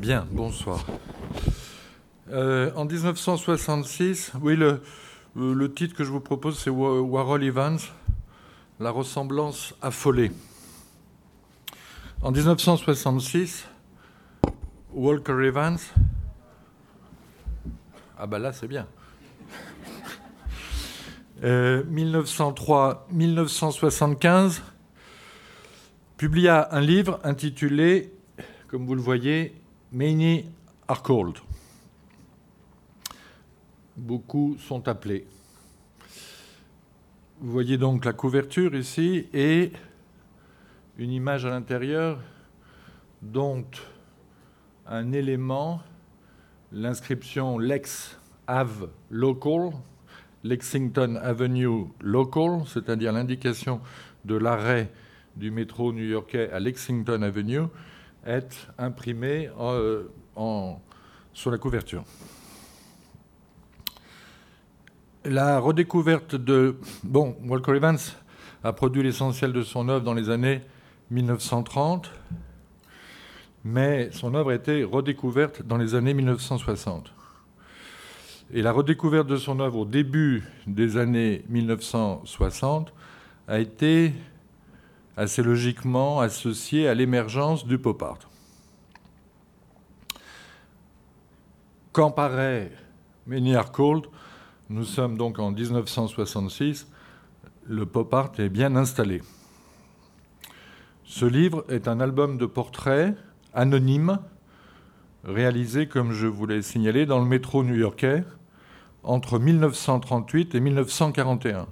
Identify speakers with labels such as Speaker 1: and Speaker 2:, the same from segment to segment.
Speaker 1: Bien, bonsoir. Euh, en 1966, oui, le, euh, le, titre que je vous propose, c'est Warhol Evans, La ressemblance affolée. En 1966, Walker Evans. Ah ben là, c'est bien. 1903-1975, euh, publia un livre intitulé, comme vous le voyez, Many are called. Beaucoup sont appelés. Vous voyez donc la couverture ici et une image à l'intérieur dont un élément, l'inscription Lex Ave Local, Lexington Avenue Local, c'est-à-dire l'indication de l'arrêt du métro new-yorkais à Lexington Avenue, est imprimée euh, sur la couverture. La redécouverte de. Bon, Walker Evans a produit l'essentiel de son œuvre dans les années 1930, mais son œuvre a été redécouverte dans les années 1960. Et la redécouverte de son œuvre au début des années 1960 a été assez logiquement associée à l'émergence du pop art. Quand paraît Are Cold, nous sommes donc en 1966, le pop art est bien installé. Ce livre est un album de portraits anonymes réalisé, comme je vous l'ai signalé, dans le métro new-yorkais entre 1938 et 1941.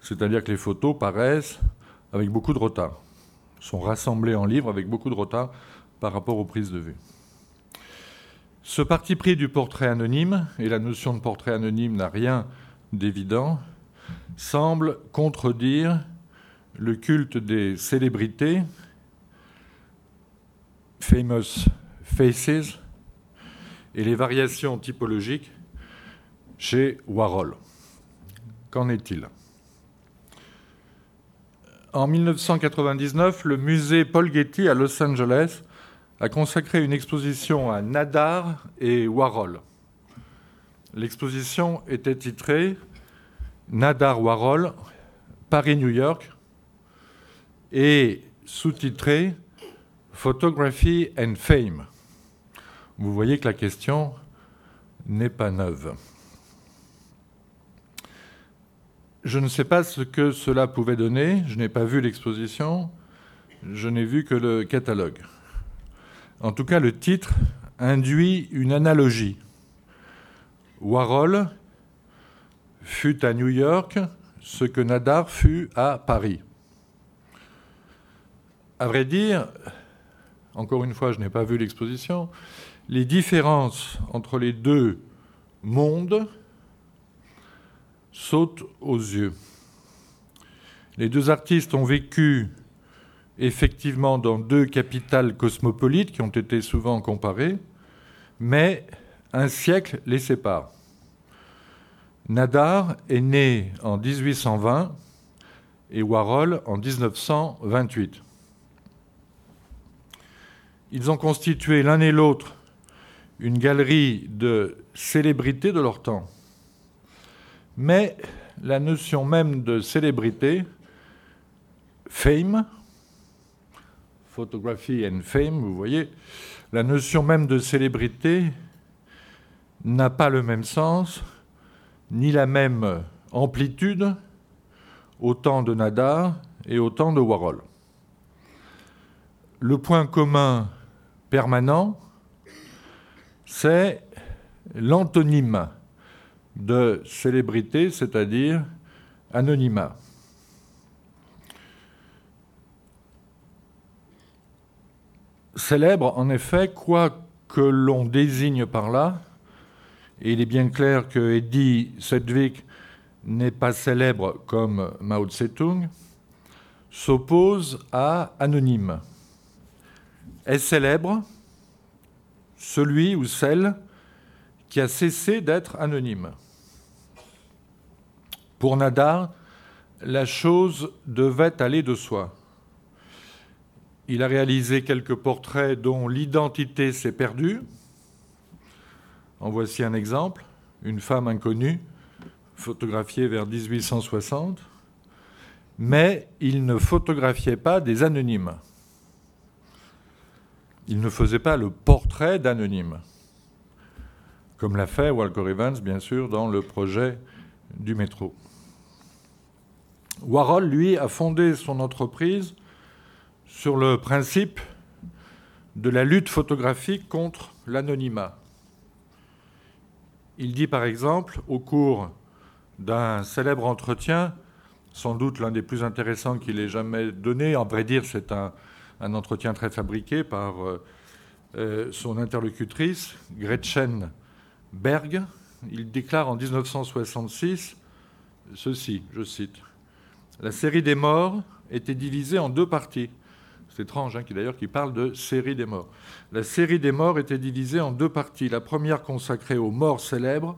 Speaker 1: C'est-à-dire que les photos paraissent avec beaucoup de retard, sont rassemblées en livre avec beaucoup de retard par rapport aux prises de vue. Ce parti pris du portrait anonyme, et la notion de portrait anonyme n'a rien d'évident, semble contredire le culte des célébrités, famous faces, et les variations typologiques chez Warhol. Qu'en est-il? En 1999, le musée Paul Getty à Los Angeles a consacré une exposition à Nadar et Warhol. L'exposition était titrée Nadar Warhol, Paris-New York, et sous-titrée Photography and Fame. Vous voyez que la question n'est pas neuve. Je ne sais pas ce que cela pouvait donner, je n'ai pas vu l'exposition, je n'ai vu que le catalogue. En tout cas, le titre induit une analogie. Warhol fut à New York ce que Nadar fut à Paris. À vrai dire, encore une fois, je n'ai pas vu l'exposition, les différences entre les deux mondes sautent aux yeux. Les deux artistes ont vécu effectivement dans deux capitales cosmopolites qui ont été souvent comparées, mais un siècle les sépare. Nadar est né en 1820 et Warhol en 1928. Ils ont constitué l'un et l'autre une galerie de célébrités de leur temps. Mais la notion même de célébrité, fame, photographie and fame, vous voyez, la notion même de célébrité n'a pas le même sens, ni la même amplitude au temps de Nadar et au temps de Warhol. Le point commun permanent, c'est l'antonyme de célébrité, c'est-à-dire anonymat. célèbre, en effet, quoi que l'on désigne par là, et il est bien clair que Eddie Sedgwick n'est pas célèbre comme Mao Tse-tung, s'oppose à anonyme. Est célèbre celui ou celle qui a cessé d'être anonyme. Pour Nadar, la chose devait aller de soi Il a réalisé quelques portraits dont l'identité s'est perdue. En voici un exemple, une femme inconnue, photographiée vers 1860. Mais il ne photographiait pas des anonymes. Il ne faisait pas le portrait d'anonymes, comme l'a fait Walker Evans, bien sûr, dans le projet du métro. Warhol, lui, a fondé son entreprise sur le principe de la lutte photographique contre l'anonymat. Il dit par exemple, au cours d'un célèbre entretien, sans doute l'un des plus intéressants qu'il ait jamais donné, en vrai dire c'est un, entretien très fabriqué par euh, euh, son interlocutrice, Gretchen Berg, il déclare en 1966 ceci, je cite, La série des morts était divisée en deux parties. C'est étrange, hein, d'ailleurs qui parle de série des morts. La série des morts était divisée en deux parties. La première consacrée aux morts célèbres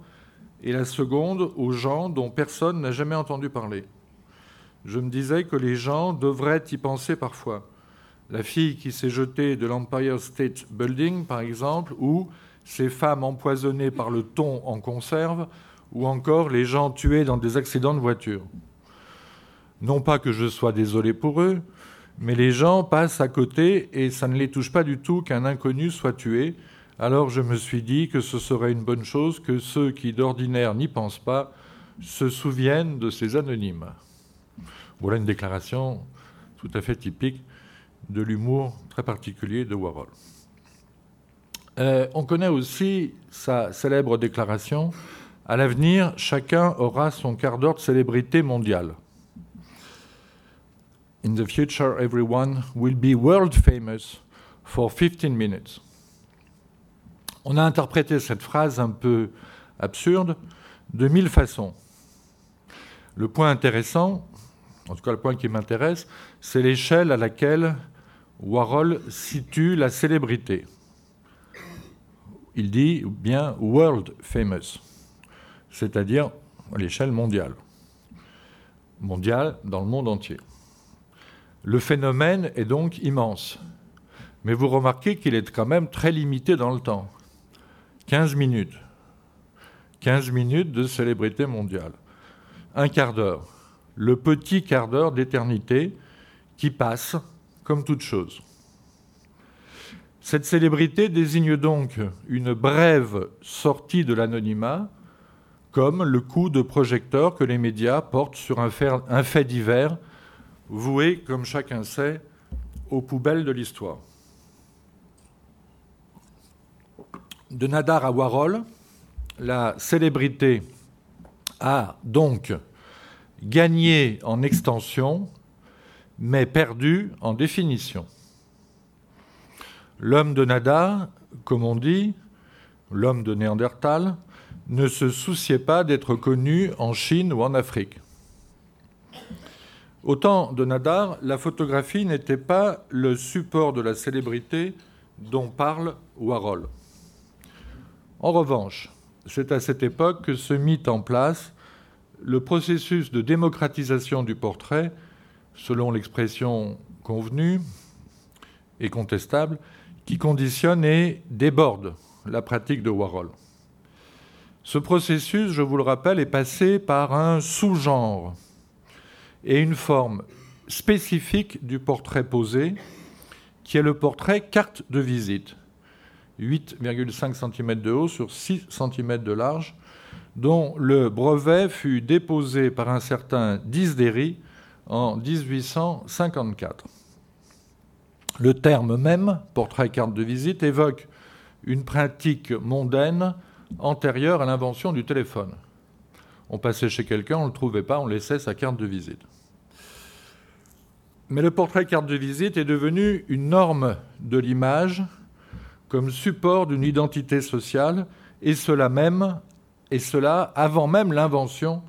Speaker 1: et la seconde aux gens dont personne n'a jamais entendu parler. Je me disais que les gens devraient y penser parfois. La fille qui s'est jetée de l'Empire State Building, par exemple, ou ces femmes empoisonnées par le thon en conserve, ou encore les gens tués dans des accidents de voiture. Non pas que je sois désolé pour eux, mais les gens passent à côté et ça ne les touche pas du tout qu'un inconnu soit tué. Alors je me suis dit que ce serait une bonne chose que ceux qui d'ordinaire n'y pensent pas se souviennent de ces anonymes. Voilà une déclaration tout à fait typique de l'humour très particulier de Warhol. Euh, on connaît aussi sa célèbre déclaration À l'avenir, chacun aura son quart d'heure de célébrité mondiale. In the future, everyone will be world famous for 15 minutes. On a interprété cette phrase un peu absurde de mille façons. Le point intéressant, en tout cas le point qui m'intéresse, c'est l'échelle à laquelle Warhol situe la célébrité il dit bien world famous, c'est-à-dire à, l'échelle mondiale. Mondiale dans le monde entier. Le phénomène est donc immense. Mais vous remarquez qu'il est quand même très limité dans le temps. 15 minutes. 15 minutes de célébrité mondiale. Un quart d'heure. Le petit quart d'heure d'éternité qui passe comme toute chose. Cette célébrité désigne donc une brève sortie de l'anonymat, comme le coup de projecteur que les médias portent sur un fait, divers, voué, comme chacun sait, aux poubelles de l'histoire. De Nadar à Warhol, la célébrité a donc gagné en extension, mais perdu en définition. L'homme de Nada, comme on dit, l'homme de Néandertal, ne se souciait pas d'être connu en Chine ou en Afrique. Au temps de Nadar, la photographie n'était pas le support de la célébrité dont parle Warhol. En revanche, c'est à cette époque que se mit en place le processus de démocratisation du portrait, selon l'expression convenue et contestable, qui conditionne et déborde la pratique de Warhol. Ce processus, je vous le rappelle, est passé par un sous-genre et une forme spécifique du portrait posé, qui est le portrait carte de visite, 8,5 cm de haut sur 6 cm de large, dont le brevet fut déposé par un certain Disdéry en 1854. Le terme même, portrait carte de visite, évoque une pratique mondaine antérieure à l'invention du téléphone. On passait chez quelqu'un, on ne le trouvait pas, on laissait sa carte de visite. Mais le portrait carte de visite est devenu une norme de l'image comme support d'une identité sociale, et cela même, et cela avant même l'invention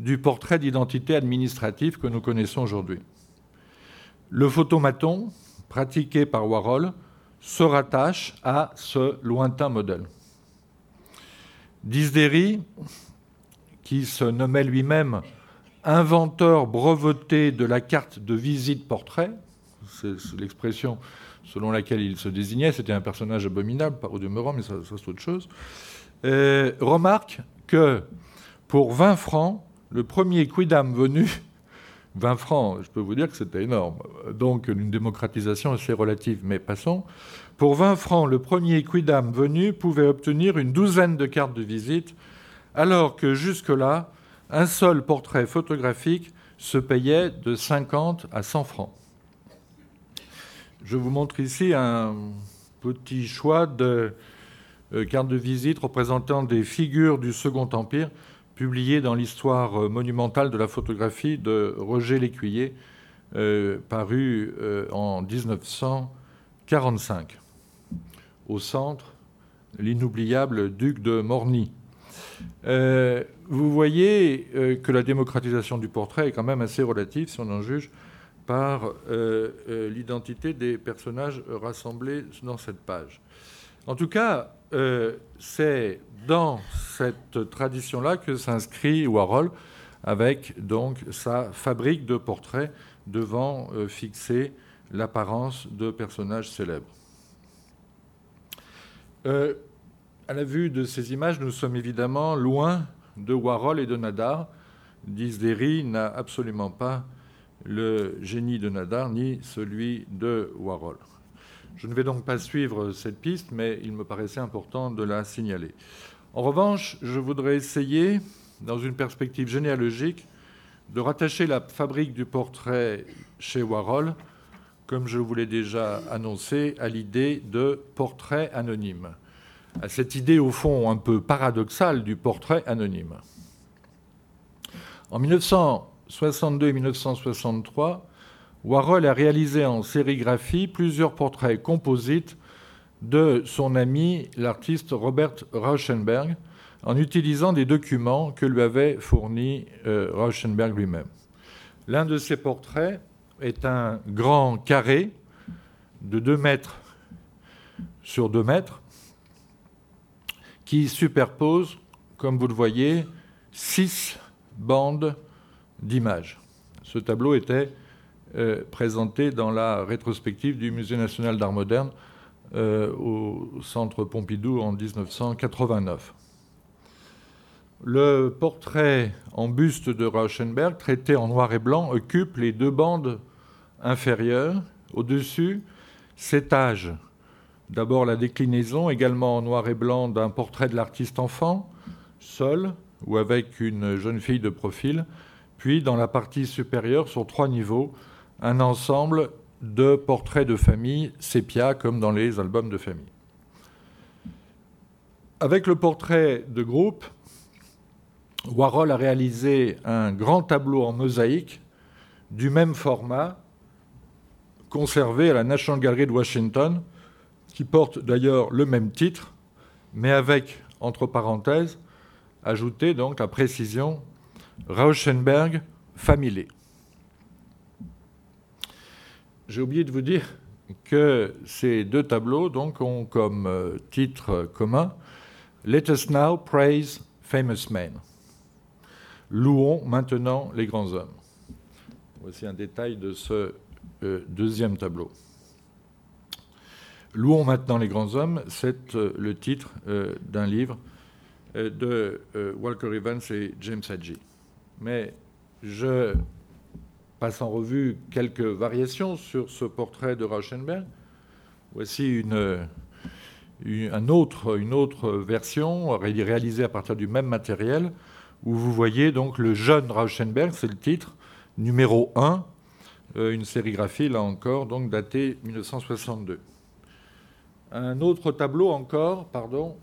Speaker 1: du portrait d'identité administrative que nous connaissons aujourd'hui. Le photomaton, pratiqué par Warhol se rattache à ce lointain modèle. Disdéry, qui se nommait lui-même inventeur breveté de la carte de visite portrait, c'est l'expression selon laquelle il se désignait. C'était un personnage abominable, par au demeurant, mais ça, c'est autre chose. Euh, remarque que pour 20 francs, le premier quidam venu, 20 francs, je peux vous dire que c'était énorme. Donc une démocratisation assez relative, mais passons. Pour 20 francs, le premier quidam venu pouvait obtenir une douzaine de cartes de visite, alors que jusque-là, un seul portrait photographique se payait de 50 à 100 francs. Je vous montre ici un petit choix de euh, cartes de visite représentant des figures du Second Empire publiées dans l'histoire euh, monumentale de la photographie de Roger Lécuyer, euh, paru en 1945. Au centre, l'inoubliable duc de Morny. Vous voyez que la démocratisation du portrait est quand même assez relative si on en juge par euh, euh, l'identité des personnages rassemblés dans cette page. En tout cas, euh, c'est dans cette tradition-là que s'inscrit Warhol avec donc sa fabrique de portraits devant fixer l'apparence de personnages célèbres. À la vue de ces images, nous sommes évidemment loin de Warhol et de Nadar. Disdéry n'a absolument pas le génie de Nadar ni celui de Warhol. Je ne vais donc pas suivre cette piste, mais il me paraissait important de la signaler. En revanche, je voudrais essayer, dans une perspective généalogique, de rattacher la fabrique du portrait chez Warhol, comme je vous l'ai déjà annoncé, à l'idée de portrait anonyme, à cette idée au fond un peu paradoxale du portrait anonyme. En 1900, 1962 et 1963, Warhol a réalisé en sérigraphie plusieurs portraits composites de son ami, l'artiste Robert Rauschenberg, en utilisant des documents que lui avait fournis euh, Rauschenberg lui-même. L'un de ces portraits est un grand carré de 2 mètres sur 2 mètres qui superpose, comme vous le voyez, six bandes d'images. Ce tableau était euh, présenté dans la rétrospective du Musée national d'art moderne euh, au Centre Pompidou en 1989. Le portrait en buste de Rauschenberg, traité en noir et blanc, occupe les deux bandes inférieures. Au-dessus, âge. D'abord la déclinaison, également en noir et blanc, d'un portrait de l'artiste enfant, seul ou avec une jeune fille de profil, puis dans la partie supérieure, sur trois niveaux, un ensemble de portraits de famille sépia, comme dans les albums de famille. Avec le portrait de groupe, Warhol a réalisé un grand tableau en mosaïque du même format, conservé à la National Gallery de Washington, qui porte d'ailleurs le même titre, mais avec, entre parenthèses, ajouté donc la précision Rauschenberg, Famille. J'ai oublié de vous dire que ces deux tableaux donc, ont comme euh, titre commun Let us now praise famous men. Louons maintenant les grands hommes. Voici un détail de ce euh, deuxième tableau. Louons maintenant les grands hommes, c'est euh, le titre d'un livre de Walker Evans et James Hadji mais je passe en revue quelques variations sur ce portrait de Rauschenberg. Voici une, autre, version réalisée à partir du même matériel, où vous voyez donc le jeune Rauschenberg, c'est le titre, numéro 1, euh, une sérigraphie, là encore, donc datée 1962. Un autre tableau encore, pardon,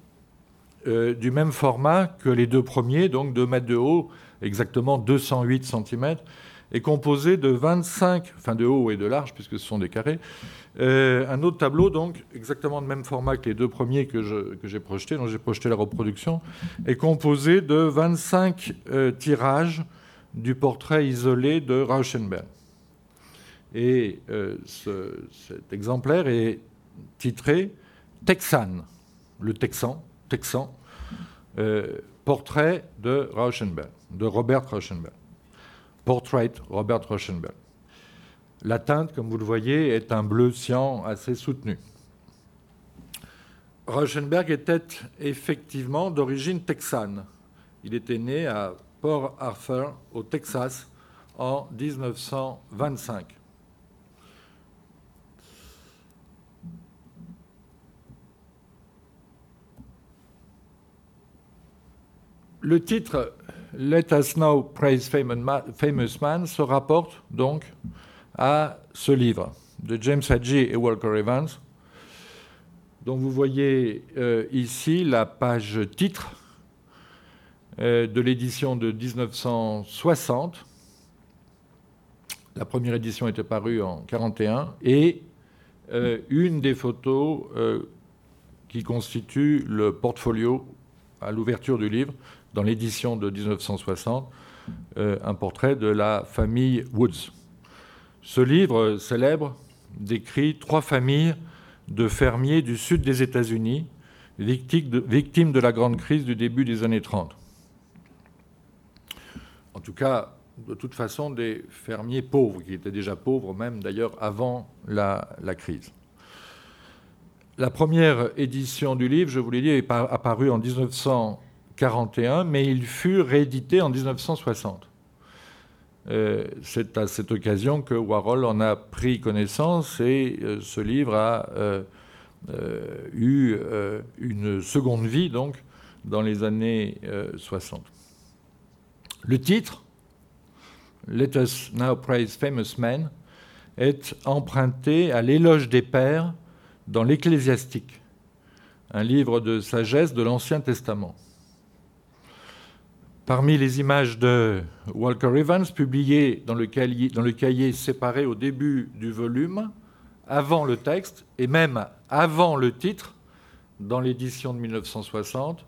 Speaker 1: euh, du même format que les deux premiers, donc 2 mètres de haut, exactement 208 cm, est composé de 25, enfin de haut et de large, puisque ce sont des carrés. Euh, un autre tableau, donc, exactement de même format que les deux premiers que, j'ai projetés, dont j'ai projeté la reproduction, est composé de 25 euh, tirages du portrait isolé de Rauschenberg. Et euh, cet exemplaire est titré Texan, le Texan, Texan, portrait de Rauschenberg de Robert Rauschenberg. Portrait Robert Rauschenberg. La teinte, comme vous le voyez, est un bleu cyan assez soutenu. Rauschenberg était effectivement d'origine texane. Il était né à Port Arthur, au Texas, en 1925. Le titre Let Us Now Praise Famous Man se rapporte donc à ce livre de James Hadji et Walker Evans. dont vous voyez euh, ici la page titre euh, de l'édition de 1960. La première édition était parue en 1941 et euh, une des photos qui constitue le portfolio à l'ouverture du livre dans l'édition de 1960, un portrait de la famille Woods. Ce livre célèbre décrit trois familles de fermiers du sud des États-Unis, victimes de, la grande crise du début des années 30. En tout cas, de toute façon, des fermiers pauvres, qui étaient déjà pauvres même d'ailleurs avant la, crise. La première édition du livre, je vous l'ai dit, est apparue en 1941, mais il fut réédité en 1960. Euh, c'est à cette occasion que Warhol en a pris connaissance et euh, ce livre a euh, eu une seconde vie donc dans les années 60. Le titre, Let Us Now Praise Famous Men, est emprunté à l'éloge des pères dans l'Ecclésiastique, un livre de sagesse de l'Ancien Testament. Parmi les images de Walker Evans publiées dans le, cahier, séparé au début du volume, avant le texte et même avant le titre, dans l'édition de 1960,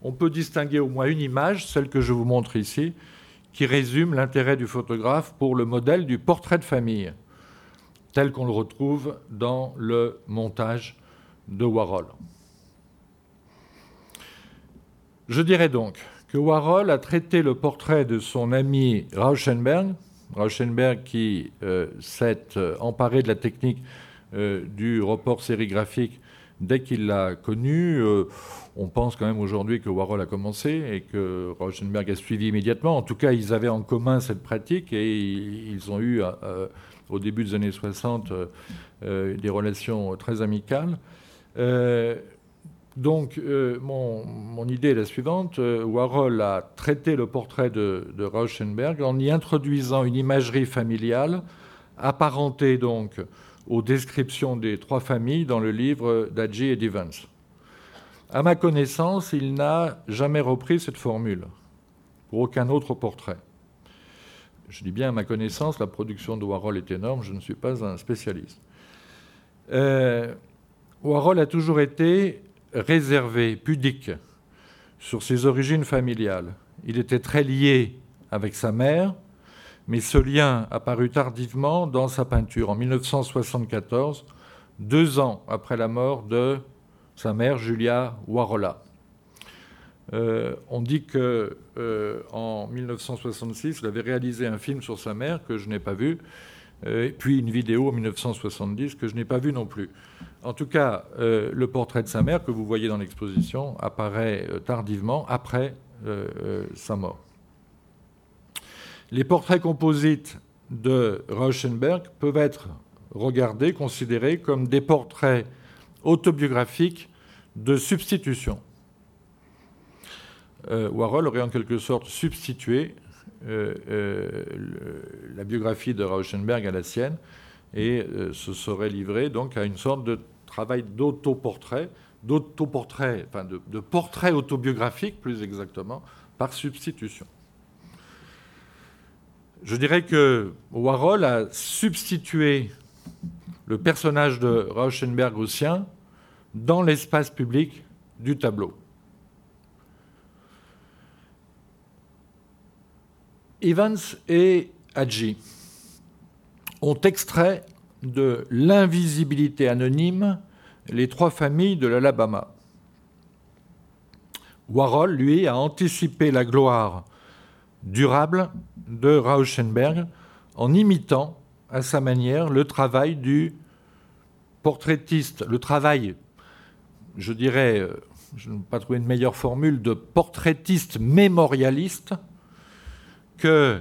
Speaker 1: on peut distinguer au moins une image, celle que je vous montre ici, qui résume l'intérêt du photographe pour le modèle du portrait de famille, tel qu'on le retrouve dans le montage de Warhol. Je dirais donc Warhol a traité le portrait de son ami Rauschenberg, Rauschenberg qui euh, s'est euh, emparé de la technique euh, du report sérigraphique dès qu'il l'a connu. on pense quand même aujourd'hui que Warhol a commencé et que Rauschenberg a suivi immédiatement. En tout cas, ils avaient en commun cette pratique et ils ont eu, au début des années 60, des relations très amicales. Donc, euh, mon, idée est la suivante. Euh, Warhol a traité le portrait de, Rauschenberg en y introduisant une imagerie familiale apparentée donc aux descriptions des trois familles dans le livre d'Adji et d'Evans. À ma connaissance, il n'a jamais repris cette formule pour aucun autre portrait. Je dis bien à ma connaissance, la production de Warhol est énorme, je ne suis pas un spécialiste. Euh, Warhol a toujours été réservé, pudique, sur ses origines familiales. Il était très lié avec sa mère, mais ce lien apparut tardivement dans sa peinture en 1974, deux ans après la mort de sa mère Julia Warola. Euh, on dit que euh, en 1966, il avait réalisé un film sur sa mère que je n'ai pas vu, euh, puis une vidéo en 1970 que je n'ai pas vue non plus. En tout cas, euh, le portrait de sa mère que vous voyez dans l'exposition apparaît euh, tardivement après sa mort. Les portraits composites de Rauschenberg peuvent être regardés, considérés comme des portraits autobiographiques de substitution. Warhol aurait en quelque sorte substitué euh, euh, la biographie de Rauschenberg à la sienne et euh, se serait livré donc à une sorte de travail d'autoportrait, d'autoportrait, enfin de, de portrait autobiographique plus exactement, par substitution. Je dirais que Warhol a substitué le personnage de Rauschenberg au dans l'espace public du tableau. Evans et Hadji ont extrait de l'invisibilité anonyme les trois familles de l'Alabama. Warhol, lui, a anticipé la gloire durable de Rauschenberg en imitant à sa manière le travail du portraitiste, le travail, je dirais, euh, je n'ai pas trouvé une meilleure formule, de portraitiste mémorialiste que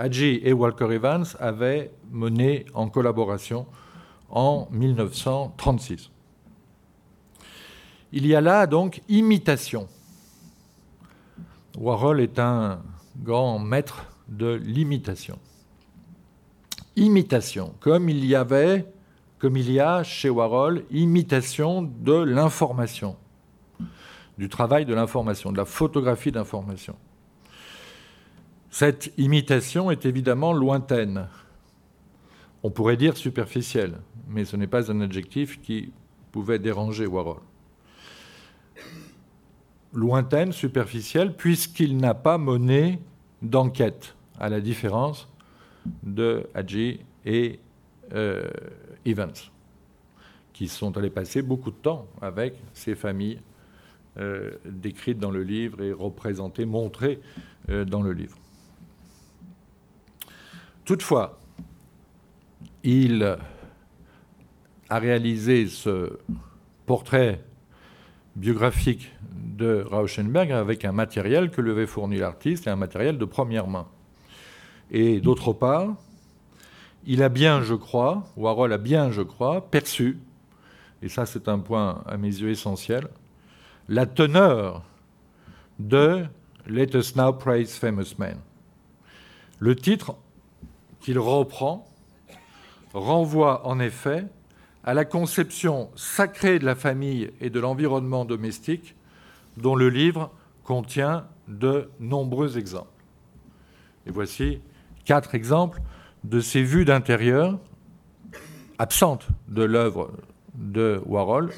Speaker 1: Hadji et Walker Evans avaient mené en collaboration en 1936. Il y a là donc imitation. Warhol est un grand maître de l'imitation. Imitation, comme il y avait, comme il y a chez Warhol, imitation de l'information, du travail de l'information, de la photographie d'information. Cette imitation est évidemment lointaine. On pourrait dire superficielle, mais ce n'est pas un adjectif qui pouvait déranger Warhol. Lointaine, superficielle, puisqu'il n'a pas mené d'enquête, à la différence de Hadji et euh, Evans, qui sont allés passer beaucoup de temps avec ces familles euh, décrites dans le livre et représentées, montrées euh, dans le livre. Toutefois, il a réalisé ce portrait biographique de Rauschenberg avec un matériel que lui avait fourni l'artiste et un matériel de première main. Et d'autre part, il a bien, je crois, Warhol a bien, je crois, perçu, et ça c'est un point à mes yeux essentiel, la teneur de Let Us Now Praise Famous Men. Le titre qu'il reprend renvoie en effet à la conception sacrée de la famille et de l'environnement domestique dont le livre contient de nombreux exemples. Et voici quatre exemples de ces vues d'intérieur absentes de l'œuvre de Warhol,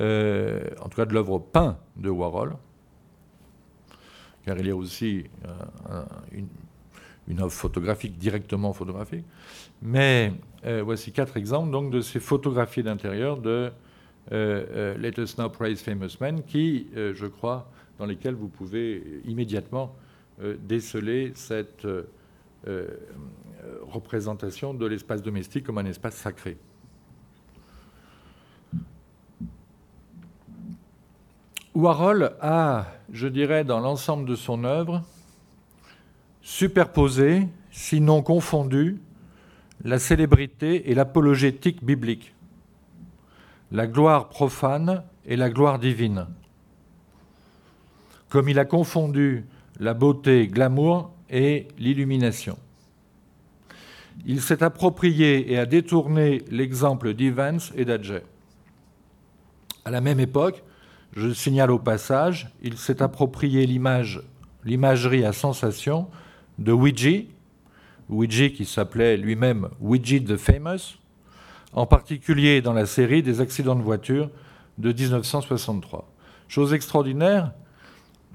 Speaker 1: euh, en tout cas de l'œuvre peinte de Warhol, car il y a aussi euh, une, une œuvre photographique, directement photographique. Mais euh, voici quatre exemples donc, de ces photographies d'intérieur de euh, euh, Let Us Now Praise Famous Men, qui, je crois, dans lesquelles vous pouvez immédiatement déceler cette représentation de l'espace domestique comme un espace sacré. Warhol a, je dirais, dans l'ensemble de son œuvre, superposer, sinon confondu, la célébrité et l'apologétique biblique, la gloire profane et la gloire divine, comme il a confondu la beauté glamour et l'illumination. Il s'est approprié et a détourné l'exemple d'Evans et d'Adjay. À la même époque, je signale au passage, il s'est approprié l'image, l'imagerie à sensation de Ouija, Ouija qui s'appelait lui-même Ouija the Famous, en particulier dans la série des accidents de voiture de 1963. Chose extraordinaire,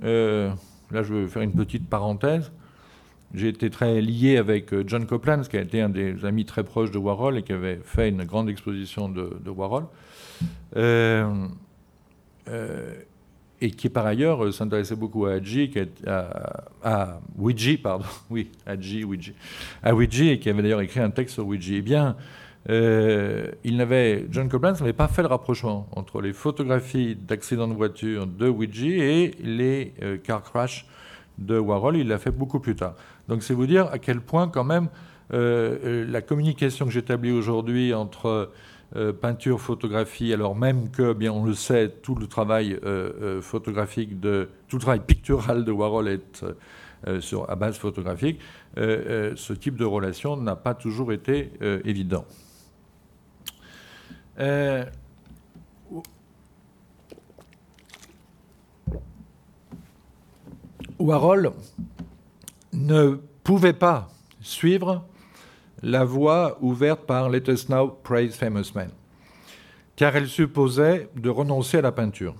Speaker 1: euh, là je vais faire une petite parenthèse, j'ai été très lié avec euh, John Copland, qui a été un des amis très proches de Warhol et qui avait fait une grande exposition de, Warhol. Euh, et qui par ailleurs euh, s'intéressait beaucoup à Hadji, à, à Ouija, pardon, oui, à et qui avait d'ailleurs écrit un texte sur Ouija. Eh bien, euh, il n'avait, John Copeland n'avait pas fait le rapprochement entre les photographies d'accidents de voiture de Ouija et les euh, car crash de Warhol. Il l'a fait beaucoup plus tard. Donc c'est vous dire à quel point quand même la communication que j'établis aujourd'hui entre euh, peinture, photographie, alors même que, bien on le sait, tout le travail euh, euh, photographique, de, tout le travail pictural de Warhol est sur, à base photographique, ce type de relation n'a pas toujours été évident. Warhol ne pouvait pas suivre la voie ouverte par Let Us Now Praise Famous Men, car elle supposait de renoncer à la peinture.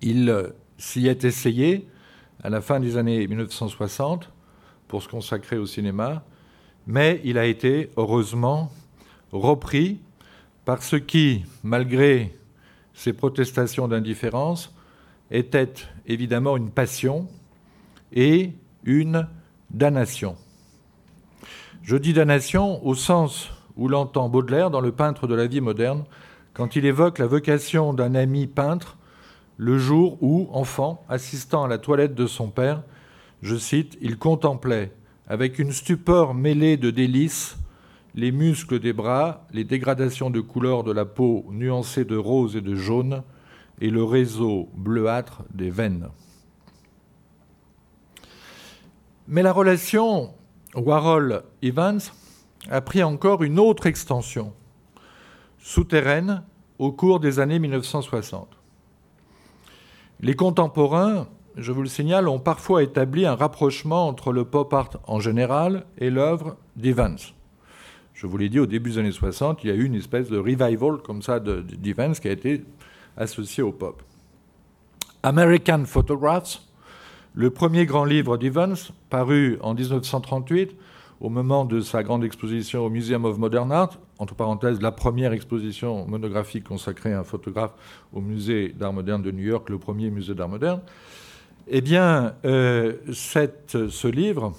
Speaker 1: Il euh, s'y est essayé à la fin des années 1960 pour se consacrer au cinéma, mais il a été heureusement repris par ce qui, malgré ses protestations d'indifférence, était évidemment une passion et une damnation. Je dis damnation au sens où l'entend Baudelaire dans Le peintre de la vie moderne, quand il évoque la vocation d'un ami peintre le jour où, enfant, assistant à la toilette de son père, je cite, il contemplait, avec une stupeur mêlée de délices, les muscles des bras, les dégradations de couleur de la peau nuancée de rose et de jaune, et le réseau bleuâtre des veines. Mais la relation Warhol-Evans a pris encore une autre extension, souterraine, au cours des années 1960. Les contemporains, je vous le signale, ont parfois établi un rapprochement entre le pop art en général et l'œuvre d'Evans. Je vous l'ai dit, au début des années 60, il y a eu une espèce de revival comme ça d'Evans qui a été associé au pop. American Photographs, le premier grand livre d'Evans, paru en 1938, au moment de sa grande exposition au Museum of Modern Art, entre parenthèses, la première exposition monographique consacrée à un photographe au Musée d'art moderne de New York, le premier musée d'art moderne, eh bien, euh, ce livre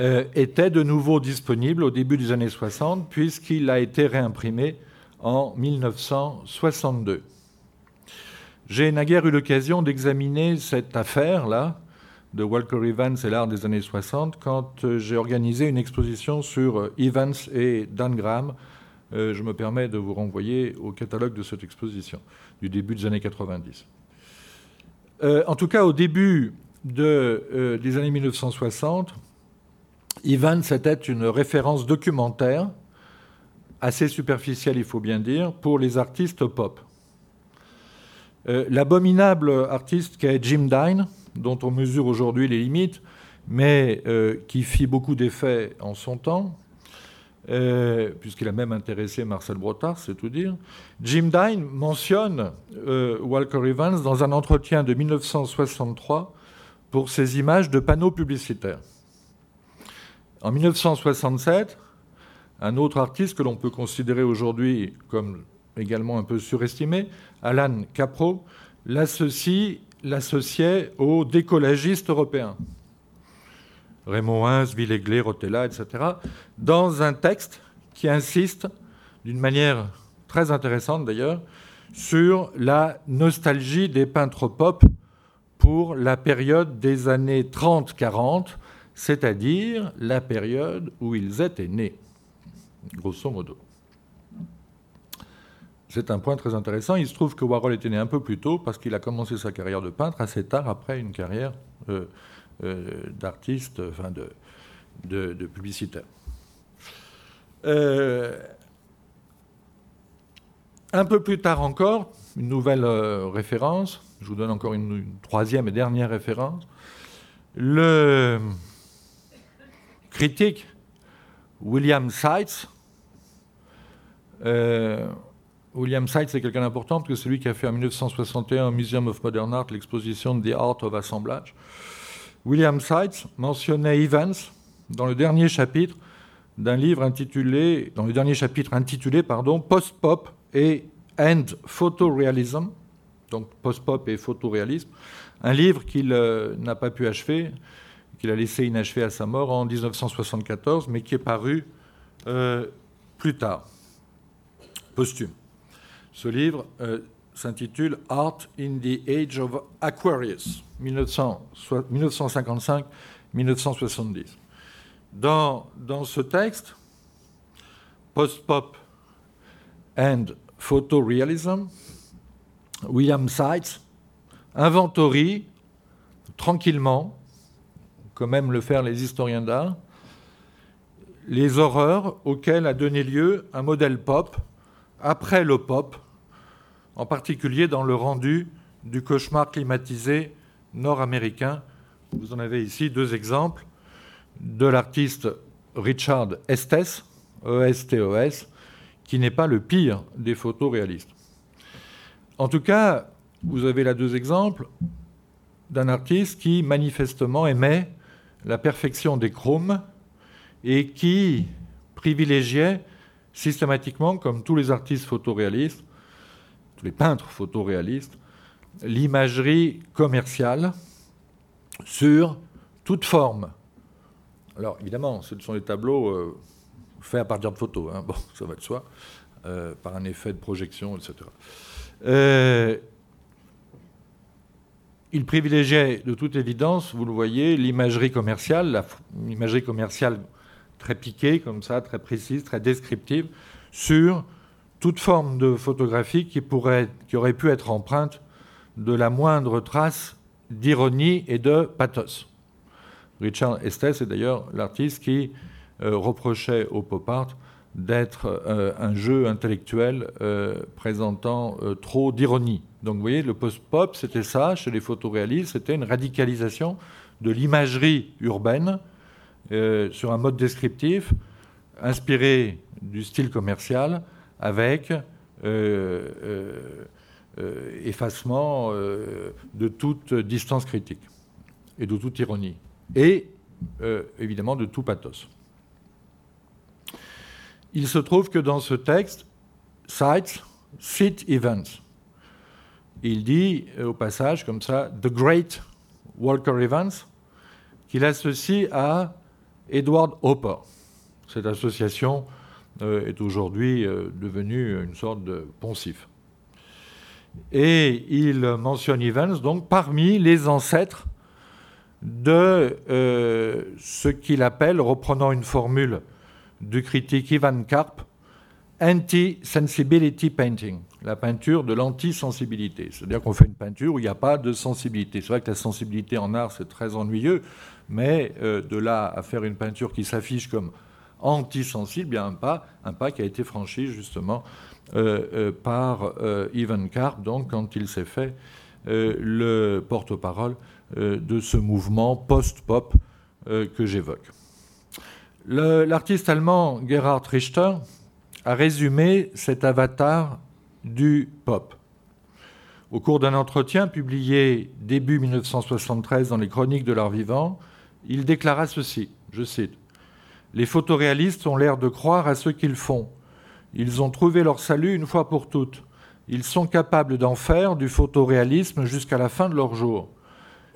Speaker 1: euh, était de nouveau disponible au début des années 60, puisqu'il a été réimprimé en 1962. J'ai naguère eu l'occasion d'examiner cette affaire-là de Walker Evans et l'art des années 60 quand euh, j'ai organisé une exposition sur euh, Evans et Dan Graham. Euh, je me permets de vous renvoyer au catalogue de cette exposition du début des années 90. en tout cas, au début de, des années 1960, Evans était une référence documentaire assez superficielle, il faut bien dire, pour les artistes pop. L'abominable artiste qu'est Jim Dine, dont on mesure aujourd'hui les limites, mais euh, qui fit beaucoup d'effets en son temps, euh, puisqu'il a même intéressé Marcel Brotard, c'est tout dire. Jim Dine mentionne euh, Walker Evans dans un entretien de 1963 pour ses images de panneaux publicitaires. En 1967, un autre artiste que l'on peut considérer aujourd'hui comme également un peu surestimé, Alan Capro, l'associait aux décollagistes européens. Raymond Hins, Villeglé, Rotella, etc., dans un texte qui insiste, d'une manière très intéressante d'ailleurs, sur la nostalgie des peintres pop pour la période des années 30-40, c'est-à-dire la période où ils étaient nés, grosso modo. C'est un point très intéressant. Il se trouve que Warhol était né un peu plus tôt parce qu'il a commencé sa carrière de peintre assez tard après une carrière euh, euh, d'artiste, enfin de, publicitaire. Euh, un peu plus tard encore, une nouvelle référence, je vous donne encore une, troisième et dernière référence. Le critique William Seitz, William Seitz, c'est quelqu'un d'important, parce que c'est lui qui a fait en 1961 au Museum of Modern Art l'exposition The Art of Assemblage. William Seitz mentionnait Evans dans le dernier chapitre d'un livre intitulé, dans le dernier chapitre intitulé, pardon, Post-Pop et End Photorealism, donc post-pop et photoréalisme, un livre qu'il euh, n'a pas pu achever, qu'il a laissé inachevé à sa mort en 1974, mais qui est paru euh, plus tard, posthume. Ce livre euh, s'intitule Art in the Age of Aquarius, 1955-1970. Dans, dans ce texte, Post-Pop and Photorealism, William Seitz inventorie tranquillement, comme même le faire les historiens d'art, les horreurs auxquelles a donné lieu un modèle pop après le pop, en particulier dans le rendu du cauchemar climatisé nord-américain. Vous en avez ici deux exemples de l'artiste Richard Estes, E-S-T-E-S, qui n'est pas le pire des photos réalistes. En tout cas, vous avez là deux exemples d'un artiste qui manifestement aimait la perfection des chromes et qui privilégiait systématiquement, comme tous les artistes photoréalistes, les peintres photoréalistes, l'imagerie commerciale sur toute forme, Alors évidemment, ce sont des tableaux euh, faits à partir de photos, hein. bon, ça va de soi, euh, par un effet de projection, etc. Euh, il privilégiait de toute évidence, vous le voyez, l'imagerie commerciale, l'imagerie commerciale très piquée, comme ça, très précise, très descriptive, sur toute forme de photographie qui, aurait pu être empreinte de la moindre trace d'ironie et de pathos. Richard Estes est d'ailleurs l'artiste qui euh, reprochait au pop art d'être euh, un jeu intellectuel euh, présentant trop d'ironie. Donc vous voyez, le post-pop, c'était ça, chez les photoréalistes, c'était une radicalisation de l'imagerie urbaine sur un mode descriptif inspiré du style commercial avec effacement de toute distance critique et de toute ironie et euh, évidemment de tout pathos. Il se trouve que dans ce texte, Sites, Sit Events, il dit euh, au passage comme ça, The Great Walker Events, qu'il associe à Edward Hopper. Cette association euh, est aujourd'hui devenue une sorte de poncif. Et il mentionne Evans donc parmi les ancêtres de euh, ce qu'il appelle, reprenant une formule du critique Ivan Karp, anti-sensibility painting, la peinture de l'anti-sensibilité. C'est-à-dire qu'on fait une peinture où il n'y a pas de sensibilité. C'est vrai que la sensibilité en art, c'est très ennuyeux, mais euh, de là à faire une peinture qui s'affiche comme anti-sensible, bien un pas, un pas qui a été franchi justement euh, par Ivan Karp, donc quand il s'est fait le porte-parole euh, de ce mouvement post-pop euh, que j'évoque. L'artiste allemand Gerhard Richter a résumé cet avatar du pop. Au cours d'un entretien publié début 1973 dans les Chroniques de l'art vivant, il déclara ceci, je cite, Les photoréalistes ont l'air de croire à ce qu'ils font. Ils ont trouvé leur salut une fois pour toutes. Ils sont capables d'en faire du photoréalisme jusqu'à la fin de leur jour.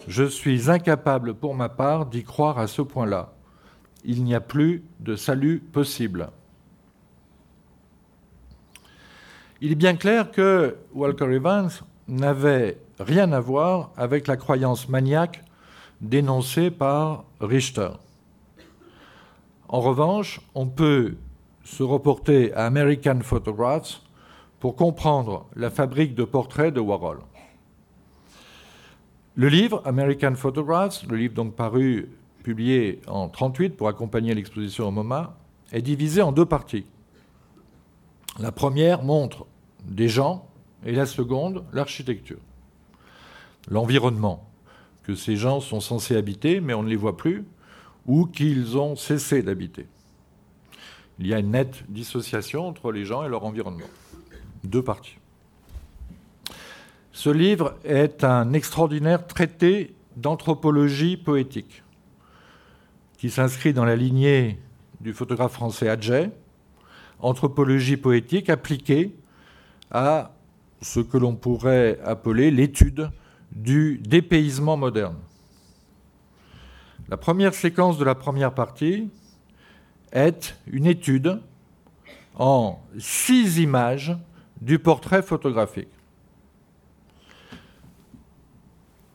Speaker 1: Je suis incapable pour ma part d'y croire à ce point-là. Il n'y a plus de salut possible. Il est bien clair que Walker Evans n'avait rien à voir avec la croyance maniaque dénoncée par Richter. En revanche, on peut se reporter à American Photographs pour comprendre la fabrique de portraits de Warhol. Le livre, American Photographs, le livre donc paru, publié en 1938 pour accompagner l'exposition au MoMA, est divisé en deux parties. La première montre des gens et la seconde, l'architecture, l'environnement que ces gens sont censés habiter, mais on ne les voit plus, ou qu'ils ont cessé d'habiter. Il y a une nette dissociation entre les gens et leur environnement. Deux parties. Ce livre est un extraordinaire traité d'anthropologie poétique qui s'inscrit dans la lignée du photographe français Adjet, anthropologie poétique appliquée à ce que l'on pourrait appeler l'étude du dépaysement moderne. La première séquence de la première partie est une étude en six images du portrait photographique.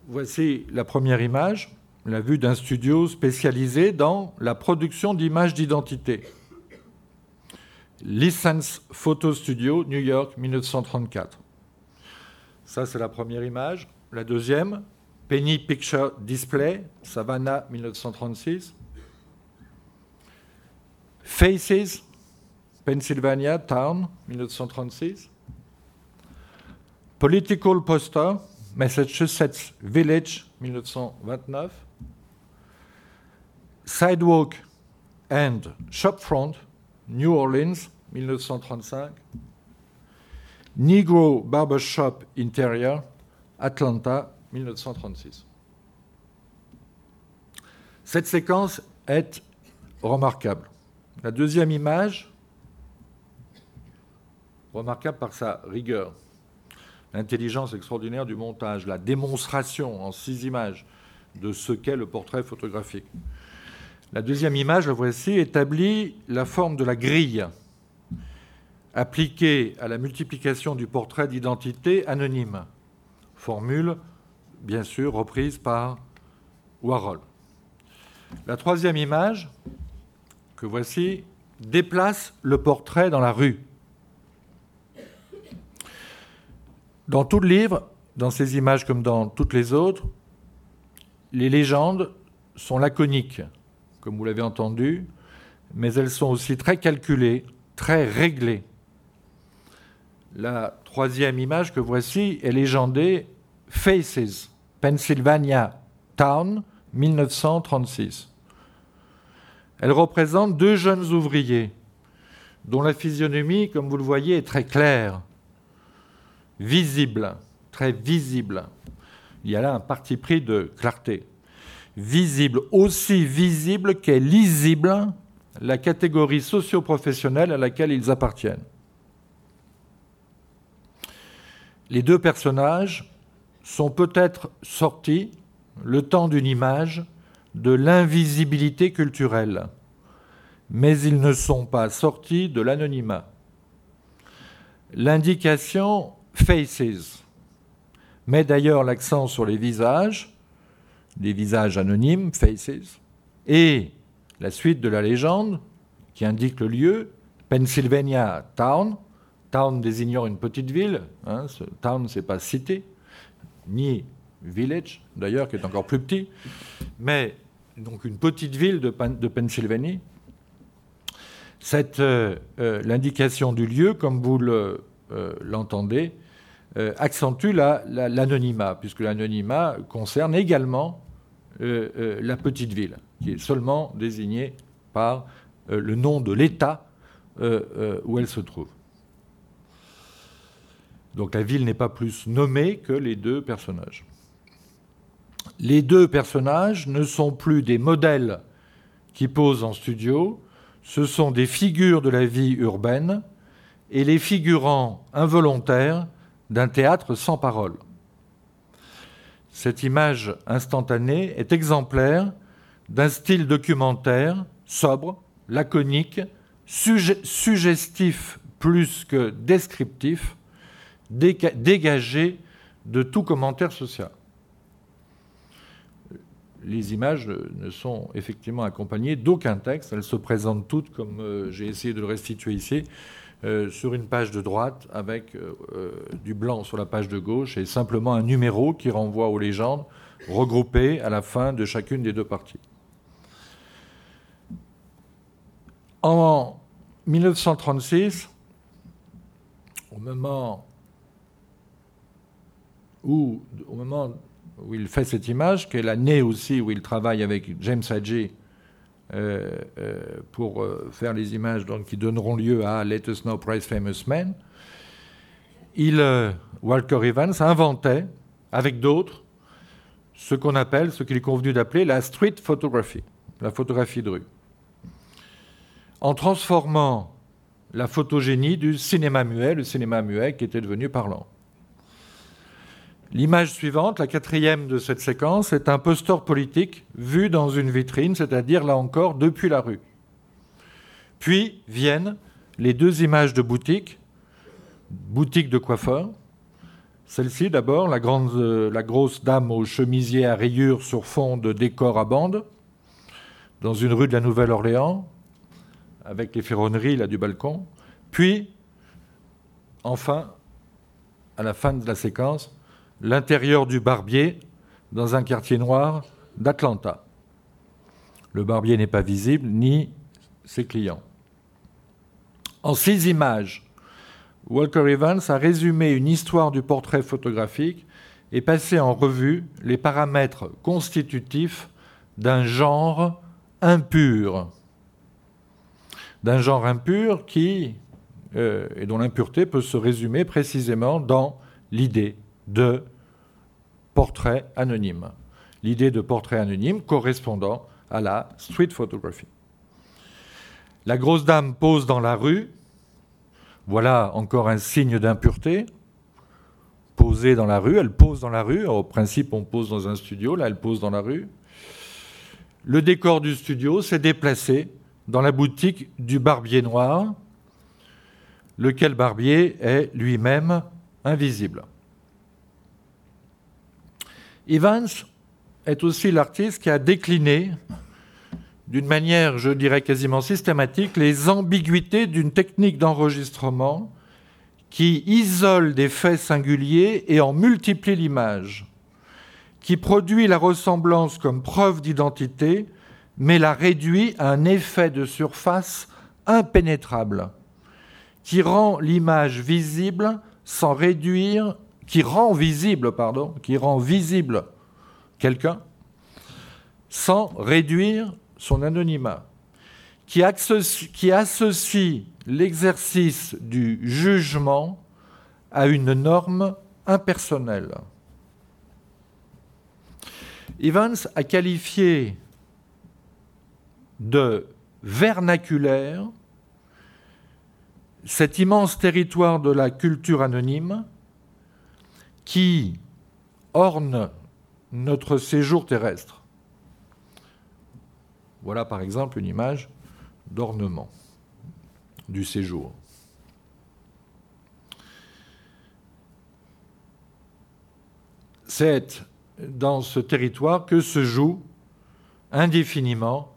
Speaker 1: Voici la première image, la vue d'un studio spécialisé dans la production d'images d'identité. License Photo Studio, New York, 1934. Ça, c'est la première image. La deuxième, Penny Picture Display, Savannah, 1936. Faces, Pennsylvania, Town, 1936. Political Poster, Massachusetts Village, 1929. Sidewalk and Shopfront, New Orleans, 1935. Negro Barbershop Interior, Atlanta, 1936. Cette séquence est remarquable. La deuxième image, remarquable par sa rigueur, l'intelligence extraordinaire du montage, la démonstration en six images de ce qu'est le portrait photographique. La deuxième image, la voici, établit la forme de la grille appliquée à la multiplication du portrait d'identité anonyme. Formule, bien sûr, reprise par Warhol. La troisième image, que voici, déplace le portrait dans la rue. Dans tout le livre, dans ces images comme dans toutes les autres, les légendes sont laconiques, comme vous l'avez entendu, mais elles sont aussi très calculées, très réglées. La troisième image que voici est légendée Faces, Pennsylvania Town, 1936. Elle représente deux jeunes ouvriers dont la physionomie, comme vous le voyez, est très claire, visible, très visible. Il y a là un parti pris de clarté. Visible, aussi visible qu'est lisible la catégorie socio-professionnelle à laquelle ils appartiennent. Les deux personnages sont peut-être sortis, le temps d'une image, de l'invisibilité culturelle, mais ils ne sont pas sortis de l'anonymat. L'indication faces. Met d'ailleurs l'accent sur les visages, des visages anonymes, faces, et la suite de la légende qui indique le lieu, Pennsylvania Town, town désignant une petite ville, hein, ce town c'est pas cité, ni village d'ailleurs qui est encore plus petit, mais donc une petite ville de, Pennsylvanie. Euh, euh, l'indication du lieu, comme vous euh, l'entendez, accentue l'anonymat, puisque l'anonymat concerne également la petite ville, qui est seulement désignée par le nom de l'État où elle se trouve. Donc la ville n'est pas plus nommée que les deux personnages les deux personnages ne sont plus des modèles qui posent en studio, ce sont des figures de la vie urbaine et les figurants involontaires d'un théâtre sans parole. Cette image instantanée est exemplaire d'un style documentaire sobre, laconique, suggestif plus que descriptif, dégagé de tout commentaire social les images ne sont effectivement accompagnées d'aucun texte. Elles se présentent toutes, comme euh, j'ai essayé de le restituer ici, euh, sur une page de droite avec euh, du blanc sur la page de gauche et simplement un numéro qui renvoie aux légendes regroupées à la fin de chacune des deux parties. En 1936, au moment où, au moment où il fait cette image, qui est l'année aussi où il travaille avec James Hadji euh, euh, pour euh, faire les images donc, qui donneront lieu à Let Us Know Price Famous Men. Il, Walker Evans inventait, avec d'autres, ce qu'on appelle, ce qu'il est convenu d'appeler la street photography, la photographie de rue, en transformant la photogénie du cinéma muet, le cinéma muet qui était devenu parlant. L'image suivante, la quatrième de cette séquence, est un poster politique vu dans une vitrine, c'est-à-dire là encore depuis la rue. Puis viennent les deux images de boutique, boutique de coiffeur. Celle-ci d'abord, la, grande, la grosse dame au chemisier à rayures sur fond de décor à bande, dans une rue de la Nouvelle-Orléans, avec les ferronneries là du balcon. Puis, enfin, à la fin de la séquence, l'intérieur du barbier dans un quartier noir d'Atlanta. Le barbier n'est pas visible, ni ses clients. En six images, Walker Evans a résumé une histoire du portrait photographique et passé en revue les paramètres constitutifs d'un genre impur. D'un genre impur qui, euh, et dont l'impureté peut se résumer précisément dans l'idée de portrait anonyme. L'idée de portrait anonyme correspondant à la street photography. La grosse dame pose dans la rue. Voilà encore un signe d'impureté. Poser dans la rue, elle pose dans la rue. Au principe, on pose dans un studio, là, elle pose dans la rue. le décor du studio s'est déplacé dans la boutique du barbier noir, lequel barbier est lui-même invisible. Evans est aussi l'artiste qui a décliné d'une manière, je dirais, quasiment systématique, les ambiguïtés d'une technique d'enregistrement qui isole des faits singuliers et en multiplie l'image, qui produit la ressemblance comme preuve d'identité, mais la réduit à un effet de surface impénétrable, qui rend l'image visible sans réduire, qui rend visible, quelqu'un sans réduire son anonymat, qui associe l'exercice du jugement à une norme impersonnelle. Evans a qualifié de vernaculaire cet immense territoire de la culture anonyme qui orne notre séjour terrestre. Voilà par exemple une image d'ornement du séjour. C'est dans ce territoire que se jouent indéfiniment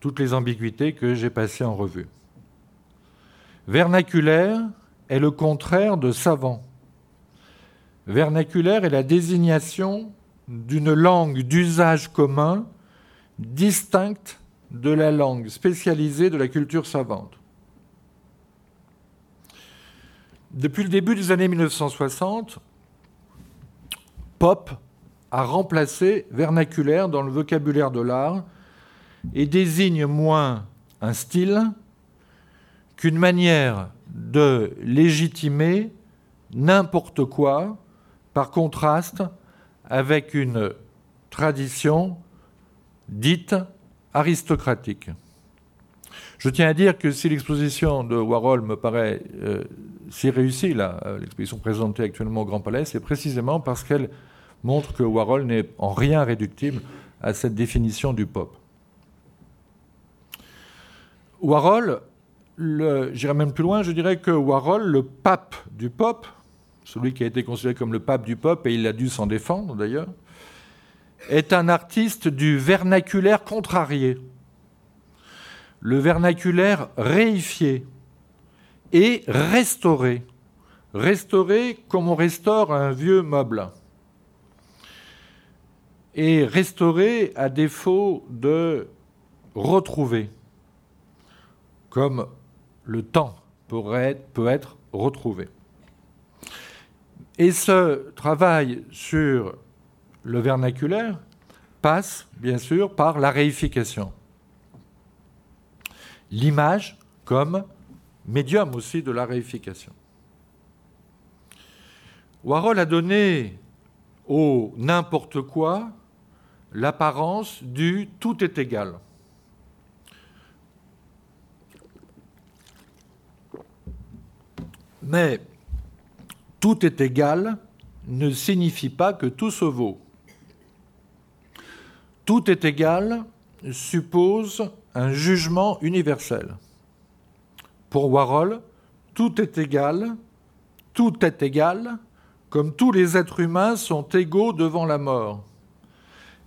Speaker 1: toutes les ambiguïtés que j'ai passées en revue. Vernaculaire est le contraire de savant. Vernaculaire est la désignation d'une langue d'usage commun distincte de la langue spécialisée de la culture savante. Depuis le début des années 1960, pop a remplacé vernaculaire dans le vocabulaire de l'art et désigne moins un style qu'une manière de légitimer n'importe quoi par contraste avec une tradition dite aristocratique. Je tiens à dire que si l'exposition de Warhol me paraît euh, si réussie, euh, l'exposition présentée actuellement au Grand Palais, c'est précisément parce qu'elle montre que Warhol n'est en rien réductible à cette définition du pop. Warhol, j'irai même plus loin, je dirais que Warhol, le pape du pop, celui qui a été considéré comme le pape du pop, et il a dû s'en défendre d'ailleurs, est un artiste du vernaculaire contrarié, le vernaculaire réifié et restauré. Restauré comme on restaure un vieux meuble. Et restauré à défaut de retrouver, comme le temps peut être retrouvé. Et ce travail sur le vernaculaire passe, bien sûr, par la réification. L'image comme médium aussi de la réification. Warhol a donné au n'importe quoi l'apparence du tout est égal. Mais tout est égal ne signifie pas que tout se vaut. Tout est égal suppose un jugement universel. Pour Warhol, tout est égal, tout est égal, comme tous les êtres humains sont égaux devant la mort.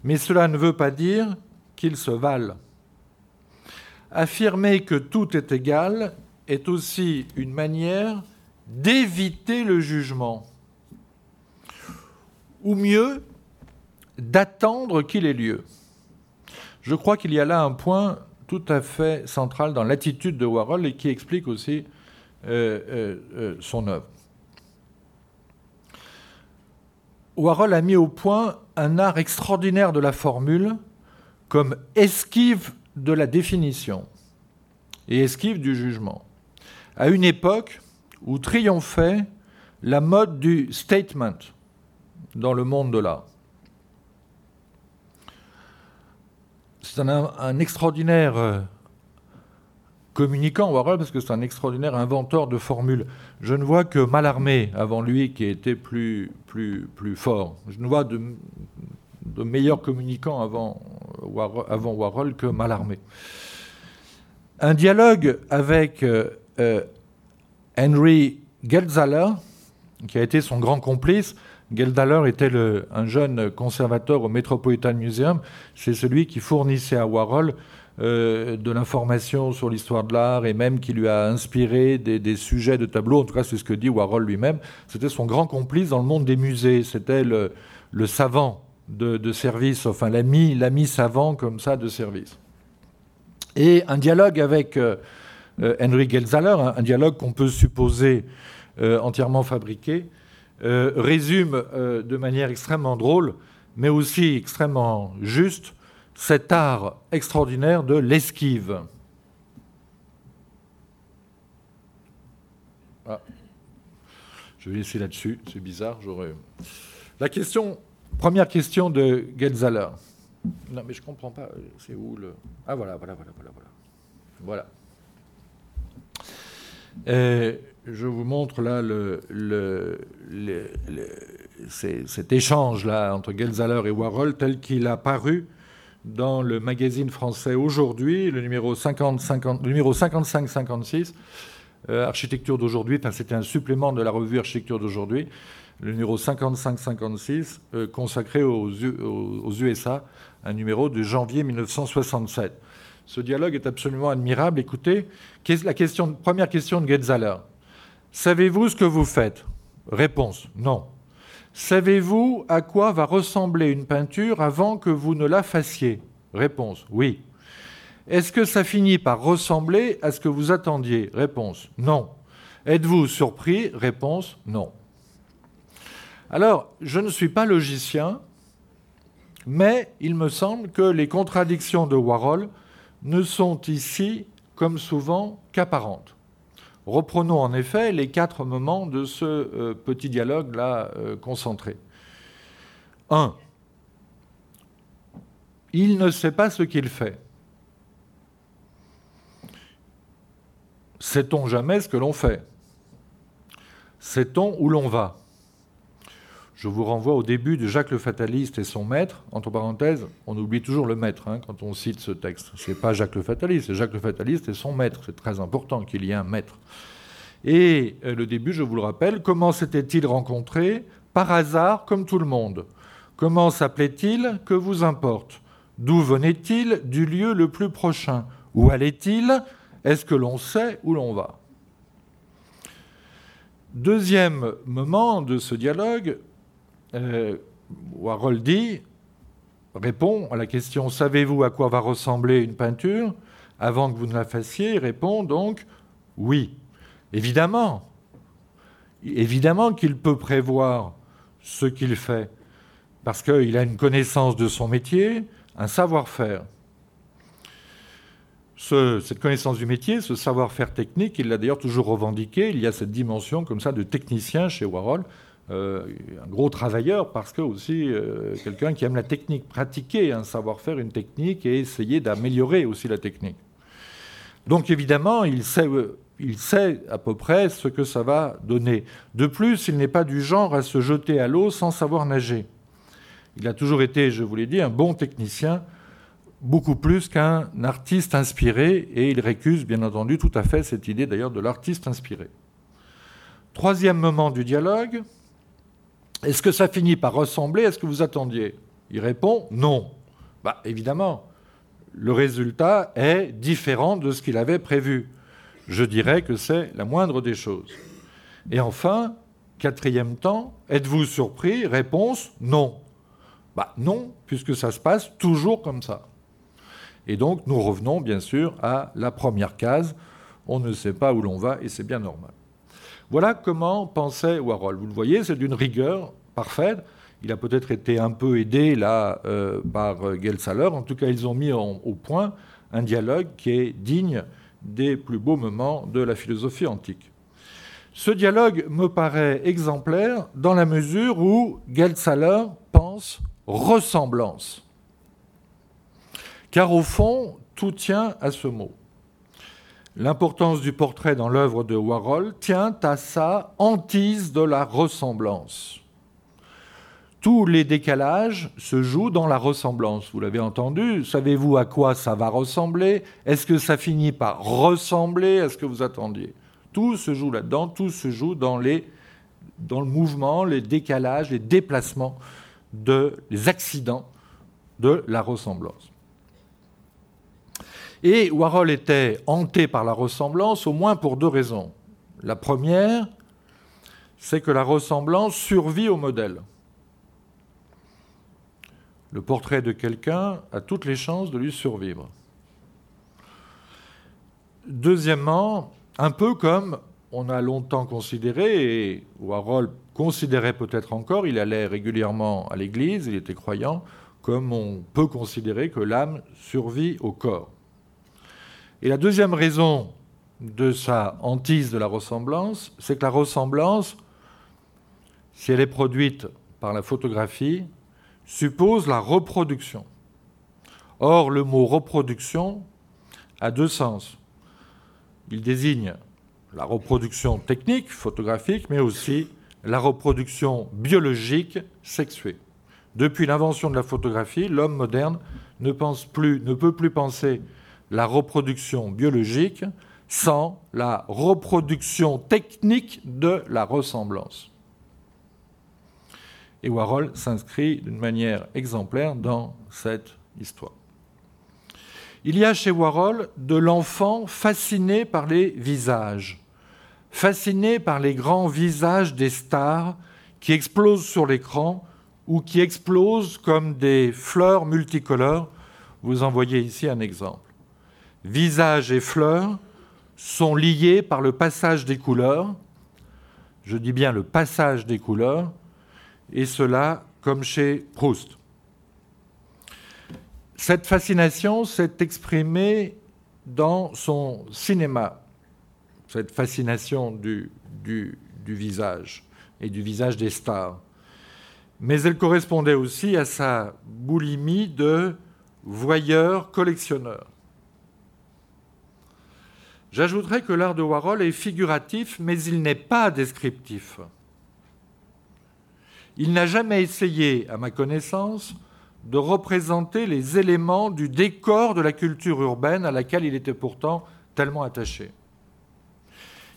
Speaker 1: Mais cela ne veut pas dire qu'ils se valent. Affirmer que tout est égal est aussi une manière d'éviter le jugement, ou mieux, d'attendre qu'il ait lieu. Je crois qu'il y a là un point tout à fait central dans l'attitude de Warhol et qui explique aussi euh, euh, euh, son œuvre. Warhol a mis au point un art extraordinaire de la formule comme esquive de la définition et esquive du jugement. À une époque où triomphait la mode du statement dans le monde de l'art. c'est un, extraordinaire euh, communicant, Warhol, parce que c'est un extraordinaire inventeur de formules. Je ne vois que Mallarmé avant lui qui était plus, plus, plus fort. Je ne vois de, meilleurs communicants avant, Warhol que Mallarmé. Un dialogue avec Henry Geldzahler, qui a été son grand complice. Geldzahler était un jeune conservateur au Metropolitan Museum. C'est celui qui fournissait à Warhol euh, de l'information sur l'histoire de l'art et même qui lui a inspiré des, sujets de tableaux. En tout cas, c'est ce que dit Warhol lui-même. C'était son grand complice dans le monde des musées. C'était le, savant de, service, enfin l'ami, savant comme ça de service. Et un dialogue avec euh, Henry Geldzahler, un, dialogue qu'on peut supposer entièrement fabriqué, résume de manière extrêmement drôle, mais aussi extrêmement juste, cet art extraordinaire de l'esquive. Ah. Je vais laisser là-dessus, c'est bizarre. La question, première question de Gelzaler. Non, mais je comprends pas. C'est où le. Ah, voilà, voilà, voilà, voilà. Voilà. voilà. Je vous montre là cet échange-là entre Gelzaler et Warhol tel qu'il a paru dans le magazine français aujourd'hui, le numéro, 55-56, euh, Architecture d'aujourd'hui, c'était un supplément de la revue Architecture d'aujourd'hui, le numéro 55-56, euh, consacré aux, aux, USA, un numéro de janvier 1967. Ce dialogue est absolument admirable. Écoutez, la question, première question de Getzaler. Savez-vous ce que vous faites? Réponse non. Savez-vous à quoi va ressembler une peinture avant que vous ne la fassiez? Réponse oui. Est-ce que ça finit par ressembler à ce que vous attendiez? Réponse non. Êtes-vous surpris? Réponse non. Alors, je ne suis pas logicien, mais il me semble que les contradictions de Warhol ne sont ici, comme souvent, qu'apparentes. Reprenons en effet les quatre moments de ce euh, petit dialogue-là euh, concentré. 1. Il ne sait pas ce qu'il fait. Sait-on jamais ce que l'on fait? Sait-on où l'on va? Je vous renvoie au début de Jacques le Fataliste et son maître. Entre parenthèses, on oublie toujours le maître hein, quand on cite ce texte. Ce n'est pas Jacques le Fataliste, c'est Jacques le Fataliste et son maître. C'est très important qu'il y ait un maître. Et euh, le début, je vous le rappelle, comment s'était-il rencontré? Par hasard, comme tout le monde. Comment s'appelait-il? Que vous importe? D'où venait-il? Du lieu le plus prochain? Où allait-il? Est-ce que l'on sait où l'on va? Deuxième moment de ce dialogue, euh, Warhol dit, répond à la question Savez-vous à quoi va ressembler une peinture Avant que vous ne la fassiez, répond donc Oui. Évidemment, évidemment qu'il peut prévoir ce qu'il fait, parce qu'il a une connaissance de son métier, un savoir-faire. cette connaissance du métier, ce savoir-faire technique, il l'a d'ailleurs toujours revendiqué. Il y a cette dimension comme ça de technicien chez Warhol, euh, un gros travailleur parce que aussi euh, quelqu'un qui aime la technique, pratiquer un savoir-faire, une technique et essayer d'améliorer aussi la technique. Donc évidemment, il sait euh, il sait à peu près ce que ça va donner. De plus, il n'est pas du genre à se jeter à l'eau sans savoir nager. Il a toujours été, je vous l'ai dit, un bon technicien, beaucoup plus qu'un artiste inspiré, et il récuse bien entendu tout à fait cette idée d'ailleurs de l'artiste inspiré. Troisième moment du dialogue, est-ce que ça finit par ressembler à ce que vous attendiez? Il répond non. Bah, évidemment, le résultat est différent de ce qu'il avait prévu je dirais que c'est la moindre des choses. Et enfin, quatrième temps, êtes-vous surpris? Réponse non. Bah non, puisque ça se passe toujours comme ça. Et donc nous revenons bien sûr à la première case, on ne sait pas où l'on va et c'est bien normal. Voilà comment pensait Warhol. Vous le voyez, c'est d'une rigueur parfaite. Il a peut-être été un peu aidé là euh, par Gelsaler. En tout cas, ils ont mis au point un dialogue qui est digne des plus beaux moments de la philosophie antique. Ce dialogue me paraît exemplaire dans la mesure où Geltsaler pense ressemblance. Car au fond, tout tient à ce mot. L'importance du portrait dans l'œuvre de Warhol tient à sa hantise de la ressemblance. tous les décalages se jouent dans la ressemblance. Vous l'avez entendu. Savez-vous à quoi ça va ressembler? Est-ce que ça finit par ressembler à ce que vous attendiez? Tout se joue là-dedans, tout se joue dans, les, dans le mouvement, les décalages, les déplacements, de, les accidents de la ressemblance. Et Warhol était hanté par la ressemblance au moins pour deux raisons. La première, c'est que la ressemblance survit au modèle le portrait de quelqu'un a toutes les chances de lui survivre. Deuxièmement, un peu comme on a longtemps considéré, et Warhol considérait peut-être encore, il allait régulièrement à l'église, il était croyant, comme on peut considérer que l'âme survit au corps. Et la deuxième raison de sa hantise de la ressemblance, c'est que la ressemblance, si elle est produite par la photographie, suppose la reproduction. Or, le mot reproduction a deux sens. Il désigne la reproduction technique, photographique, mais aussi la reproduction biologique, sexuée. Depuis l'invention de la photographie, l'homme moderne ne, pense plus, ne peut plus penser la reproduction biologique sans la reproduction technique de la ressemblance. Et Warhol s'inscrit d'une manière exemplaire dans cette histoire. Il y a chez Warhol de l'enfant fasciné par les visages, fasciné par les grands visages des stars qui explosent sur l'écran ou qui explosent comme des fleurs multicolores. Vous en voyez ici un exemple. Visages et fleurs sont liés par le passage des couleurs. Je dis bien le passage des couleurs et cela comme chez Proust. Cette fascination s'est exprimée dans son cinéma, cette fascination du, du, visage et du visage des stars. Mais elle correspondait aussi à sa boulimie de voyeur-collectionneur. J'ajouterais que l'art de Warhol est figuratif, mais il n'est pas descriptif. Il n'a jamais essayé, à ma connaissance, de représenter les éléments du décor de la culture urbaine à laquelle il était pourtant tellement attaché.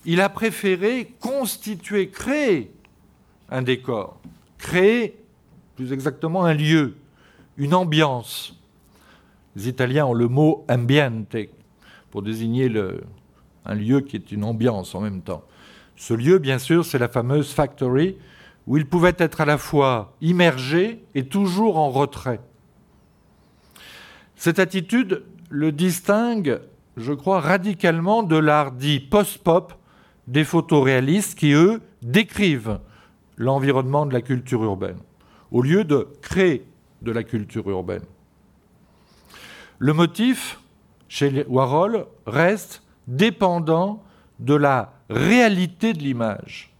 Speaker 1: Il a préféré constituer, créer un décor, créer plus exactement un lieu, une ambiance. Les Italiens ont le mot ambiente pour désigner un lieu qui est une ambiance en même temps. Ce lieu, bien sûr, c'est la fameuse factory où il pouvait être à la fois immergé et toujours en retrait. Cette attitude le distingue, je crois, radicalement de l'art dit post-pop des photoréalistes qui, eux, décrivent l'environnement de la culture urbaine, au lieu de créer de la culture urbaine. Le motif, chez Warhol, reste dépendant de la réalité de l'image.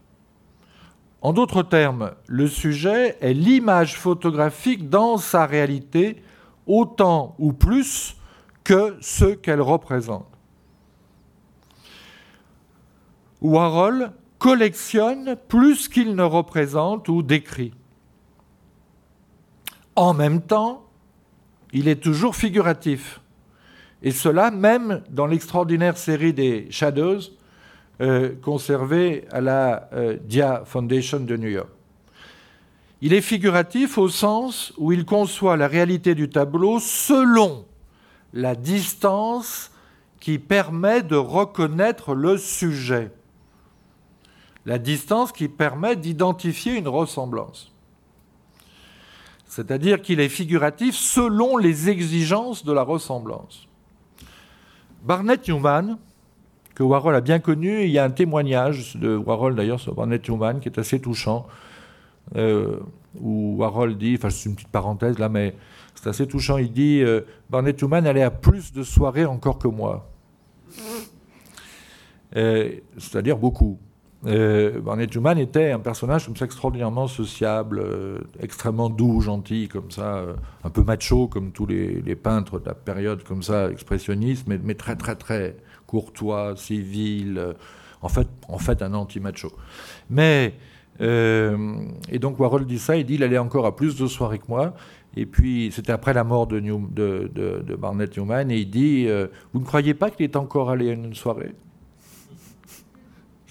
Speaker 1: En d'autres termes, le sujet est l'image photographique dans sa réalité autant ou plus que ce qu'elle représente. Warhol collectionne plus qu'il ne représente ou décrit. En même temps, il est toujours figuratif. Et cela même dans l'extraordinaire série des Shadows, euh, conservé à la euh, Dia Foundation de New York. Il est figuratif au sens où il conçoit la réalité du tableau selon la distance qui permet de reconnaître le sujet, la distance qui permet d'identifier une ressemblance. C'est-à-dire qu'il est figuratif selon les exigences de la ressemblance. Barnett Newman, que Warhol a bien connu. Il y a un témoignage de Warhol d'ailleurs sur Barnett Newman qui est assez touchant, euh, où Warhol dit, c'est une petite parenthèse là, mais c'est assez touchant, il dit euh, Barnett Newman allait à plus de soirées encore que moi. Euh, c'est-à-dire beaucoup. Barnett Newman était un personnage comme ça extraordinairement sociable, extrêmement doux, gentil, comme ça, un peu macho, comme tous les, peintres de la période comme ça, expressionniste, mais, très très très courtois, civil, en fait, en fait un anti-macho. Mais Euh, et donc Warhol dit ça, il dit il allait encore à plus de soirées que moi. Et puis c'était après la mort de, Barnett Newman, et il dit euh, Vous ne croyez pas qu'il est encore allé à une soirée?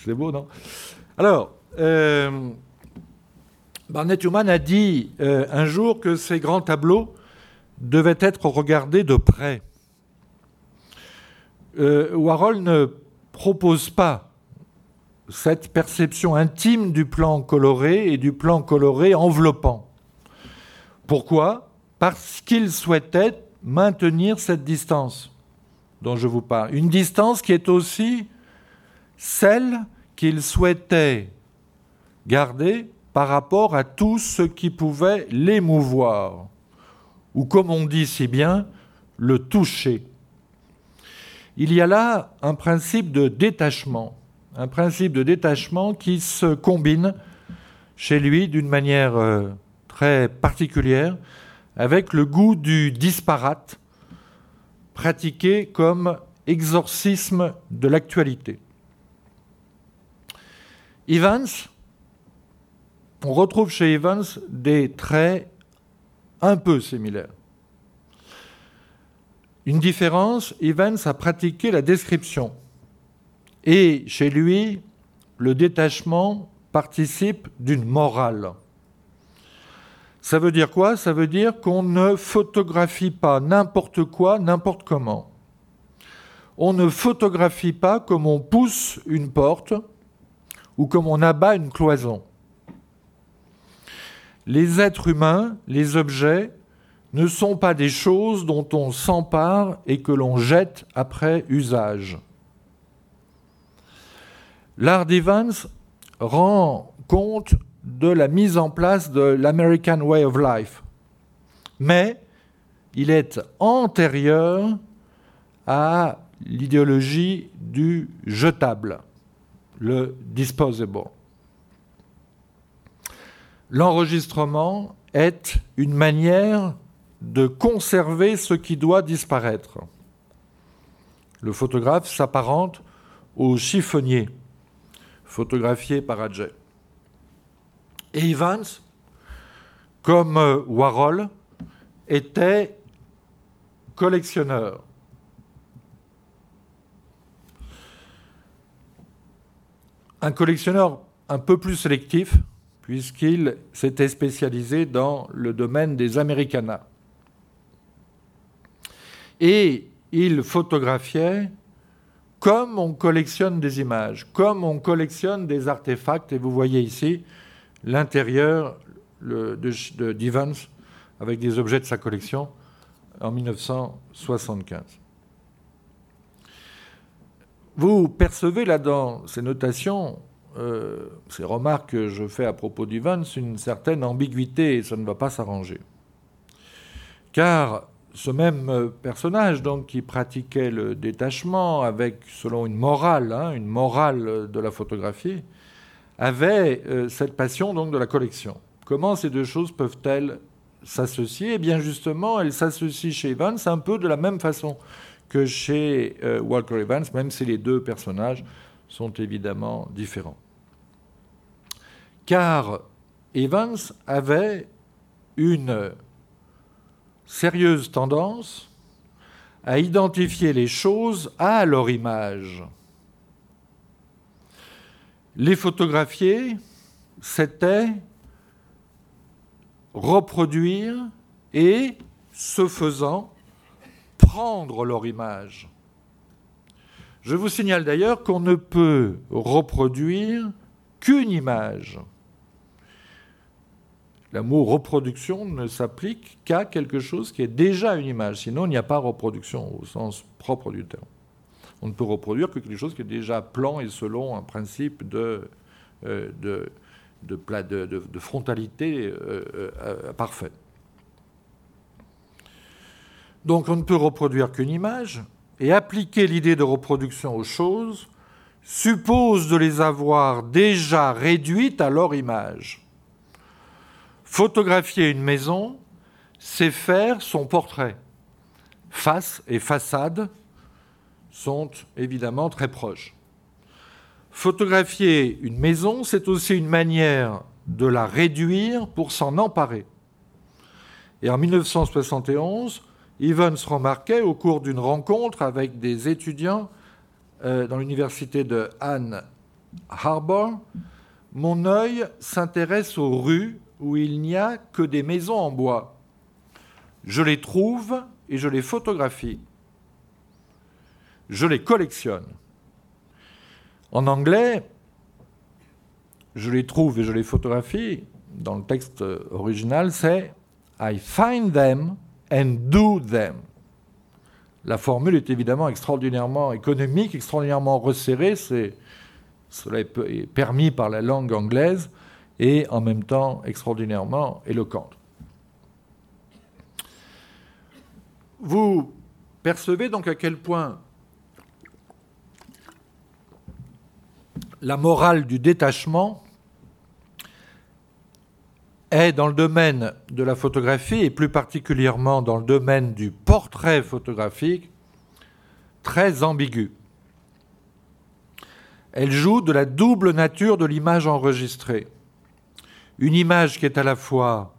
Speaker 1: C'est beau, non? Alors, euh, Barnett Newman a dit un jour que ces grands tableaux devaient être regardés de près. Warhol ne propose pas cette perception intime du plan coloré et du plan coloré enveloppant. Pourquoi? Parce qu'il souhaitait maintenir cette distance dont je vous parle. Une distance qui est aussi celle qu'il souhaitait garder par rapport à tout ce qui pouvait l'émouvoir, ou comme on dit si bien, le toucher. Il y a là un principe de détachement un principe de détachement qui se combine chez lui d'une manière euh, très particulière avec le goût du disparate pratiqué comme exorcisme de l'actualité. Evans, on retrouve chez Evans des traits un peu similaires. Une différence, Evans a pratiqué la description et chez lui, le détachement participe d'une morale. Ça veut dire quoi? Ça veut dire qu'on ne photographie pas n'importe quoi, n'importe comment. On ne photographie pas comme on pousse une porte ou comme on abat une cloison. Les êtres humains, les objets, ne sont pas des choses dont on s'empare et que l'on jette après usage. L'art d'Evans rend compte de la mise en place de l'American Way of Life, mais il est antérieur à l'idéologie du jetable, le disposable. L'enregistrement est une manière de conserver ce qui doit disparaître. Le photographe s'apparente au chiffonnier photographié par Adjay. Et Evans, comme euh, Warhol, était collectionneur. Un collectionneur un peu plus sélectif, puisqu'il s'était spécialisé dans le domaine des Americana. Et il photographiait comme on collectionne des images, comme on collectionne des artefacts, et vous voyez ici l'intérieur de d'Evans avec des objets de sa collection en 1975. Vous percevez là dans ces notations, euh, ces remarques que je fais à propos d'Evans, une certaine ambiguïté et ça ne va pas s'arranger. Car ce même personnage donc qui pratiquait le détachement avec selon une morale, hein, une morale de la photographie, avait euh, cette passion donc de la collection. Comment ces deux choses peuvent-elles s'associer? Eh bien justement, elles s'associent chez Evans un peu de la même façon que chez euh, Walker Evans, même si les deux personnages sont évidemment différents. Car Evans avait une sérieuse tendance à identifier les choses à leur image. Les photographier, c'était reproduire et, ce faisant, prendre leur image. Je vous signale d'ailleurs qu'on ne peut reproduire qu'une image. L'amour reproduction ne s'applique qu'à quelque chose qui est déjà une image. Sinon, il n'y a pas reproduction au sens propre du terme. On ne peut reproduire que quelque chose qui est déjà plan et selon un principe de, euh, de, de, frontalité euh, euh, parfait. Donc on ne peut reproduire qu'une image, et appliquer l'idée de reproduction aux choses suppose de les avoir déjà réduites à leur image. Photographier une maison, c'est faire son portrait. Face et façade sont évidemment très proches. Photographier une maison, c'est aussi une manière de la réduire pour s'en emparer. Et en 1971, Evans remarquait au cours d'une rencontre avec des étudiants euh, dans l'université de Ann Harbor, mon œil s'intéresse aux rues où il n'y a que des maisons en bois. Je les trouve et je les photographie. Je les collectionne. En anglais, je les trouve et je les photographie. Dans le texte original, c'est I find them and do them. La formule est évidemment extraordinairement économique, extraordinairement resserrée. C'est, cela est permis par la langue anglaise et en même temps extraordinairement éloquente. Vous percevez donc à quel point la morale du détachement est dans le domaine de la photographie et plus particulièrement dans le domaine du portrait photographique très ambiguë. Elle joue de la double nature de l'image enregistrée. Une image qui est à la fois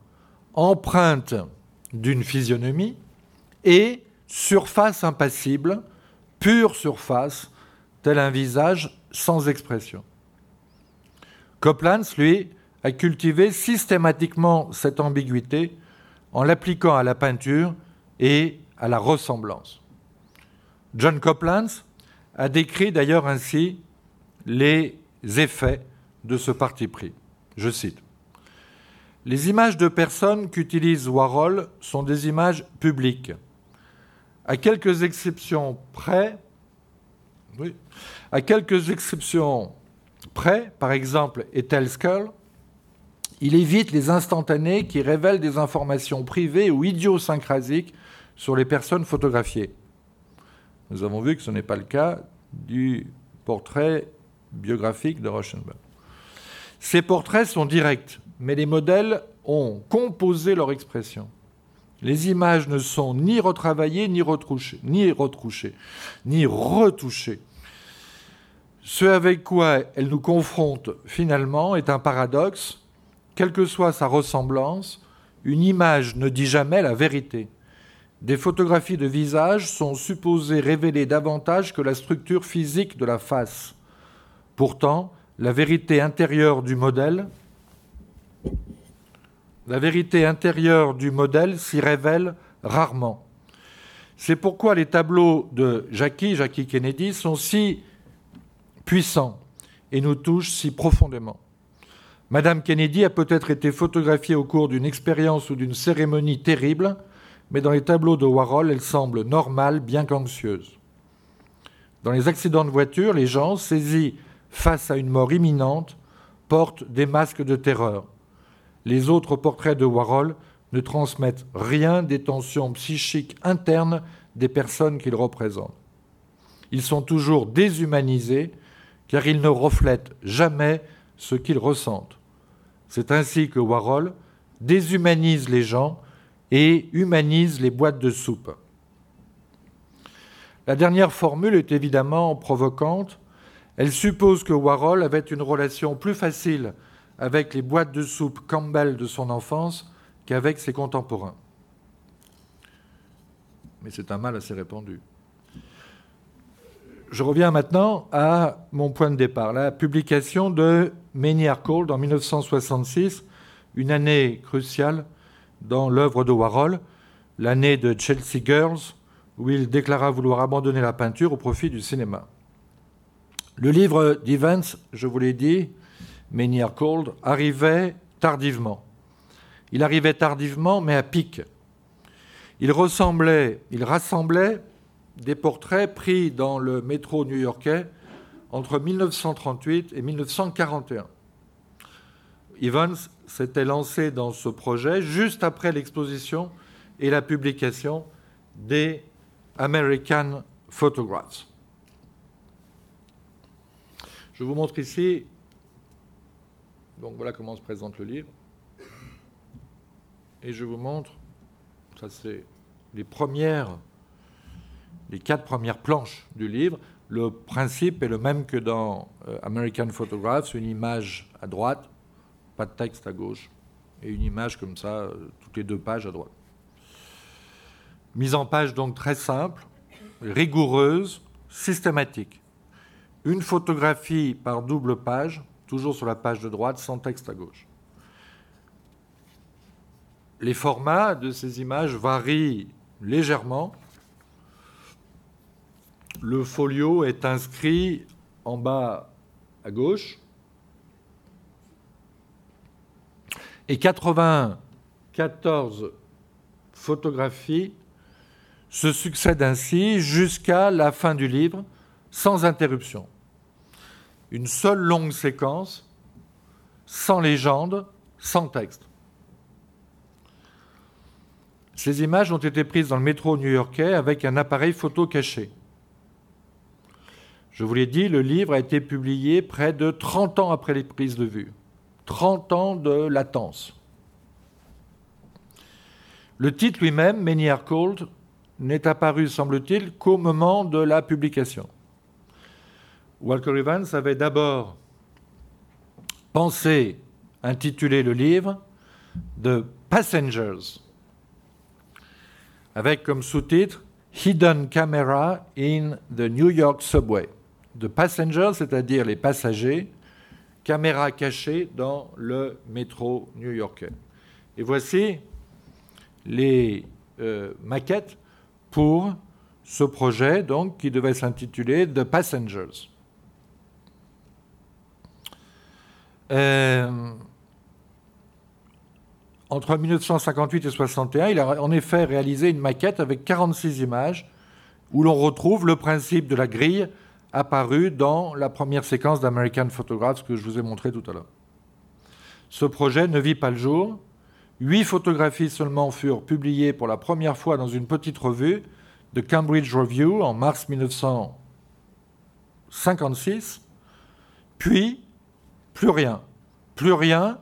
Speaker 1: empreinte d'une physionomie et surface impassible, pure surface, tel un visage sans expression. Copland, lui, a cultivé systématiquement cette ambiguïté en l'appliquant à la peinture et à la ressemblance. John Copland a décrit d'ailleurs ainsi les effets de ce parti pris. Je cite Les images de personnes qu'utilise Warhol sont des images publiques. À quelques exceptions près, à quelques exceptions près, par exemple Ethel Skull, il évite les instantanés qui révèlent des informations privées ou idiosyncrasiques sur les personnes photographiées. Nous avons vu que ce n'est pas le cas du portrait biographique de Rauschenberg. Ces portraits sont directs, mais les modèles ont composé leur expression. Les images ne sont ni retravaillées, ni retouchées, ni retouchées, ni retouchées. Ce avec quoi elles nous confrontent finalement est un paradoxe quelle que soit sa ressemblance, une image ne dit jamais la vérité. Des photographies de visage sont supposées révéler davantage que la structure physique de la face. Pourtant, la vérité intérieure du modèle, la vérité intérieure du modèle s'y révèle rarement. C'est pourquoi les tableaux de Jackie, Jackie Kennedy, sont si puissants et nous touchent si profondément. Madame Kennedy a peut-être été photographiée au cours d'une expérience ou d'une cérémonie terrible, mais dans les tableaux de Warhol, elle semble normale, bien qu'anxieuse. Dans les accidents de voiture, les gens, saisis face à une mort imminente, portent des masques de terreur. Les autres portraits de Warhol ne transmettent rien des tensions psychiques internes des personnes qu'ils représentent. Ils sont toujours déshumanisés car ils ne reflètent jamais ce qu'ils ressentent. C'est ainsi que Warhol déshumanise les gens et humanise les boîtes de soupe. La dernière formule est évidemment provocante. Elle suppose que Warhol avait une relation plus facile avec les boîtes de soupe Campbell de son enfance qu'avec ses contemporains. Mais c'est un mal assez répandu. Je reviens maintenant à mon point de départ, la publication de Many Are Cold en 1966, une année cruciale dans l'œuvre de Warhol, l'année de Chelsea Girls, où il déclara vouloir abandonner la peinture au profit du cinéma. Le livre d'Evans, je vous l'ai dit, Many Are Cold, arrivait tardivement. Il arrivait tardivement, mais à pic. Il ressemblait, il rassemblait des portraits pris dans le métro new-yorkais entre 1938 et 1941. Evans s'était lancé dans ce projet juste après l'exposition et la publication des American Photographs. Je vous montre ici, donc voilà comment se présente le livre, et je vous montre, ça c'est les premières, les quatre premières planches du livre Le principe est le même que dans euh, American Photographs, une image à droite, pas de texte à gauche, et une image comme ça, euh, toutes les deux pages à droite. Mise en page donc très simple, rigoureuse, systématique. Une photographie par double page, toujours sur la page de droite, sans texte à gauche. Les formats de ces images varient légèrement. Le folio est inscrit en bas à gauche. Et 94 photographies se succèdent ainsi jusqu'à la fin du livre, sans interruption. Une seule longue séquence, sans légende, sans texte. Ces images ont été prises dans le métro new-yorkais avec un appareil photo caché. Je vous l'ai dit, le livre a été publié près de 30 ans après les prises de vue. 30 ans de latence. Le titre lui-même, Many Are Cold, n'est apparu, semble-t-il, qu'au moment de la publication. Walker Evans avait d'abord pensé intituler le livre The Passengers, avec comme sous-titre Hidden Camera in the New York Subway. The Passengers, c'est-à-dire les passagers, caméra cachée dans le métro new-yorkais. Et voici les euh, maquettes pour ce projet donc, qui devait s'intituler The Passengers. Euh, entre 1958 et 1961, il a en effet réalisé une maquette avec 46 images où l'on retrouve le principe de la grille apparu dans la première séquence d'American Photographs que je vous ai montré tout à l'heure. Ce projet ne vit pas le jour Huit photographies seulement furent publiées pour la première fois dans une petite revue de Cambridge Review en mars 1956, puis plus rien, plus rien,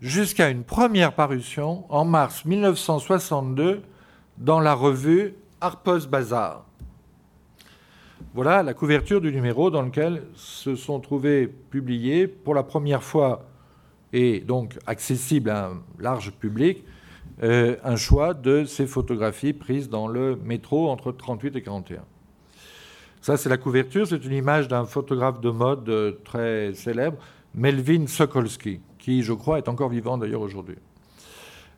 Speaker 1: jusqu'à une première parution en mars 1962 dans la revue Harper's Bazaar. Voilà la couverture du numéro dans lequel se sont trouvés publiés pour la première fois et donc accessible à un large public, euh, un choix de ces photographies prises dans le métro entre 38 et 41. Ça, c'est la couverture. C'est une image d'un photographe de mode euh, très célèbre, Melvin Sokolsky, qui, je crois, est encore vivant d'ailleurs aujourd'hui.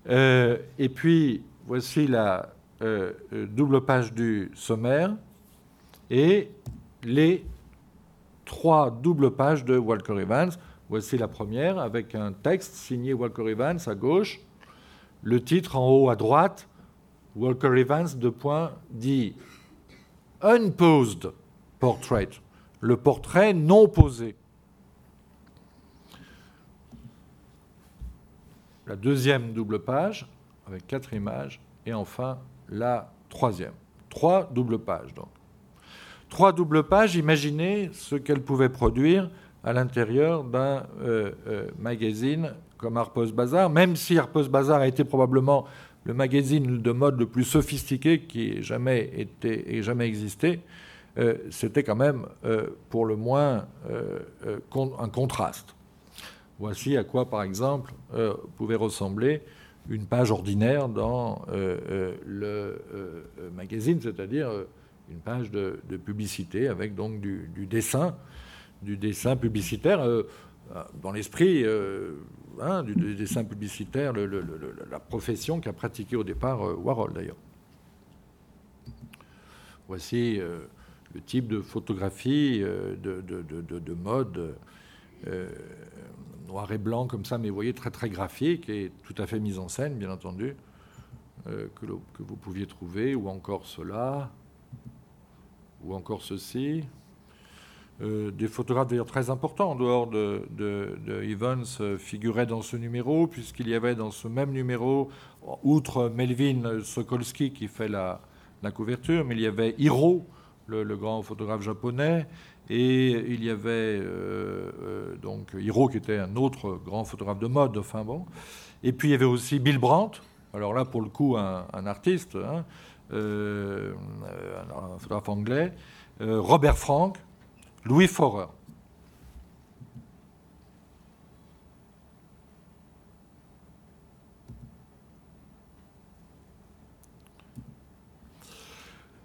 Speaker 1: Euh, et puis, voici la double page du sommaire et les trois doubles pages de Walker Evans. Voici la première avec un texte signé Walker Evans à gauche, le titre en haut à droite, Walker Evans, de point, dit Unposed Portrait, le portrait non posé. La deuxième double page avec quatre images et enfin la troisième. Trois doubles pages donc. Trois doubles pages, imaginez ce qu'elles pouvaient produire à l'intérieur d'un euh, euh, magazine comme Harper's Bazaar, même si Harper's Bazaar a été probablement le magazine de mode le plus sophistiqué qui ait jamais, été, jamais existé, euh, c'était quand même pour le moins un contraste. Voici à quoi, par exemple, pouvait ressembler une page ordinaire dans le magazine, c'est-à-dire une page de, publicité avec donc du dessin du dessin publicitaire, euh, dans l'esprit euh, hein, du, dessin publicitaire, la profession qu'a pratiquée au départ euh, Warhol d'ailleurs. Voici le type de photographie de, mode noir et blanc comme ça, mais vous voyez très très graphique et tout à fait mise en scène, bien entendu, que, vous pouviez trouver, ou encore cela, ou encore ceci. Euh, des photographes d'ailleurs très importants en dehors de, Evans euh, figuraient dans ce numéro, puisqu'il y avait dans ce même numéro, outre Melvin Sokolsky qui fait la, couverture, mais il y avait Hiro, le, grand photographe japonais, et il y avait euh, donc Hiro qui était un autre grand photographe de mode, enfin bon. Et puis il y avait aussi Bill Brandt, alors là pour le coup un, artiste, hein, un photographe anglais, Robert Frank, Louis Forer.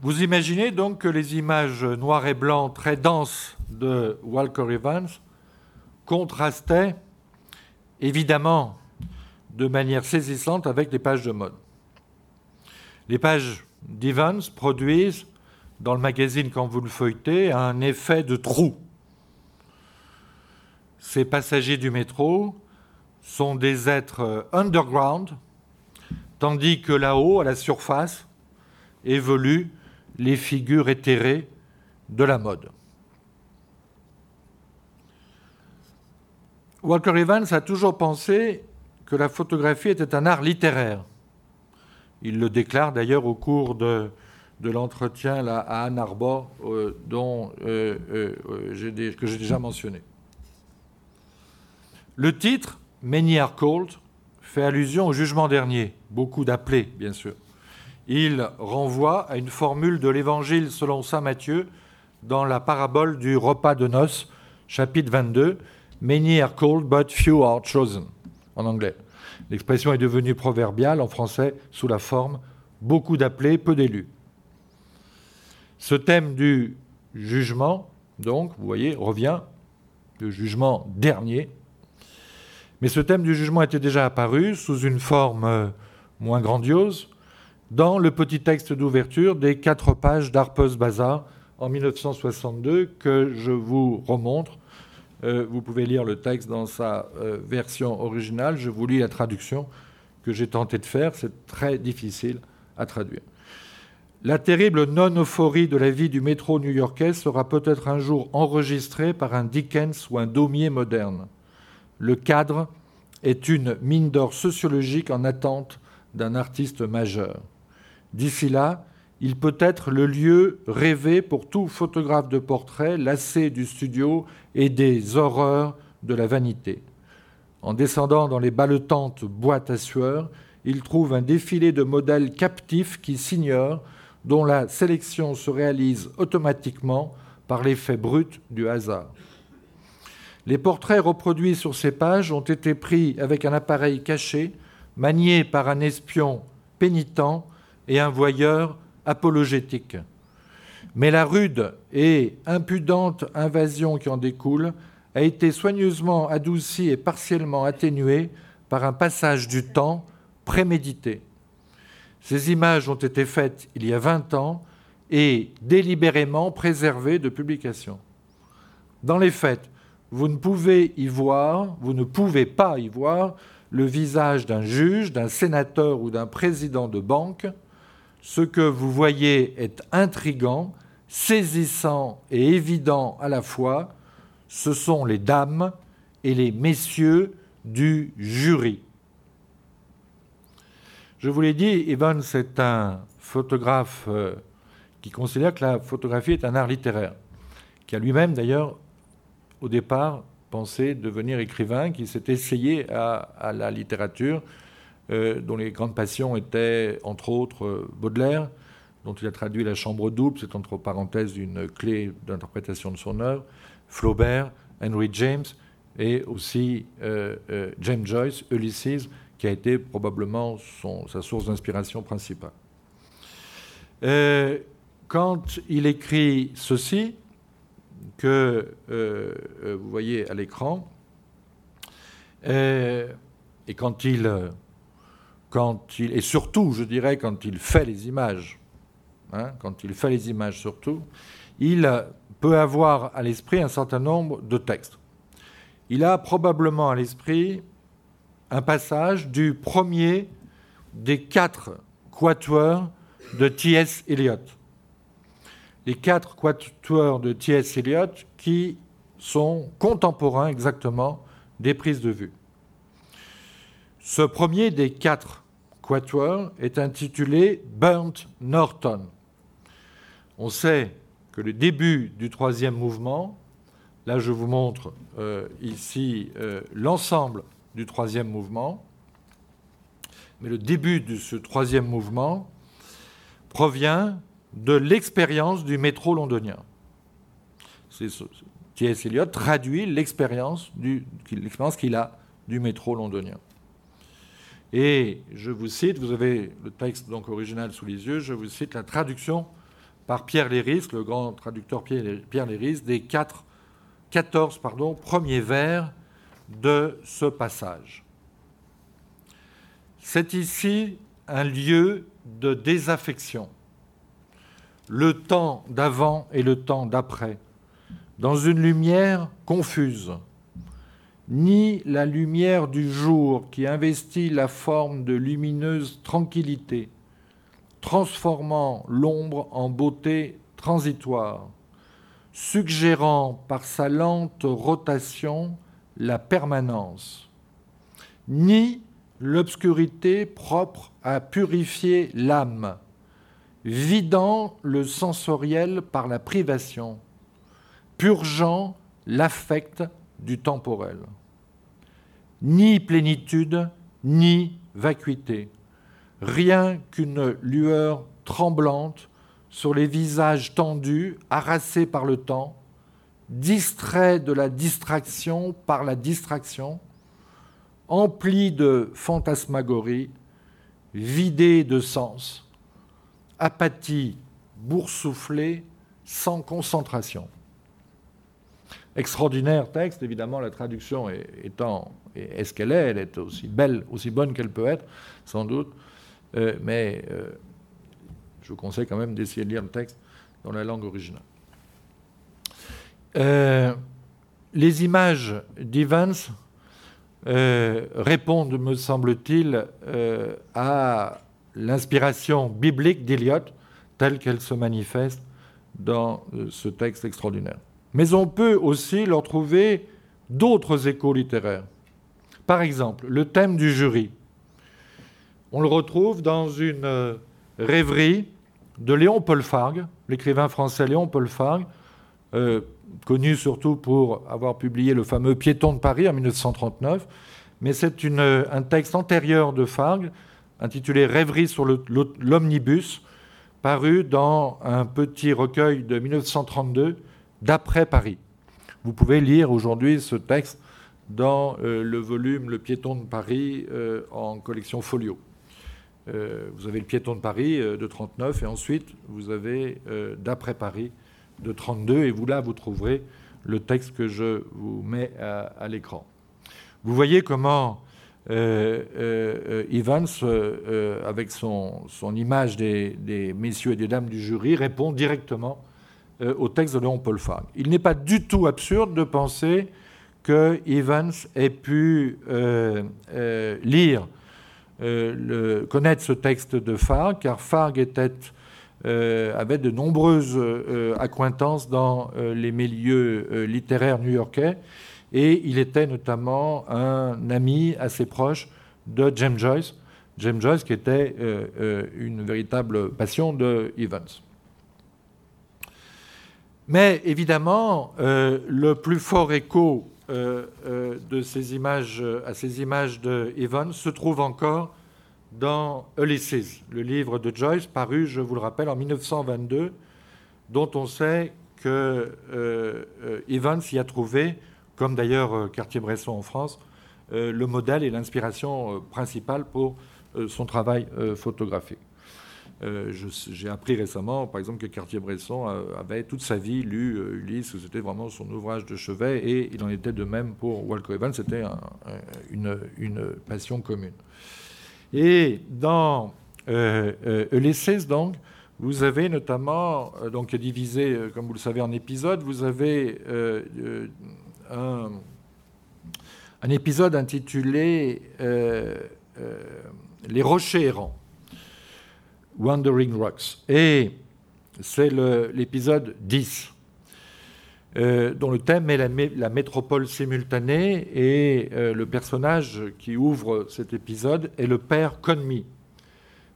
Speaker 1: Vous imaginez donc que les images noires et blancs très denses de Walker Evans contrastaient évidemment de manière saisissante avec les pages de mode. Les pages d'Evans produisent, dans le magazine quand vous le feuilletez, un effet de trou. Ces passagers du métro sont des êtres underground, tandis que là-haut, à la surface, évoluent les figures éthérées de la mode. Walker Evans a toujours pensé que la photographie était un art littéraire. Il le déclare d'ailleurs au cours de, l'entretien à Ann Arbor euh, dont, euh, euh, que j'ai déjà mentionné. Le titre, Many are cold, fait allusion au jugement dernier, beaucoup d'appelés bien sûr il renvoie à une formule de l'Évangile selon Saint Matthieu dans la parabole du repas de noces, chapitre 22, Many are called, but few are chosen, en anglais. L'expression est devenue proverbiale en français sous la forme beaucoup d'appelés, peu d'élus. Ce thème du jugement, donc, vous voyez, revient, le jugement dernier. Mais ce thème du jugement était déjà apparu sous une forme euh, moins grandiose, dans le petit texte d'ouverture des quatre pages d'Harper's Bazaar en 1962 que je vous remontre. Euh, vous pouvez lire le texte dans sa euh, version originale. Je vous lis la traduction que j'ai tenté de faire. C'est très difficile à traduire. La terrible non-euphorie de la vie du métro new-yorkais sera peut-être un jour enregistrée par un Dickens ou un Daumier moderne. Le cadre est une mine d'or sociologique en attente d'un artiste majeur. D'ici là, il peut être le lieu rêvé pour tout photographe de portrait lassé du studio et des horreurs de la vanité. En descendant dans les baletantes boîtes à sueur, il trouve un défilé de modèles captifs qui s'ignorent, dont la sélection se réalise automatiquement par l'effet brut du hasard. Les portraits reproduits sur ces pages ont été pris avec un appareil caché, manié par un espion pénitent et un voyeur apologétique. Mais la rude et impudente invasion qui en découle a été soigneusement adoucie et partiellement atténuée par un passage du temps prémédité. Ces images ont été faites il y a 20 ans et délibérément préservées de publication. Dans les faits, vous ne pouvez y voir, vous ne pouvez pas y voir le visage d'un juge, d'un sénateur ou d'un président de banque, ce que vous voyez est intrigant, saisissant et évident à la fois. Ce sont les dames et les messieurs du jury. Je vous l'ai dit, Evans est un photographe euh, qui considère que la photographie est un art littéraire, qui a lui-même d'ailleurs au départ pensé devenir écrivain, qui s'est essayé à la littérature euh, dont les grandes passions étaient, entre autres, euh, Baudelaire, dont il a traduit La Chambre double, c'est entre parenthèses une clé d'interprétation de son œuvre, Flaubert, Henry James, et aussi euh, James Joyce, Ulysses, qui a été probablement sa source d'inspiration principale. quand il écrit ceci, que vous voyez à l'écran, et quand il quand il, et surtout, je dirais, quand il fait les images, hein, quand il fait les images surtout, il peut avoir à l'esprit un certain nombre de textes. Il a probablement à l'esprit un passage du premier des quatre quatuors de T.S. Eliot. Les quatre quatuors de T.S. Eliot qui sont contemporains exactement des prises de vue. Ce premier des quatre quatuor est intitulé Burnt Norton. On sait que le début du troisième mouvement, là je vous montre euh, ici euh, l'ensemble du troisième mouvement, mais le début de ce troisième mouvement provient de l'expérience du métro londonien. T.S. Eliot traduit l'expérience qu'il a du métro londonien. Et je vous cite, vous avez le texte donc original sous les yeux, je vous cite la traduction par Pierre Léris, le grand traducteur Pierre Léris, des 4, 14 pardon, premiers vers de ce passage. C'est ici un lieu de désaffection, le temps d'avant et le temps d'après, dans une lumière confuse. Ni la lumière du jour qui investit la forme de lumineuse tranquillité, transformant l'ombre en beauté transitoire, suggérant par sa lente rotation la permanence, ni l'obscurité propre à purifier l'âme, vidant le sensoriel par la privation, purgeant l'affect du temporel. Ni plénitude, ni vacuité, rien qu'une lueur tremblante sur les visages tendus, harassés par le temps, distraits de la distraction par la distraction, emplis de fantasmagorie, vidés de sens, apathie boursouflée, sans concentration. Extraordinaire texte, évidemment, la traduction étant est ce qu'elle est, elle est aussi belle, aussi bonne qu'elle peut être, sans doute, euh, mais euh, je vous conseille quand même d'essayer de lire le texte dans la langue originale. Euh, les images d'Evans répondent, me semble-t-il, à l'inspiration biblique d'Eliot telle qu'elle se manifeste dans ce texte extraordinaire. Mais on peut aussi leur trouver d'autres échos littéraires. Par exemple, le thème du jury. On le retrouve dans une rêverie de Léon Paul Fargue, l'écrivain français Léon Paul Fargue, euh, connu surtout pour avoir publié le fameux Piéton de Paris en 1939, mais c'est un texte antérieur de Fargue, intitulé Rêverie sur l'omnibus, paru dans un petit recueil de 1932 d'après Paris. Vous pouvez lire aujourd'hui ce texte dans euh, le volume Le Piéton de Paris euh, en collection Folio. Euh, vous avez le piéton de Paris de 39 et ensuite vous avez d'après Paris de 32 et vous là vous trouverez le texte que je vous mets à, l'écran. Vous voyez comment Evans, avec son, image des, messieurs et des dames du jury, répond directement au texte de Léon Paul Fargue. Il n'est pas du tout absurde de penser que Evans ait pu lire euh, connaître ce texte de Farg, car Farg était, euh, avait de nombreuses euh, accointances dans les milieux littéraires new-yorkais, et il était notamment un ami assez proche de James Joyce, James Joyce qui était une véritable passion de Evans. Mais évidemment, le plus fort écho euh, euh, de ces images, à ces images de se trouve encore dans Ulysses, le livre de Joyce, paru, je vous le rappelle, en 1922, dont on sait que euh, Evans y a trouvé, comme d'ailleurs Cartier-Bresson en France, le modèle et l'inspiration principale pour son travail photographique. Euh, j'ai appris récemment, par exemple, que Cartier-Bresson avait toute sa vie lu euh, Ulysse, c'était vraiment son ouvrage de chevet, et il en était de même pour Walker Evans, c'était une, passion commune. Et dans euh, donc, vous avez notamment, donc divisé, comme vous le savez, en épisodes, vous avez un, un, épisode intitulé Les rochers errants. Wandering Rocks. Et c'est l'épisode 10, euh, dont le thème est la, métropole simultanée, et euh, le personnage qui ouvre cet épisode est le père Conmi.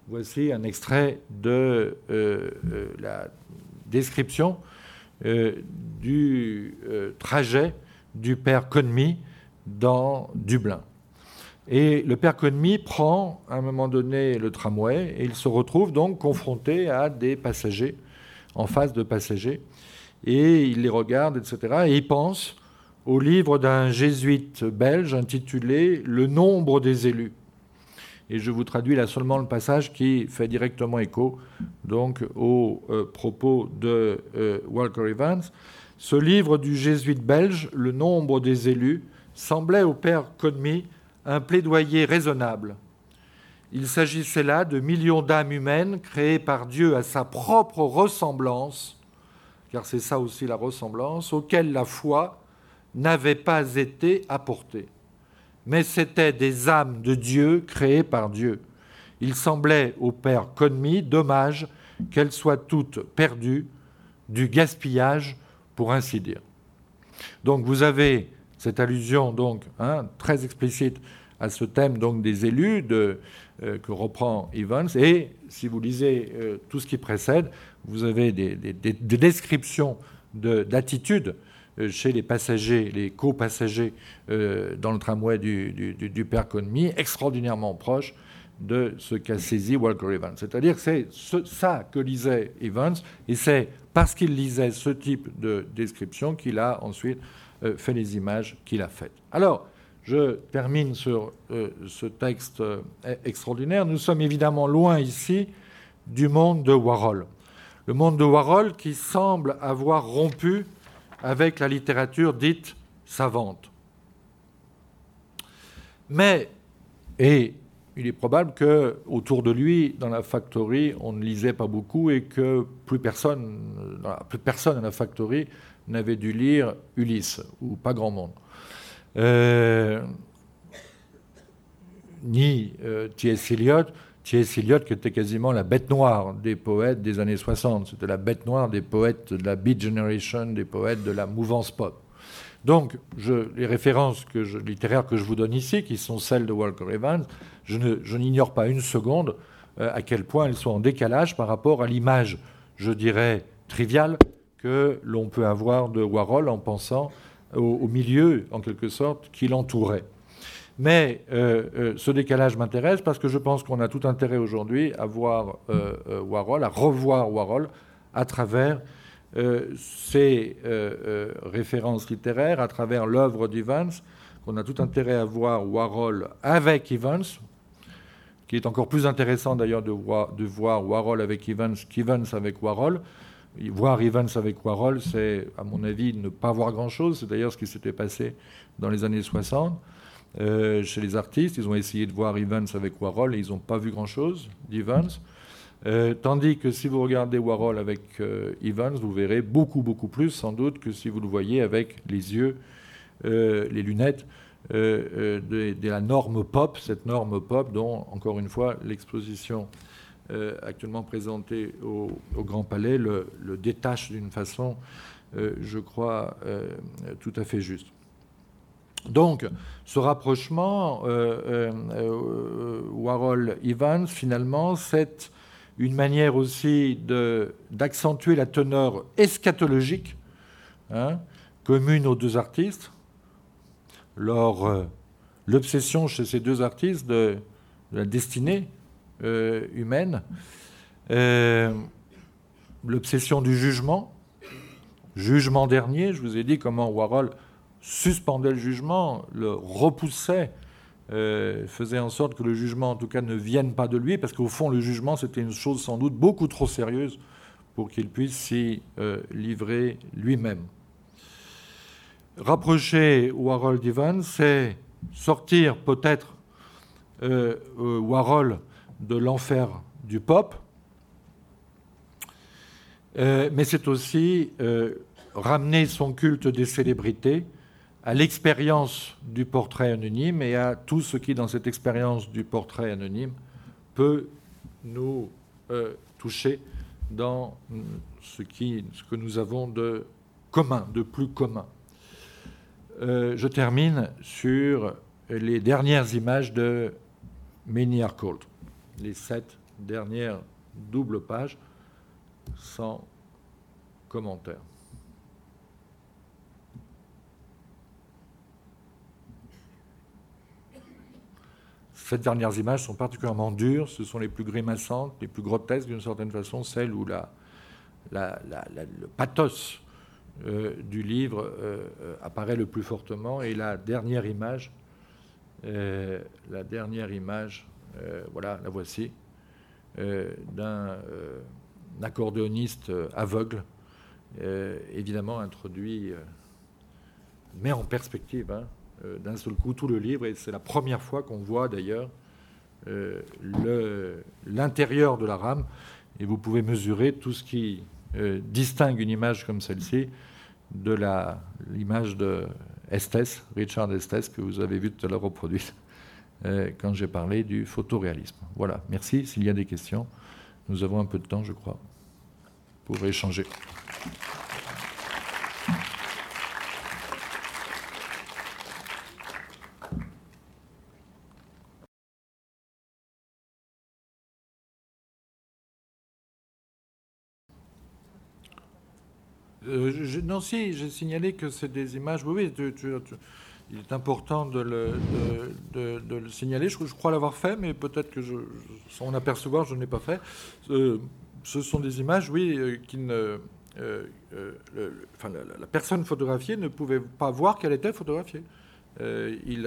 Speaker 1: Voici un extrait de euh, la description du trajet du père Conmi dans Dublin. Et le père Conmy prend à un moment donné le tramway et il se retrouve donc confronté à des passagers, en face de passagers. et il les regarde, etc. Et il pense au livre d'un jésuite belge intitulé Le nombre des élus. Et je vous traduis là seulement le passage qui fait directement écho donc aux euh, propos de euh, Walker Evans. Ce livre du jésuite belge, Le nombre des élus, semblait au père Conmy un plaidoyer raisonnable. Il s'agissait là de millions d'âmes humaines créées par Dieu à sa propre ressemblance, car c'est ça aussi la ressemblance, auxquelles la foi, n'avaient pas été apportés. Mais c'étaient des âmes de Dieu créées par Dieu. Il semblait au père Conmy dommage qu'elles soient toutes perdues, du gaspillage pour ainsi dire. Donc vous avez cette allusion donc hein, très explicite à ce thème donc des élus euh, que reprend Evans et si vous lisez euh, tout ce qui précède, vous avez des, des descriptions d'attitudes euh, chez les passagers, les co-passagers dans le tramway du, père Conmy, extraordinairement proche de ce qu'a saisi Walker Evans. C'est-à-dire que c'est ça que lisait Evans, et c'est parce qu'il lisait ce type de description qu'il a ensuite fait les images qu'il a faites. Alors, je termine sur ce texte extraordinaire. Nous sommes évidemment loin ici du monde de Warhol. Le monde de Warhol qui semble avoir rompu avec la littérature dite savante. Mais, et il est probable que autour de lui, dans la factory, on ne lisait pas beaucoup et que plus personne, plus personne dans la factory n'avait dû lire Ulysse, ou pas grand monde. Euh, ni euh, T.S. Eliot, T.S. Eliot, qui était quasiment la bête noire des poètes des années 60. C'était la bête noire des poètes de la Beat Generation, des poètes de la mouvance pop. Donc, les références littéraires que je vous donne ici, qui sont celles de Walker Evans, je, n'ignore pas une seconde euh, à quel point elles sont en décalage par rapport à l'image, je dirais, triviale que l'on peut avoir de Warhol en pensant au milieu, en quelque sorte, qui l'entourait. Mais euh, euh, ce décalage m'intéresse parce que je pense qu'on a tout intérêt aujourd'hui à voir euh, Warhol, à revoir Warhol à travers ces références littéraires, à travers l'œuvre d'Evans, qu'on a tout intérêt à voir Warhol avec Evans, qui est encore plus intéressant d'ailleurs de, de, voir Warhol avec Evans qu'Evans avec Warhol. Voir Evans avec Warhol, c'est, à mon avis, ne pas voir grand-chose. C'est d'ailleurs ce qui s'était passé dans les années 60. Euh, chez les artistes. Ils ont essayé de voir Evans avec Warhol et ils n'ont pas vu grand-chose d'Evans. Euh, tandis que si vous regardez Warhol avec euh, Evans, vous verrez beaucoup, beaucoup plus sans doute que si vous le voyez avec les yeux, les lunettes de, la norme pop, cette norme pop dont, encore une fois, l'exposition actuellement présentée au, Grand Palais le détache d'une façon, je crois, tout à fait juste. Donc, ce rapprochement, euh, euh, euh, Warhol-Evans, finalement, c'est une manière aussi d'accentuer la teneur eschatologique hein, commune aux deux artistes. L'obsession chez ces deux artistes de, la destinée humaine, l'obsession du jugement, jugement dernier, je vous ai dit comment Warhol suspendait le jugement, le repoussait, euh, faisait en sorte que le jugement, en tout cas, ne vienne pas de lui, parce qu'au fond, le jugement, c'était une chose sans doute beaucoup trop sérieuse pour qu'il puisse s'y euh, livrer lui-même. Rapprocher Warhol d'Ivan, c'est sortir peut-être euh, Warhol de l'enfer du pop, mais c'est aussi ramener son culte des célébrités à l'expérience du portrait anonyme et à tout ce qui, dans cette expérience du portrait anonyme, peut nous euh, toucher dans ce, qui, ce, que nous avons de commun, de plus commun. Euh, je termine sur les dernières images de Many Are les sept dernières doubles pages sans commentaire. Ces dernières images sont particulièrement dures, ce sont les plus grimaçantes, les plus grotesques d'une certaine façon, celles où le pathos du livre apparaît le plus fortement. Et la dernière image, la dernière image, voilà, la voici, d'un accordéoniste aveugle, évidemment introduit, met en perspective hein, d'un seul coup tout le livre. Et c'est la première fois qu'on voit d'ailleurs l'intérieur de la rame. Et vous pouvez mesurer tout ce qui euh, distingue une image comme celle-ci de l'image de Estes, Richard Estes, que vous avez vu tout à l'heure reproduite. euh, quand j'ai parlé du photoréalisme. Voilà, merci. S'il y a des questions, nous avons un peu de temps, je crois, pour échanger. Euh, non, si, j'ai signalé que c'est des images. Oui, oui, il est important de le, signaler. Je, crois l'avoir fait, mais peut-être que sans en apercevoir, je ne l'ai pas fait. Euh, ce sont des images, oui, euh, qui ne. enfin, la, personne photographiée ne pouvait pas voir qu'elle était photographiée. il,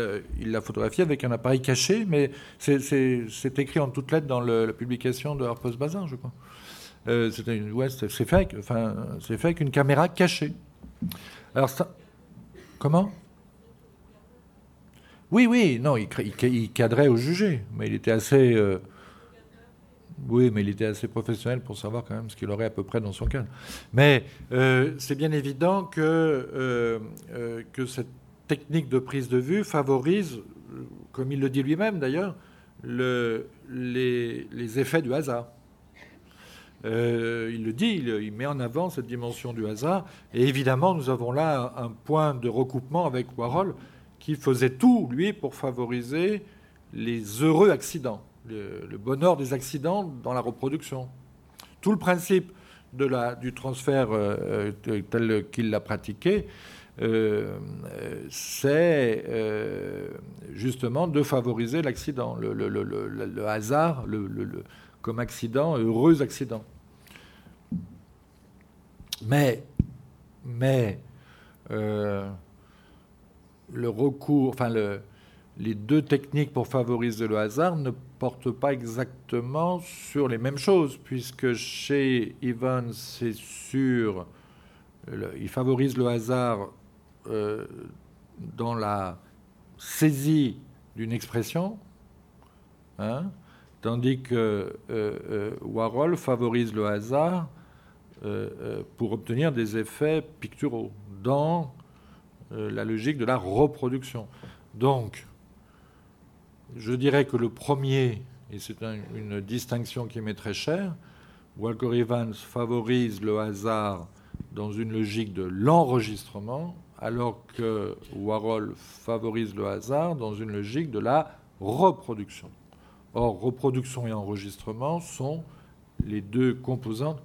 Speaker 1: l'a photographiée avec un appareil caché, mais c'est écrit en toutes lettres dans la publication de Harper's Bazaar, je crois. Euh, c'est fait, enfin, fait avec une caméra cachée. Alors, comment? Oui, oui, non, il, cadrait au jugé, mais il était assez. Euh, oui, mais il était assez professionnel pour savoir quand même ce qu'il aurait à peu près dans son cadre. Mais euh, c'est bien évident que, que cette technique de prise de vue favorise, comme il le dit lui-même d'ailleurs, le, les, effets du hasard. Euh, il le dit, il, met en avant cette dimension du hasard. Et évidemment, nous avons là un point de recoupement avec Warhol qui faisait tout, lui, pour favoriser les heureux accidents, le, bonheur des accidents dans la reproduction. Tout le principe du transfert euh, tel qu'il l'a pratiqué, euh, c'est justement de favoriser l'accident, le, le hasard, comme accident, heureux accident. Mais, mais euh, le recours, enfin le, les deux techniques pour favoriser le hasard ne portent pas exactement sur les mêmes choses, puisque chez Evans, c'est sur, il favorise le hasard euh, dans la saisie d'une expression, hein, Tandis que euh, euh, Warhol favorise le hasard pour obtenir des effets picturaux dans la logique de la reproduction. Donc, je dirais que le premier, et c'est une distinction qui m'est très chère, Walker Evans favorise le hasard dans une logique de l'enregistrement, alors que Warhol favorise le hasard dans une logique de la reproduction. Or, reproduction et enregistrement sont les deux composantes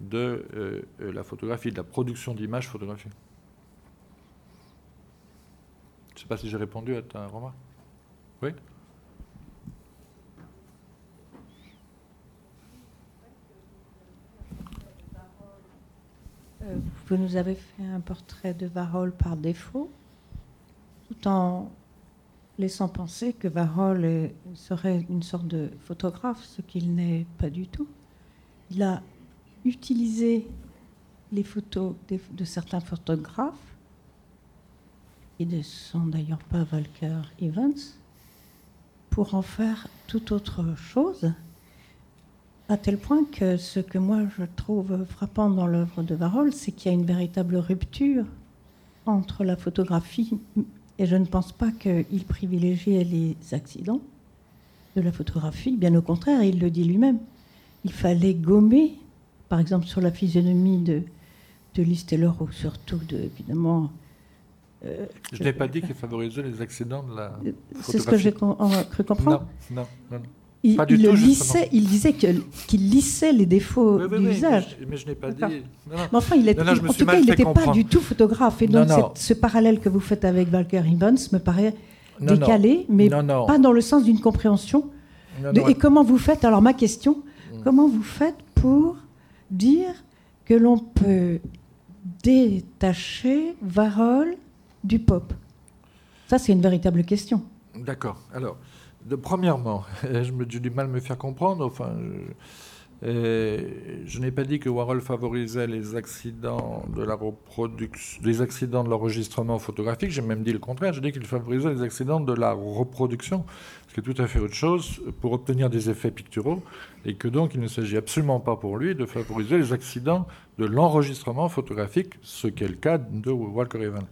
Speaker 1: de euh, euh, la photographie, de la production d'images photographiques. Je ne sais pas si j'ai répondu à ta remarque. Oui
Speaker 2: euh, Vous nous avez fait un portrait de Varol par défaut, tout en laissant penser que Warhol serait une sorte de photographe, ce qu'il n'est pas du tout. Il a utilisé les photos de, certains photographes, et ne sont d'ailleurs pas Walker Evans, pour en faire tout autre chose, à tel point que ce que moi je trouve frappant dans l'œuvre de Warhol, c'est qu'il y a une véritable rupture entre la photographie et je ne pense pas qu'il privilégiait les accidents de la photographie. Bien au contraire, il le dit lui-même. Il fallait gommer, par exemple sur la physionomie de, de Liz Taylor, ou surtout, de, évidemment...
Speaker 1: Euh, je n'ai pas dit qu'il favorisait les accidents de la.
Speaker 2: C'est ce que j'ai cru comprendre.
Speaker 1: Non, non, non.
Speaker 2: Il, il, lissait, il disait qu'il lissait les défauts du visage.
Speaker 1: Mais, je n'ai pas dit.
Speaker 2: Mais enfin, il est, en tout cas, il n'était pas du tout photographe. Et donc, ce parallèle que vous faites avec Walker Evans me paraît décalé, mais pas dans le sens d'une compréhension. et comment vous faites? Alors, ma question, mm. comment vous faites pour dire que l'on peut détacher Warhol du pop Ça, c'est une véritable question.
Speaker 1: D'accord. Alors, premièrement, je me du mal à me faire comprendre. Enfin, je, n'ai pas dit que Warhol favorisait les accidents de la reproduction, les accidents de l'enregistrement photographique. J'ai même dit le contraire. J'ai dit qu'il favorisait les accidents de la reproduction, ce qui est tout à fait autre chose pour obtenir des effets picturaux, et que donc il ne s'agit absolument pas pour lui de favoriser les accidents de l'enregistrement photographique, ce qui est le cas de Walker Evans.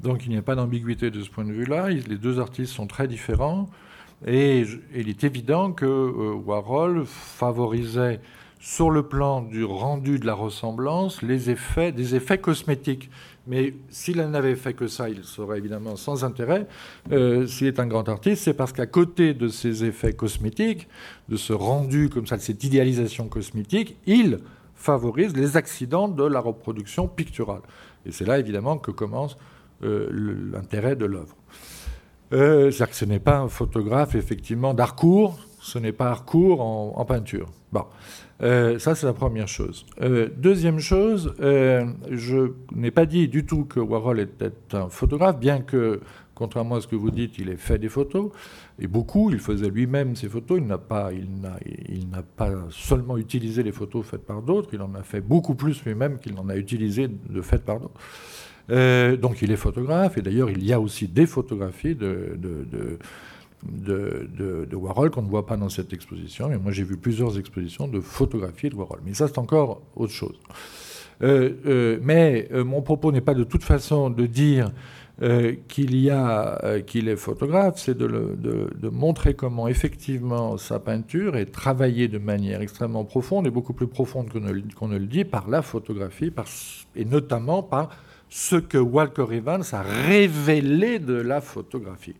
Speaker 1: Donc il n'y a pas d'ambiguïté de ce point de vue-là. Les deux artistes sont très différents. Et, il est évident que euh, Warhol favorisait sur le plan du rendu de la ressemblance les effets, des effets cosmétiques. Mais s'il n'avait fait que ça, il serait évidemment sans intérêt. Euh, s'il est un grand artiste, c'est parce qu'à côté de ces effets cosmétiques, de ce rendu comme ça, de cette idéalisation cosmétique, il favorise les accidents de la reproduction picturale. Et c'est là évidemment que commence l'intérêt de l'œuvre. Euh, c'est-à-dire que ce n'est pas un photographe, effectivement, d'Harcourt, ce n'est pas Harcourt en, peinture. Bon, euh, ça c'est la première chose. Euh, deuxième chose, je n'ai pas dit du tout que Warhol était un photographe, bien que, contrairement à ce que vous dites, il ait fait des photos, et beaucoup, il faisait lui-même ses photos, il n'a pas, il il pas seulement utilisé les photos faites par d'autres, il en a fait beaucoup plus lui-même qu'il n'en a utilisé de faites par d'autres. Euh, donc il est photographe, et d'ailleurs il y a aussi des photographies de, Warhol qu'on ne voit pas dans cette exposition. Et moi j'ai vu plusieurs expositions de photographies de Warhol. Mais ça c'est encore autre chose. Euh, euh, mais mon propos n'est pas de toute façon de dire qu'il y a qu'il est photographe, c'est de, montrer comment effectivement sa peinture est travaillée de manière extrêmement profonde et beaucoup plus profonde qu'on ne, le dit par la photographie et notamment par ce que Walker Evans a révélé de la photographie.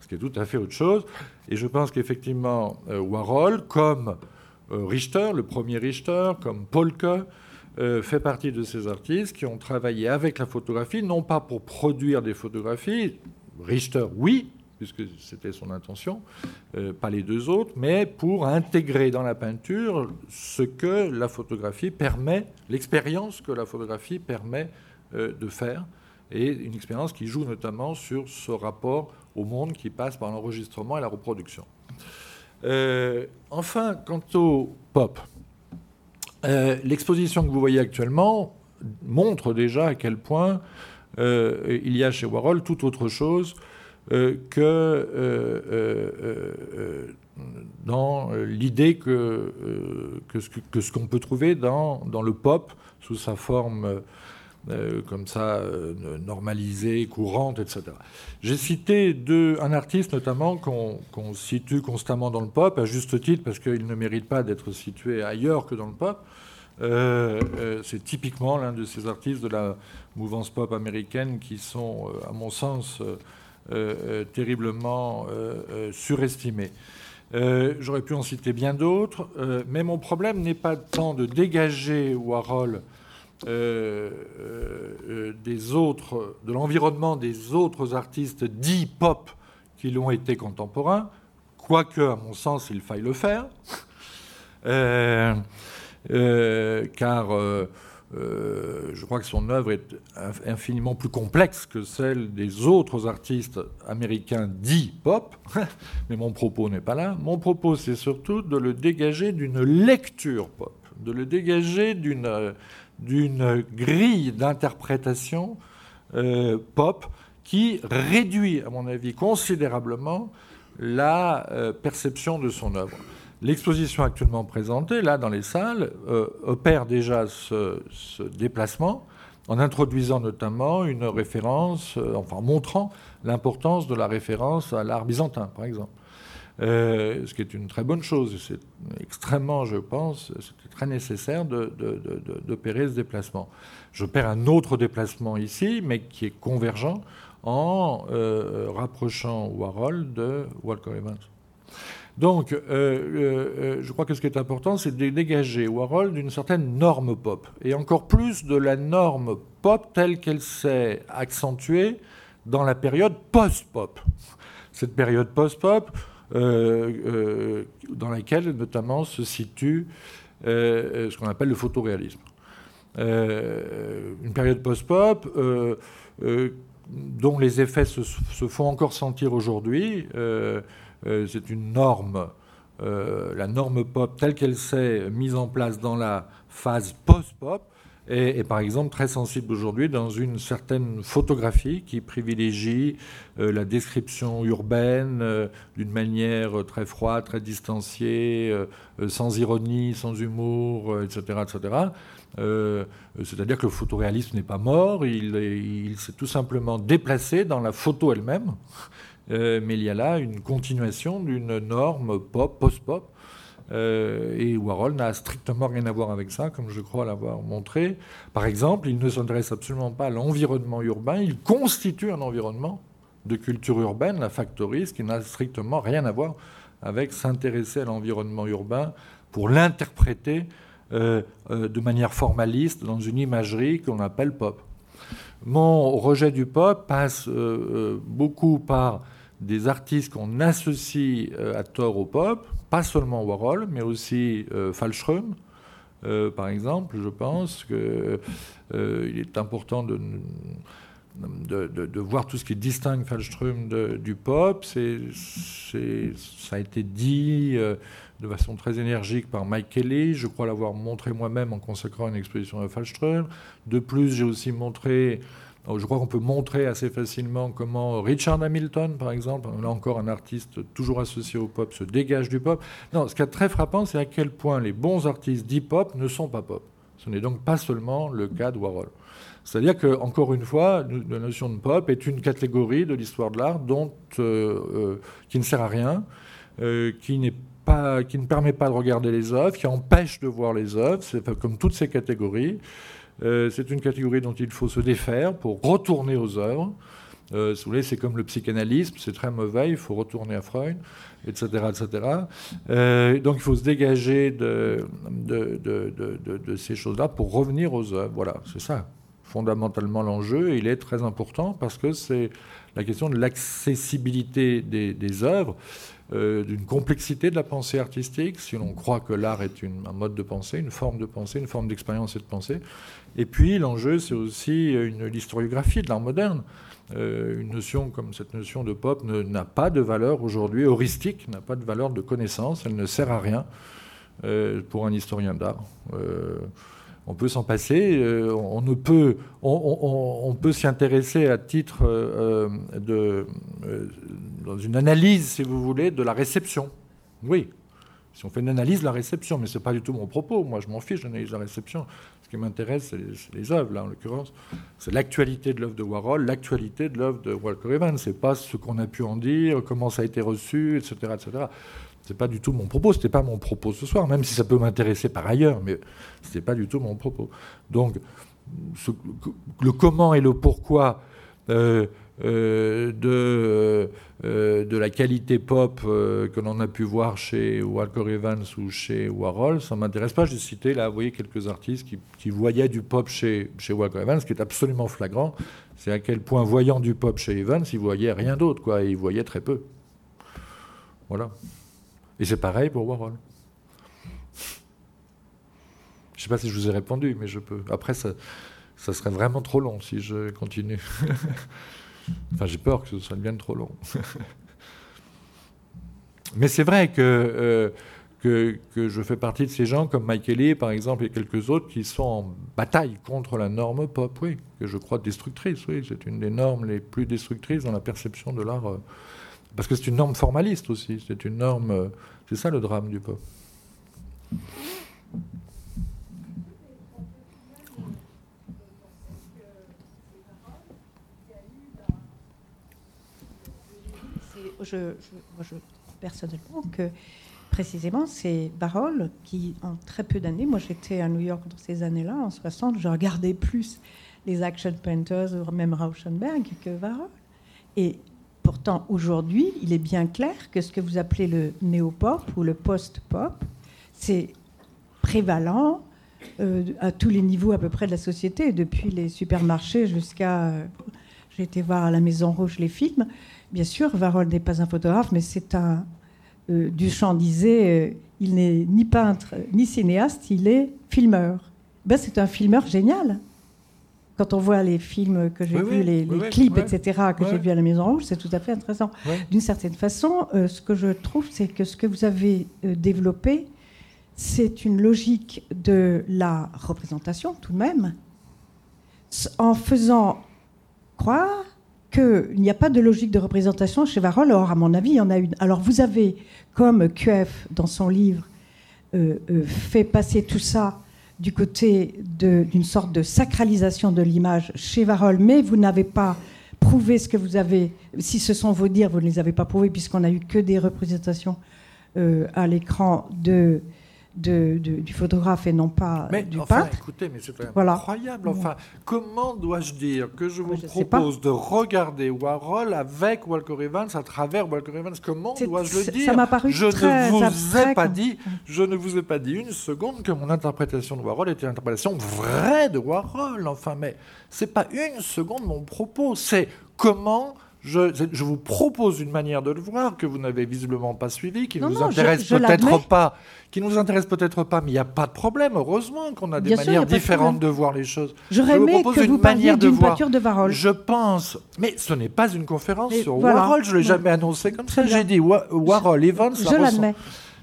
Speaker 1: Ce qui est tout à fait autre chose. Et je pense qu'effectivement, euh, Warhol, comme euh, Richter, le premier Richter, comme Polke, euh, fait partie de ces artistes qui ont travaillé avec la photographie, non pas pour produire des photographies, Richter, oui, puisque c'était son intention, pas les deux autres, mais pour intégrer dans la peinture ce que la photographie permet, l'expérience que la photographie permet de faire, et une expérience qui joue notamment sur ce rapport au monde qui passe par l'enregistrement et la reproduction. Euh, enfin, quant au pop, euh, l'exposition que vous voyez actuellement montre déjà à quel point il y a chez Warhol tout autre chose que dans l'idée que, que, ce qu'on peut trouver dans, dans, le pop sous sa forme euh, comme ça, euh, normalisée, courante, etc. J'ai cité un artiste notamment qu'on situe constamment dans le pop, à juste titre, parce qu'il ne mérite pas d'être situé ailleurs que dans le pop. Euh, c'est typiquement l'un de ces artistes de la mouvance pop américaine qui sont, à mon sens, terriblement surestimés. J'aurais pu en citer bien d'autres, mais mon problème n'est pas tant de dégager Warhol euh, euh, euh, des autres, de l'environnement des autres artistes dits pop qui l'ont été contemporains, quoique, à mon sens, il faille le faire, car je crois que son œuvre est infiniment plus complexe que celle des autres artistes américains dits pop, mais mon propos n'est pas là. Mon propos, c'est surtout de le dégager d'une lecture pop, de le dégager d'une d'une grille d'interprétation euh, pop qui réduit, à mon avis, considérablement la euh, perception de son œuvre. L'exposition actuellement présentée, là, dans les salles, euh, opère déjà ce, déplacement en introduisant notamment une référence, enfin montrant l'importance de la référence à l'art byzantin, par exemple. ce qui est une très bonne chose. C'est extrêmement, je pense, très nécessaire d'opérer ce déplacement. J'opère un autre déplacement ici, mais qui est convergent en euh, rapprochant Warhol de Walker Evans. Donc, euh, euh, je crois que ce qui est important, c'est de dégager Warhol d'une certaine norme pop, et encore plus de la norme pop telle qu'elle s'est accentuée dans la période post-pop. Cette période post-pop, dans laquelle notamment se situe euh, euh, ce qu'on appelle le photoréalisme. une période post-pop dont les effets se, font encore sentir aujourd'hui. c'est une norme, la norme pop telle qu'elle s'est mise en place dans la phase post-pop est, par exemple très sensible aujourd'hui dans une certaine photographie qui privilégie euh, la description urbaine euh, d'une manière très froide, très distanciée, euh, sans ironie, sans humour, etc. etc. C'est-à-dire que le photoréalisme n'est pas mort, il, il s'est tout simplement déplacé dans la photo elle-même, mais il y a là une continuation d'une norme pop, post-pop, euh, et Warhol n'a strictement rien à voir avec ça, comme je crois l'avoir montré. Par exemple, il ne s'intéresse absolument pas à l'environnement urbain, il constitue un environnement de culture urbaine, la factory, ce qui n'a strictement rien à voir avec s'intéresser à l'environnement urbain pour l'interpréter euh, euh, de manière formaliste dans une imagerie qu'on appelle pop. Mon rejet du pop passe beaucoup par des artistes qu'on associe à tort au pop, pas seulement Warhol, mais aussi euh, euh, par exemple. Je pense qu'il euh, est important de, de, voir tout ce qui distingue Falström du pop. C'est, ça a été dit de façon très énergique par Mike Kelly. Je crois l'avoir montré moi-même en consacrant une exposition à Falström. De plus, j'ai aussi montré je crois qu'on peut montrer assez facilement comment Richard Hamilton, par exemple, là encore un artiste toujours associé au pop, se dégage du pop. Non, ce qui est très frappant, c'est à quel point les bons artistes d'hip-hop ne sont pas pop. Ce n'est donc pas seulement le cas de Warhol. C'est-à-dire que, encore une fois, la notion de pop est une catégorie de l'histoire de l'art dont euh, euh, qui ne sert à rien, euh, qui pas, qui ne permet pas de regarder les œuvres, qui empêche de voir les œuvres. Comme toutes ces catégories. Euh, c'est une catégorie dont il faut se défaire pour retourner aux œuvres. Euh, c'est comme le psychanalysme, c'est très mauvais, il faut retourner à Freud, etc. etc. Euh, donc il faut se dégager de, ces choses-là pour revenir aux œuvres. Voilà, c'est ça, fondamentalement l'enjeu, il est très important parce que c'est la question de l'accessibilité des œuvres. Euh, d'une complexité de la pensée artistique, si l'on croit que l'art est un mode de pensée, une forme de pensée, une forme d'expérience et de pensée. Et puis l'enjeu, c'est aussi l'historiographie de l'art moderne. Euh, une notion comme cette notion de pop n'a pas de valeur aujourd'hui, heuristique, n'a pas de valeur de connaissance, elle ne sert à rien euh, pour un historien d'art on peut s'en passer. Euh, on, ne peut, on, peut s'y intéresser à titre euh, de, euh, dans une analyse, si vous voulez, de la réception. Oui, si on fait une analyse de la réception, mais ce n'est pas du tout mon propos. Moi, je m'en fiche d'analyse de la réception. Ce qui m'intéresse, c'est les, œuvres, là, en l'occurrence. C'est l'actualité de l'œuvre de Warhol, l'actualité de l'œuvre de Walker Evans. Ce n'est pas ce qu'on a pu en dire, comment ça a été reçu, etc. etc. C'est pas du tout mon propos, c'était pas mon propos ce soir, même si ça peut m'intéresser par ailleurs, mais c'était pas du tout mon propos. Donc, le comment et le pourquoi euh, euh, de, euh, de la qualité pop que l'on a pu voir chez Walker Evans ou chez Warhol, ça m'intéresse pas. J'ai cité là, vous voyez, quelques artistes qui, qui, voyaient du pop chez, chez Walker Evans, ce qui est absolument flagrant. C'est à quel point, voyant du pop chez Evans, ils voyaient rien d'autre, quoi. Ils voyaient très peu. Voilà. Et c'est pareil pour Warhol. Je ne sais pas si je vous ai répondu, mais je peux. Après, ça, ça serait vraiment trop long si je continue. enfin, j'ai peur que ce soit bien trop long. mais c'est vrai que, euh, que, que, je fais partie de ces gens comme Mike Kelly, par exemple, et quelques autres qui sont en bataille contre la norme pop, oui, que je crois destructrice, oui. C'est une des normes les plus destructrices dans la perception de l'art. Euh, parce que c'est une norme formaliste aussi. C'est une norme. Euh, c'est ça le drame du peuple.
Speaker 2: Je, je, personnellement que précisément c'est Barol qui en très peu d'années, moi j'étais à New York dans ces années-là, en 60, je regardais plus les action painters même Rauschenberg que Varol. Et Pourtant, aujourd'hui, il est bien clair que ce que vous appelez le néo-pop ou le post-pop, c'est prévalent euh, à tous les niveaux à peu près de la société, depuis les supermarchés jusqu'à... Euh, j'ai été voir à la Maison Rouge les films. Bien sûr, Varol n'est pas un photographe, mais c'est un... Euh, Duchamp disait, il n'est ni peintre ni cinéaste, il est filmeur. ben, c'est un filmeur génial. Quand on voit les films que j'ai vus, les, clips, etc., que j'ai vus à la Maison Rouge, c'est tout à fait intéressant. D'une certaine façon, euh, ce que je trouve, c'est que ce que vous avez euh, développé, c'est une logique de la représentation, tout de même, en faisant croire qu'il n'y a pas de logique de représentation chez Varol. Or, à mon avis, il y en a une. Alors, vous avez, comme QF, dans son livre, euh, fait passer tout ça du côté d'une sorte de sacralisation de l'image chez Varol, mais vous n'avez pas prouvé ce que vous avez. Si ce sont vos dires, vous ne les avez pas prouvés, puisqu'on n'a eu que des représentations euh, à l'écran de du photographe et non pas
Speaker 1: mais,
Speaker 2: du
Speaker 1: enfin,
Speaker 2: peintre.
Speaker 1: Écoutez, mais c'est incroyable. Enfin, comment dois-je dire que je vous propose de regarder Warhol avec Walker Evans à travers Walker Evans? Comment dois-je le dire?
Speaker 2: Ça m'a paru
Speaker 1: Je
Speaker 2: très
Speaker 1: ne vous ai pas dit, je ne vous ai pas dit une seconde que mon interprétation de Warhol était une interprétation vraie de Warhol. Enfin, mais c'est pas une seconde mon propos. C'est comment je, vous propose une manière de le voir que vous n'avez visiblement pas suivi, qui ne vous intéresse peut-être pas, qui nous intéresse peut-être pas, mais il n'y a pas de problème. Heureusement qu'on a des manières différentes de, voir les choses.
Speaker 2: J'aurais aimé que une vous voiture de Warhol.
Speaker 1: Je pense, mais ce n'est pas une conférence sur Warhol. Je l'ai jamais annoncé comme ça. J'ai dit Warhol, Evans.
Speaker 2: Je l'admets.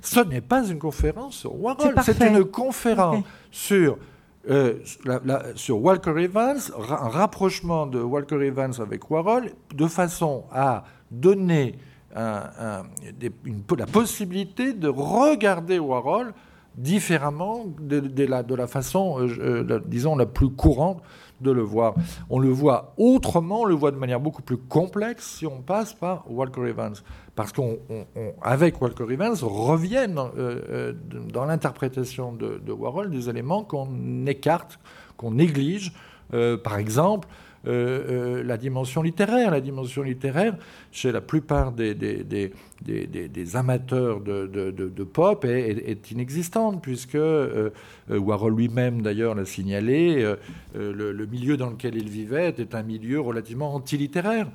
Speaker 1: Ce n'est pas une conférence sur Warhol. C'est une conférence sur euh, sur Walker Evans, un rapprochement de Walker Evans avec Warhol, de façon à donner la possibilité de regarder Warhol différemment de, la, façon, euh, euh, disons, la plus courante de le voir. On le voit autrement, on le voit de manière beaucoup plus complexe si on passe par Walker Evans. Parce qu'avec Walker Evans reviennent euh, euh, dans l'interprétation de, Warhol des éléments qu'on écarte, qu'on néglige. Euh, par exemple, la dimension littéraire. La dimension littéraire, chez la plupart des, amateurs de, pop, est, inexistante, puisque Warhol lui-même, d'ailleurs, l'a signalé, le, milieu dans lequel il vivait était un milieu relativement antilittéraire.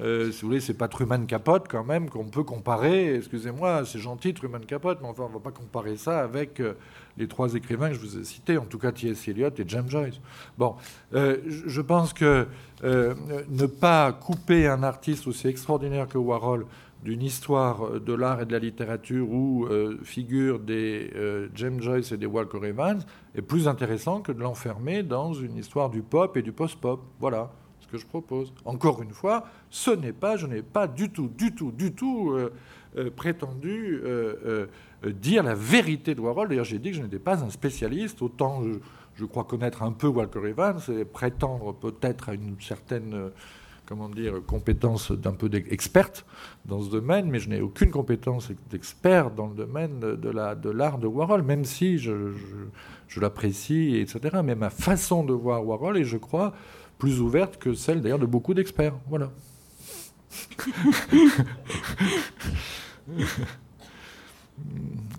Speaker 1: Euh, si vous voulez, c'est pas Truman Capote quand même qu'on peut comparer. Excusez-moi, c'est gentil Truman Capote, mais enfin, on va pas comparer ça avec euh, les trois écrivains que je vous ai cités, en tout cas T.S. Eliot et James Joyce. Bon, euh, je pense que ne pas couper un artiste aussi extraordinaire que Warhol d'une histoire de l'art et de la littérature où figurent des James Joyce et des Walker Evans est plus intéressant que de l'enfermer dans une histoire du pop et du post-pop. Voilà je propose. Encore une fois, ce n'est pas, je n'ai pas du tout, du tout, du tout euh, euh, prétendu euh, dire la vérité de Warhol. D'ailleurs, j'ai dit que je n'étais pas un spécialiste, autant je, crois connaître un peu Walker Evans et prétendre peut-être à une certaine comment dire, compétence d'un peu d'experte dans ce domaine, mais je n'ai aucune compétence d'expert dans le domaine de l'art de, Warhol, même si je l'apprécie, etc. Mais ma façon de voir Warhol, et je crois, plus ouverte que celle d'ailleurs de beaucoup d'experts. Voilà.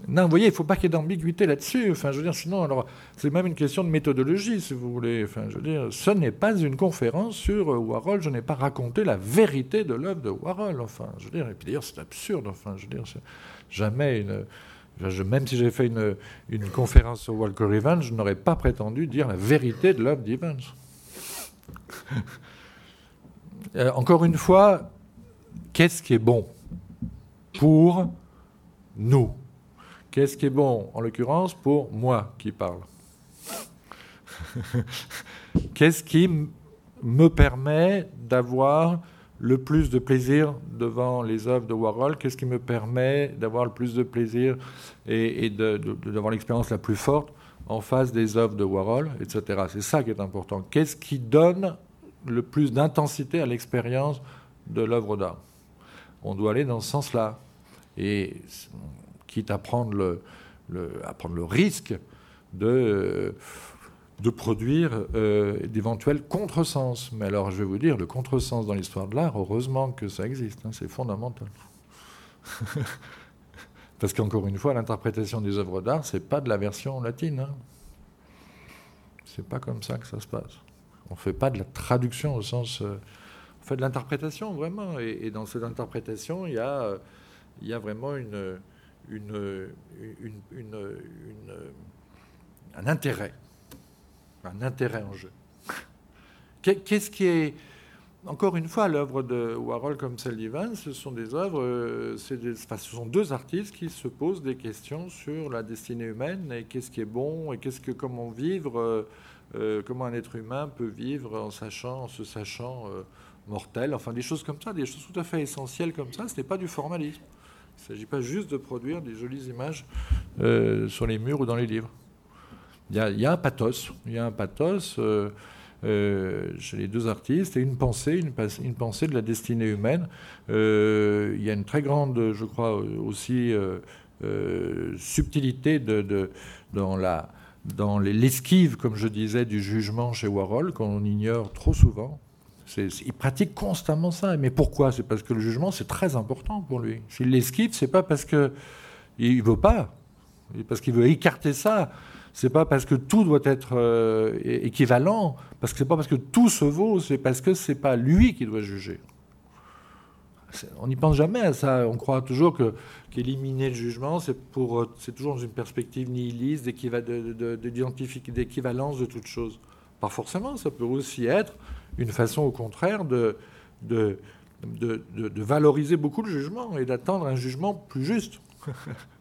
Speaker 1: Non, vous voyez, il ne faut pas qu'il y ait d'ambiguïté là-dessus. Enfin, je veux dire, sinon, alors, c'est même une question de méthodologie, si vous voulez. Enfin, je veux dire, ce n'est pas une conférence sur euh, Warhol. Je n'ai pas raconté la vérité de l'œuvre de Warhol. Enfin, je veux dire, et puis d'ailleurs, c'est absurde. Enfin, je veux dire, jamais une. même si j'ai fait une, conférence sur Walker Evans, je n'aurais pas prétendu dire la vérité de l'œuvre d'Evans. Euh, encore une fois, qu'est-ce qui est bon pour nous? Qu'est-ce qui est bon, en l'occurrence, pour moi qui parle? Qu'est-ce qui me permet d'avoir le plus de plaisir devant les œuvres de Warhol? Qu'est-ce qui me permet d'avoir le plus de plaisir et, d'avoir l'expérience la plus forte en face des œuvres de Warhol, etc. C'est ça qui est important. Qu'est-ce qui donne le plus d'intensité à l'expérience de l'œuvre d'art? On doit aller dans ce sens-là. Et quitte à prendre le, à prendre le risque de, de produire euh, d'éventuels contresens. Mais alors, je vais vous dire, le contresens dans l'histoire de l'art, heureusement que ça existe, hein, c'est fondamental. Parce qu'encore une fois, l'interprétation des œuvres d'art, c'est pas de la version latine. Hein. C'est pas comme ça que ça se passe. On fait pas de la traduction au sens. Euh, on fait de l'interprétation vraiment. Et, dans cette interprétation, il y a, y a vraiment une, une, un intérêt. un intérêt en jeu. Qu'est-ce qui est encore une fois, l'œuvre de Warhol comme celle d'Ivan, ce sont des œuvres, euh, ce sont deux artistes qui se posent des questions sur la destinée humaine et qu'est-ce qui est bon et qu'est-ce que comment vivre, euh, euh, comment un être humain peut vivre en sachant, en se sachant mortel, enfin des choses comme ça, des choses tout à fait essentielles comme ça. Ce n'est pas du formalisme. Il ne s'agit pas juste de produire des jolies images sur les murs ou dans les livres. Il y a un pathos, il y a un pathos. Euh, chez les deux artistes et une pensée, une, pensée de la destinée humaine. Euh, il y a une très grande, je crois, aussi euh, subtilité dans la dans l'esquive, comme je disais, du jugement chez Warhol, qu'on ignore trop souvent. il pratique constamment ça. Mais pourquoi? C'est parce que le jugement, c'est très important pour lui. S'il l'esquive, c'est pas parce qu'il ne veut pas, parce qu'il veut écarter ça. C'est pas parce que tout doit être euh, équivalent, parce que c'est pas parce que tout se vaut, c'est parce que c'est pas lui qui doit juger. On n'y pense jamais à ça. On croit toujours que qu'éliminer le jugement, c'est pour, euh, c'est toujours dans une perspective nihiliste, d'équivalence de, toute chose. Pas forcément. Ça peut aussi être une façon, au contraire, de, de, de valoriser beaucoup le jugement et d'attendre un jugement plus juste.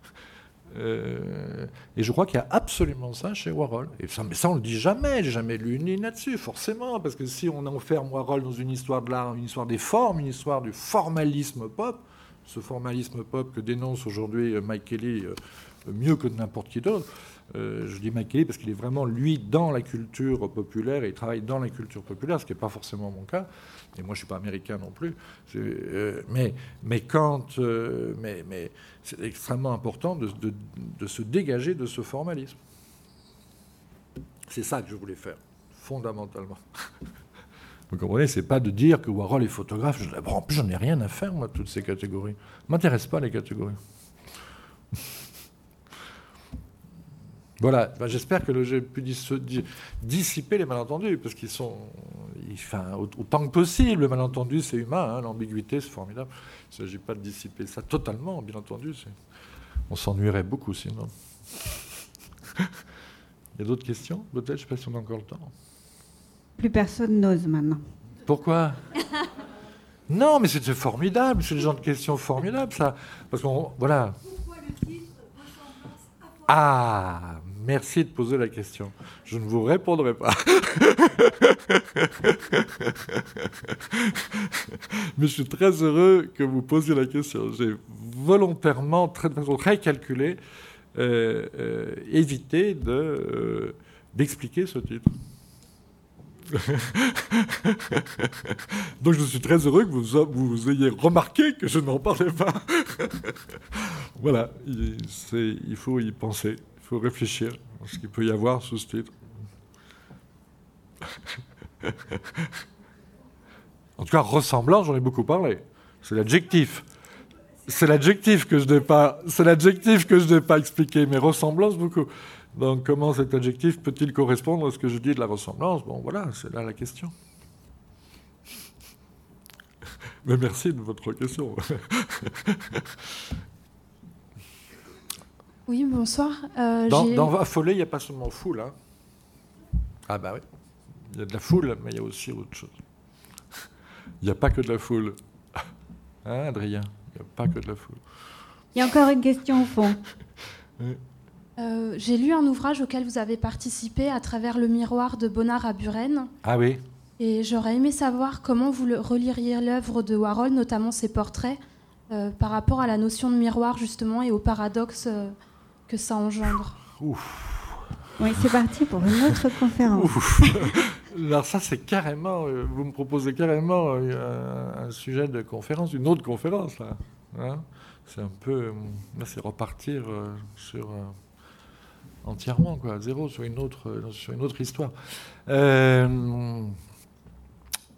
Speaker 1: Euh, et je crois qu'il y a absolument ça chez Warhol. Et ça, mais ça, on le dit jamais. J'ai jamais lu une ligne là-dessus, forcément, parce que si on enferme Warhol dans une histoire de l'art, une histoire des formes, une histoire du formalisme pop, ce formalisme pop que dénonce aujourd'hui Mike Kelly euh, mieux que n'importe qui d'autre. Euh, je dis Kelly parce qu'il est vraiment, lui, dans la culture populaire et il travaille dans la culture populaire, ce qui n'est pas forcément mon cas. Et moi, je ne suis pas américain non plus. Euh, mais, mais, quand, euh, mais, mais c'est extrêmement important de, de, se dégager de ce formalisme. C'est ça que je voulais faire, fondamentalement. Vous comprenez, c'est pas de dire que Warhol est photographe. en plus, j'en ai rien à faire, moi, toutes ces catégories. M'intéressent pas les catégories. Voilà, j'espère que j'ai pu dissiper les malentendus, parce qu'ils sont, enfin, autant que possible, le malentendu c'est humain, hein, l'ambiguïté c'est formidable. Il ne s'agit pas de dissiper ça totalement, bien entendu. On s'ennuierait beaucoup sinon. Il y a d'autres questions? Peut-être, je ne sais pas si on a encore le temps.
Speaker 2: Plus personne n'ose maintenant.
Speaker 1: Pourquoi? Non, mais c'est formidable, c'est le genre de questions formidables, ça. Parce qu'on, voilà. Ah, merci de poser la question. Je ne vous répondrai pas. Mais je suis très heureux que vous posiez la question. J'ai volontairement, très, de très calculée, euh, euh, évité euh, d'expliquer ce titre. Donc je suis très heureux que vous, ayez remarqué que je n'en parlais pas. voilà, il, il, faut y penser, il faut réfléchir à ce qu'il peut y avoir sous ce titre. en tout cas, ressemblant, j'en ai beaucoup parlé. C'est l'adjectif. C'est l'adjectif que je n'ai pas, c'est l'adjectif que je n'ai pas expliqué, mais ressemblance beaucoup. Donc comment cet adjectif peut-il correspondre à ce que je dis de la ressemblance? Bon voilà, c'est là la question. Mais merci de votre question.
Speaker 3: oui, bonsoir.
Speaker 1: Euh, dans, dans Affolé, il n'y a pas seulement foule. Hein. Ah bah oui. Il y a de la foule, mais il y a aussi autre chose. Il n'y a pas que de la foule. Hein, Adrien? Il n'y a pas que de la foule.
Speaker 2: Il y a encore une question au fond.
Speaker 3: Euh, j'ai lu un ouvrage auquel vous avez participé à travers le miroir de Bonnard à Buren.
Speaker 1: Ah oui.
Speaker 3: Et j'aurais aimé savoir comment vous reliriez l'œuvre de Warhol, notamment ses portraits, euh, par rapport à la notion de miroir justement et au paradoxe euh, que ça engendre.
Speaker 2: Ouf. Oui, c'est parti pour une autre conférence.
Speaker 1: Alors ça, c'est carrément, vous me proposez carrément un, sujet de conférence, une autre conférence là. Hein. c'est un peu, c'est repartir sur entièrement, quoi, zéro sur une autre, sur une autre histoire. Euh,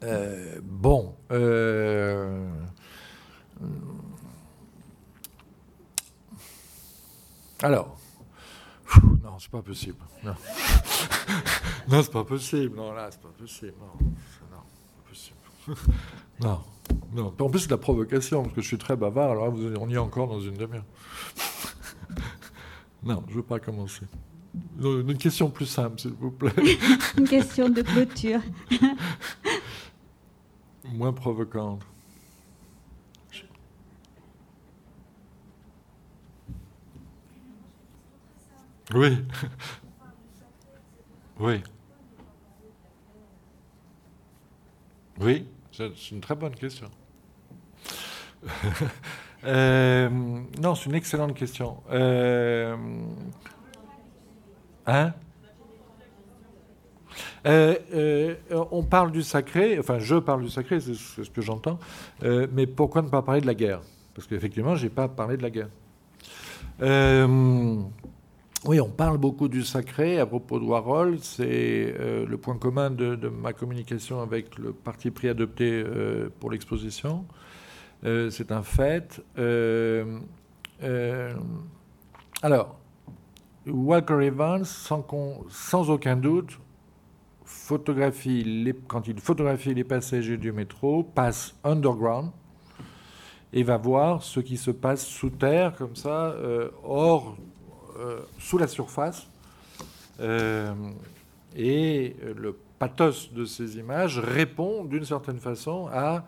Speaker 1: euh, bon. Euh, alors. Non, c'est pas possible. Non, non c'est pas possible. Non, là, c'est pas possible. Non, non pas possible. non, non. En plus, c'est de la provocation, parce que je suis très bavard, alors là, on y est encore dans une demi-heure. Non, je ne veux pas commencer. Une question plus simple, s'il vous plaît.
Speaker 2: Une question de clôture.
Speaker 1: Moins provocante. Oui. Oui. Oui, c'est une très bonne question. Euh, non, c'est une excellente question. Euh, hein? Euh, on parle du sacré, enfin je parle du sacré, c'est ce que j'entends, mais pourquoi ne pas parler de la guerre? Parce qu'effectivement, je n'ai pas parlé de la guerre. Oui, on parle beaucoup du sacré à propos de Warhol. C'est euh, le point commun de, ma communication avec le parti pris adopté euh, pour l'exposition. Euh, c'est un fait. alors, Walker Evans, sans, aucun doute, photographie les, quand il photographie les passagers du métro, passe underground et va voir ce qui se passe sous terre, comme ça, hors sous la surface. Euh, et le pathos de ces images répond d'une certaine façon à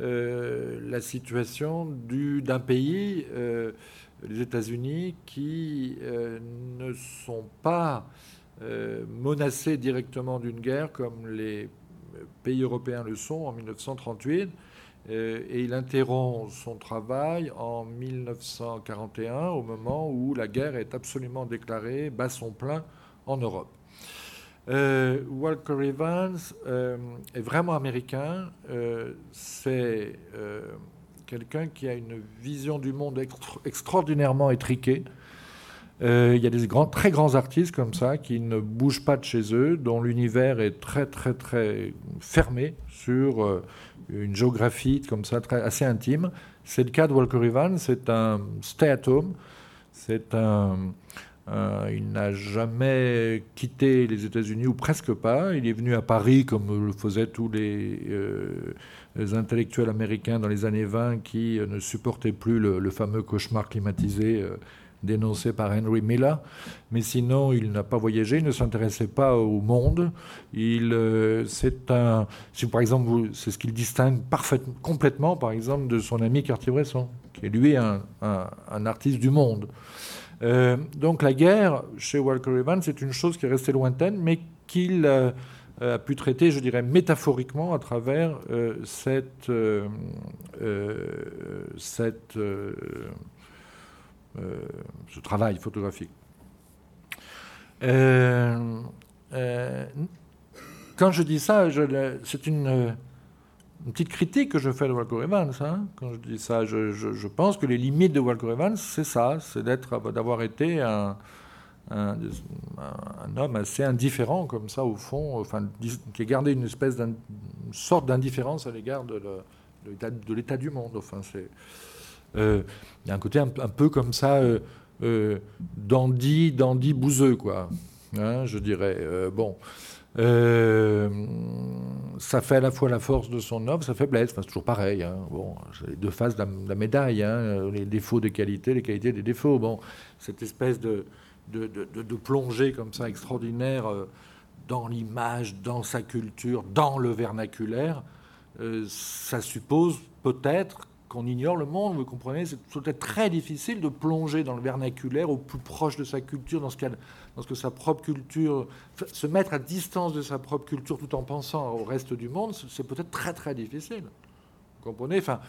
Speaker 1: euh, la situation d'un pays, les États-Unis, qui ne sont pas menacés directement d'une guerre comme les pays européens le sont en 1938 euh, et il interrompt son travail en 1941, au moment où la guerre est absolument déclarée, bat son plein en Europe. Euh, Walker Evans euh, est vraiment américain. c'est quelqu'un qui a une vision du monde extraordinairement étriquée. Il y a des très grands artistes comme ça qui ne bougent pas de chez eux, dont l'univers est très très très fermé sur une géographie comme ça, assez intime. C'est le cas de Walker Evans, c'est un stay-at-home, c'est un, il n'a jamais quitté les États-Unis, ou presque pas. Il est venu à Paris, comme le faisaient tous les, euh, intellectuels américains dans les années 20 qui ne supportaient plus le, fameux cauchemar climatisé euh, dénoncé par Henry Miller, mais sinon il n'a pas voyagé, il ne s'intéressait pas au monde. Il, euh, c'est un, si par exemple, c'est ce qu'il distingue parfaitement, complètement, par exemple, de son ami Cartier-Bresson, qui est lui un, un, artiste du monde. Euh, donc la guerre chez Walker Evans, c'est une chose qui est restée lointaine, mais qu'il euh, a pu traiter, je dirais, métaphoriquement à travers cette, cette euh, ce travail photographique. Euh, euh, quand je dis ça, c'est une, petite critique que je fais de Walker Evans. Hein. Quand je dis ça, je, pense que les limites de Walker Evans, c'est ça, c'est d'être, d'avoir été un, homme assez indifférent comme ça au fond, qui a gardé une espèce d'une sorte d'indifférence à l'égard de, l'état du monde. Euh, il y a un côté un, peu comme ça, euh, euh, dandy, dandy bouseux, quoi. Hein, je dirais. bon. ça fait à la fois la force de son œuvre, sa faiblesse. Enfin, c'est toujours pareil. Hein. Bon, les deux faces de la, médaille. Hein. Les défauts des qualités, les qualités des défauts. Bon, cette espèce de, de, de, de plongée comme ça extraordinaire dans l'image, dans sa culture, dans le vernaculaire, ça suppose peut-être qu'on ignore le monde, vous comprenez, c'est peut-être très difficile de plonger dans le vernaculaire au plus proche de sa culture, dans ce, dans ce que sa propre culture, se mettre à distance de sa propre culture tout en pensant au reste du monde, c'est peut-être très très difficile. Vous comprenez Enfin,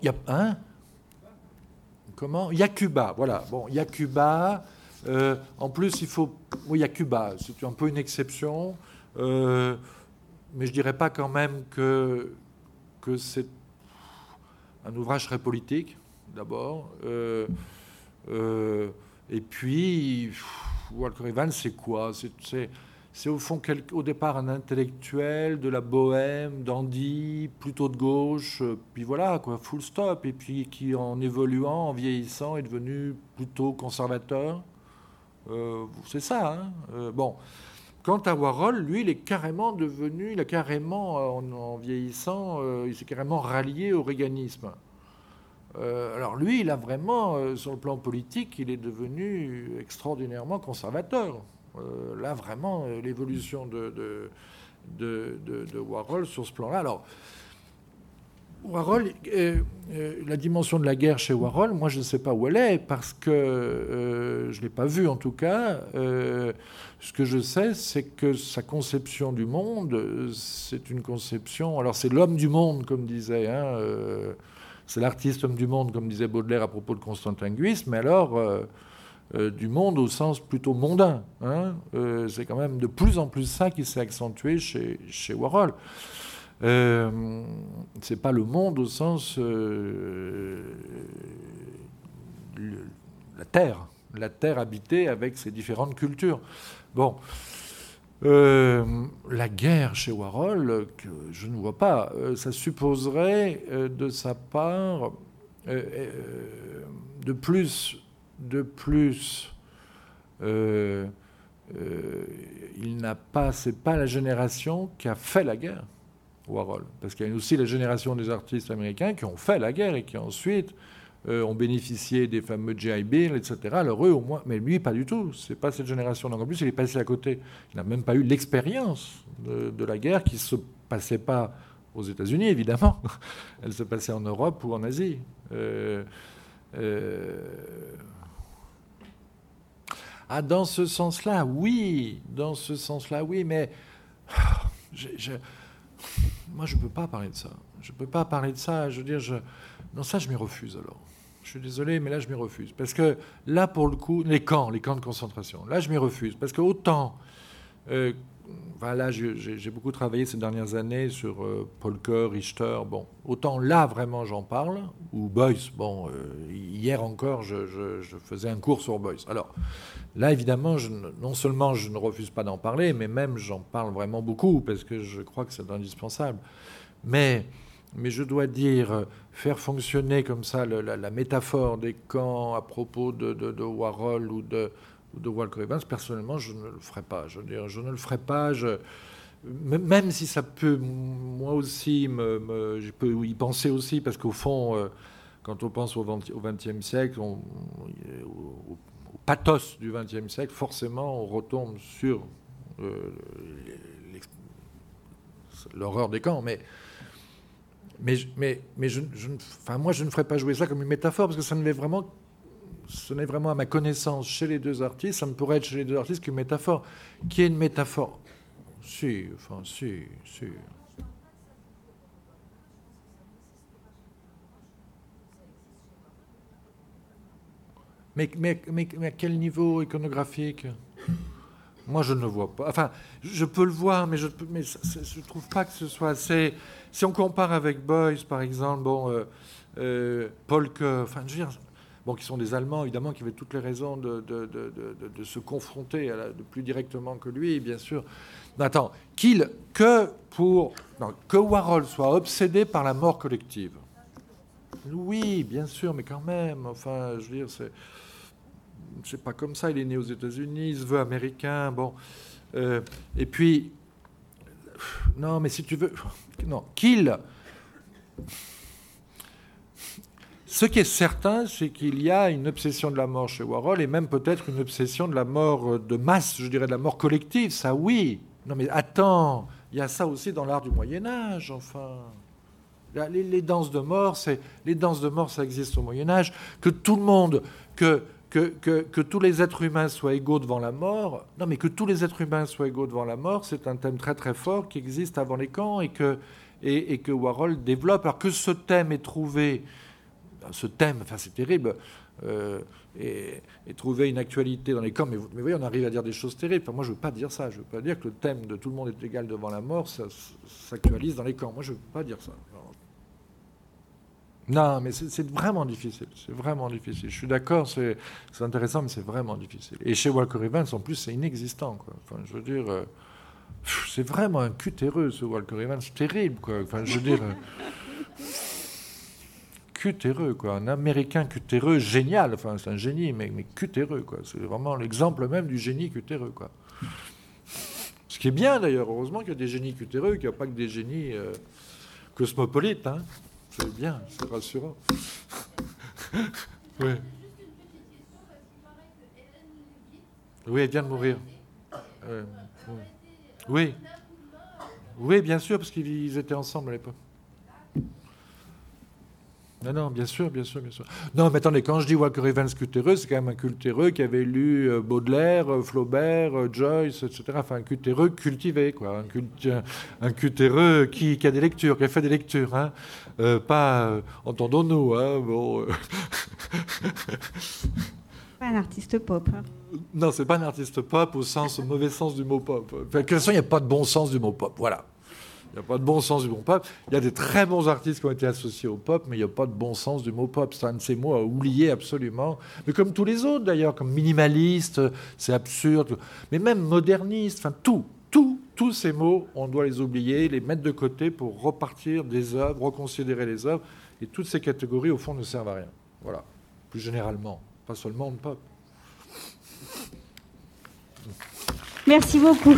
Speaker 1: il y a un. Hein? Comment? Il y a Cuba, voilà. Bon, il y a Cuba. Euh, en plus, il faut. Oui, il y a Cuba. C'est un peu une exception. Euh, mais je dirais pas quand même que, que c'est un ouvrage très politique, d'abord. Euh, euh, et puis, Walker Evans, c'est quoi? C'est au fond, au départ, un intellectuel de la bohème, dandy, plutôt de gauche, puis voilà, quoi, full stop. Et puis qui, en évoluant, en vieillissant, est devenu plutôt conservateur. Euh, c'est ça, hein Bon. Quant à Warhol, lui, il est carrément devenu, il a carrément, en, vieillissant, euh, il s'est carrément rallié au réganisme. Euh, alors lui, il a vraiment, euh, sur le plan politique, il est devenu extraordinairement conservateur. Euh, là, vraiment, l'évolution de, de, de, Warhol sur ce plan-là. Alors, Warhol, la dimension de la guerre chez Warhol, moi je ne sais pas où elle est, parce que je ne l'ai pas vue en tout cas. ce que je sais, c'est que sa conception du monde, c'est une conception. Alors c'est l'homme du monde, comme disait. Hein, c'est l'artiste homme du monde, comme disait Baudelaire à propos de Constantin Guis, mais alors euh, euh, du monde au sens plutôt mondain. Hein. Euh, c'est quand même de plus en plus ça qui s'est accentué chez, chez Warhol. C'est pas le monde au sens la terre, la terre habitée avec ses différentes cultures. Bon, euh, la guerre chez Warhol, que je ne vois pas, euh, ça supposerait euh, de sa part de plus, de plus. il n'a pas, c'est pas la génération qui a fait la guerre, Warhol, parce qu'il y a aussi la génération des artistes américains qui ont fait la guerre et qui ensuite euh, ont bénéficié des fameux GI Bill, etc. Alors eux, au moins, mais lui, pas du tout. C'est pas cette génération. Donc en plus, il est passé à côté. Il n'a même pas eu l'expérience de, la guerre qui se passait pas aux États-Unis, évidemment. Elle se passait en Europe ou en Asie. Euh, euh, ah, dans ce sens-là, oui. Dans ce sens-là, oui. Mais moi, je ne peux pas parler de ça. Je ne peux pas parler de ça. Je veux dire, je... non, ça, je m'y refuse alors. Je suis désolé, mais là, je m'y refuse. Parce que là, pour le coup, les camps, les camps de concentration, là, je m'y refuse. Parce que autant. Euh, voilà, j'ai beaucoup travaillé ces dernières années sur euh, Polker, Richter. Bon, autant là, vraiment, j'en parle. Ou Boyce. Bon, euh, hier encore, je, faisais un cours sur Boyce. Alors, là, évidemment, non seulement je ne refuse pas d'en parler, mais même j'en parle vraiment beaucoup, parce que je crois que c'est indispensable. Mais mais je dois dire, faire fonctionner comme ça la, métaphore des camps à propos de, Warhol ou de, de Walker Evans, personnellement, je ne le ferai pas. Je ne le ferai pas. même si ça peut, moi aussi, je peux y penser aussi, parce qu'au fond, euh, quand on pense au XXe siècle, au, pathos du XXe siècle, forcément, on retombe sur euh, l'horreur des camps. Mais mais, mais, mais je, enfin, moi, je ne ferais pas jouer ça comme une métaphore, parce que ça ne vraiment, ce n'est vraiment à ma connaissance chez les deux artistes, ça ne pourrait être chez les deux artistes qu'une métaphore. Qui est une métaphore Si, enfin, si, si. Mais, à quel niveau iconographique? Moi, je ne vois pas. Enfin, je peux le voir, mais je ne trouve pas que ce soit assez. Si on compare avec Beuys, par exemple, bon, euh, euh Polk, enfin, je veux dire, bon, qui sont des Allemands, évidemment, qui avaient toutes les raisons de, de, de, se confronter plus directement que lui, bien sûr. attends, qu'il, que pour. que Warhol soit obsédé par la mort collective. Oui, bien sûr, mais quand même, enfin, je veux dire, c'est c'est pas comme ça. Il est né aux États-Unis, il se veut américain. Bon. Euh, et puis, non, mais si tu veux. Non, qu'il. Ce qui est certain, c'est qu'il y a une obsession de la mort chez Warhol et même peut-être une obsession de la mort de masse, je dirais de la mort collective, ça oui. Non mais attends, il y a ça aussi dans l'art du Moyen Âge, enfin. Les, danses de mort, c'est les danses de mort, ça existe au Moyen Âge. Que tout le monde, que que, tous les êtres humains soient égaux devant la mort. Non, mais que tous les êtres humains soient égaux devant la mort, c'est un thème très très fort qui existe avant les camps et que, et, que Warhol développe. Alors que ce thème est trouvé, ce thème, enfin c'est terrible, euh, et, trouvé une actualité dans les camps. Mais, mais voyez, on arrive à dire des choses terribles. Moi, je ne veux pas dire ça. Je ne veux pas dire que le thème de tout le monde est égal devant la mort, s'actualise dans les camps. Moi, je ne veux pas dire ça. Non, mais c'est vraiment difficile. C'est vraiment difficile. Je suis d'accord, c'est intéressant, mais c'est vraiment difficile. Et chez Walker Evans, en plus, c'est inexistant. Enfin, je veux dire, euh, c'est vraiment un cutéreux, ce Walker Evans. Terrible, quoi. Enfin, je veux dire. Cutéreux, quoi. Un américain cutéreux, génial. Enfin, c'est un génie, mais, mais cutéreux, quoi. C'est vraiment l'exemple même du génie cutéreux, quoi. Ce qui est bien, d'ailleurs. Heureusement qu'il y a des génies cutéreux, qu'il n'y a pas que des génies euh, cosmopolites, hein. C'est bien, c'est rassurant. oui. Oui, elle vient de mourir. Euh, oui. Oui, bien sûr, parce qu'ils étaient ensemble à l'époque. Non, non, bien sûr, bien sûr, bien sûr. Non, mais attendez, quand je dis Walker Evans cultéreux, c'est quand même un cultéreux qui avait lu euh, Baudelaire, euh, Flaubert, euh, Joyce, etc. Enfin, un cultéreux cultivé, quoi. Un, cultéreux qui, a des lectures, qui a fait des lectures. Hein. pas, entendons-nous, hein, bon.
Speaker 2: pas un artiste pop. Hein.
Speaker 1: Non, c'est pas un artiste pop au sens, au mauvais sens du mot pop. Enfin, de toute façon, il n'y a pas de bon sens du mot pop. Voilà. Il n'y a pas de bon sens du mot pop. Il y a des très bons artistes qui ont été associés au pop, mais il n'y a pas de bon sens du mot pop. C'est un de ces mots à oublier absolument. Mais comme tous les autres d'ailleurs, comme minimaliste, c'est absurde. Mais même moderniste, enfin tout, tout, tous ces mots, on doit les oublier, les mettre de côté pour repartir des œuvres, reconsidérer les œuvres. Et toutes ces catégories, au fond, ne servent à rien. Voilà. Plus généralement, pas seulement le pop.
Speaker 2: Merci beaucoup.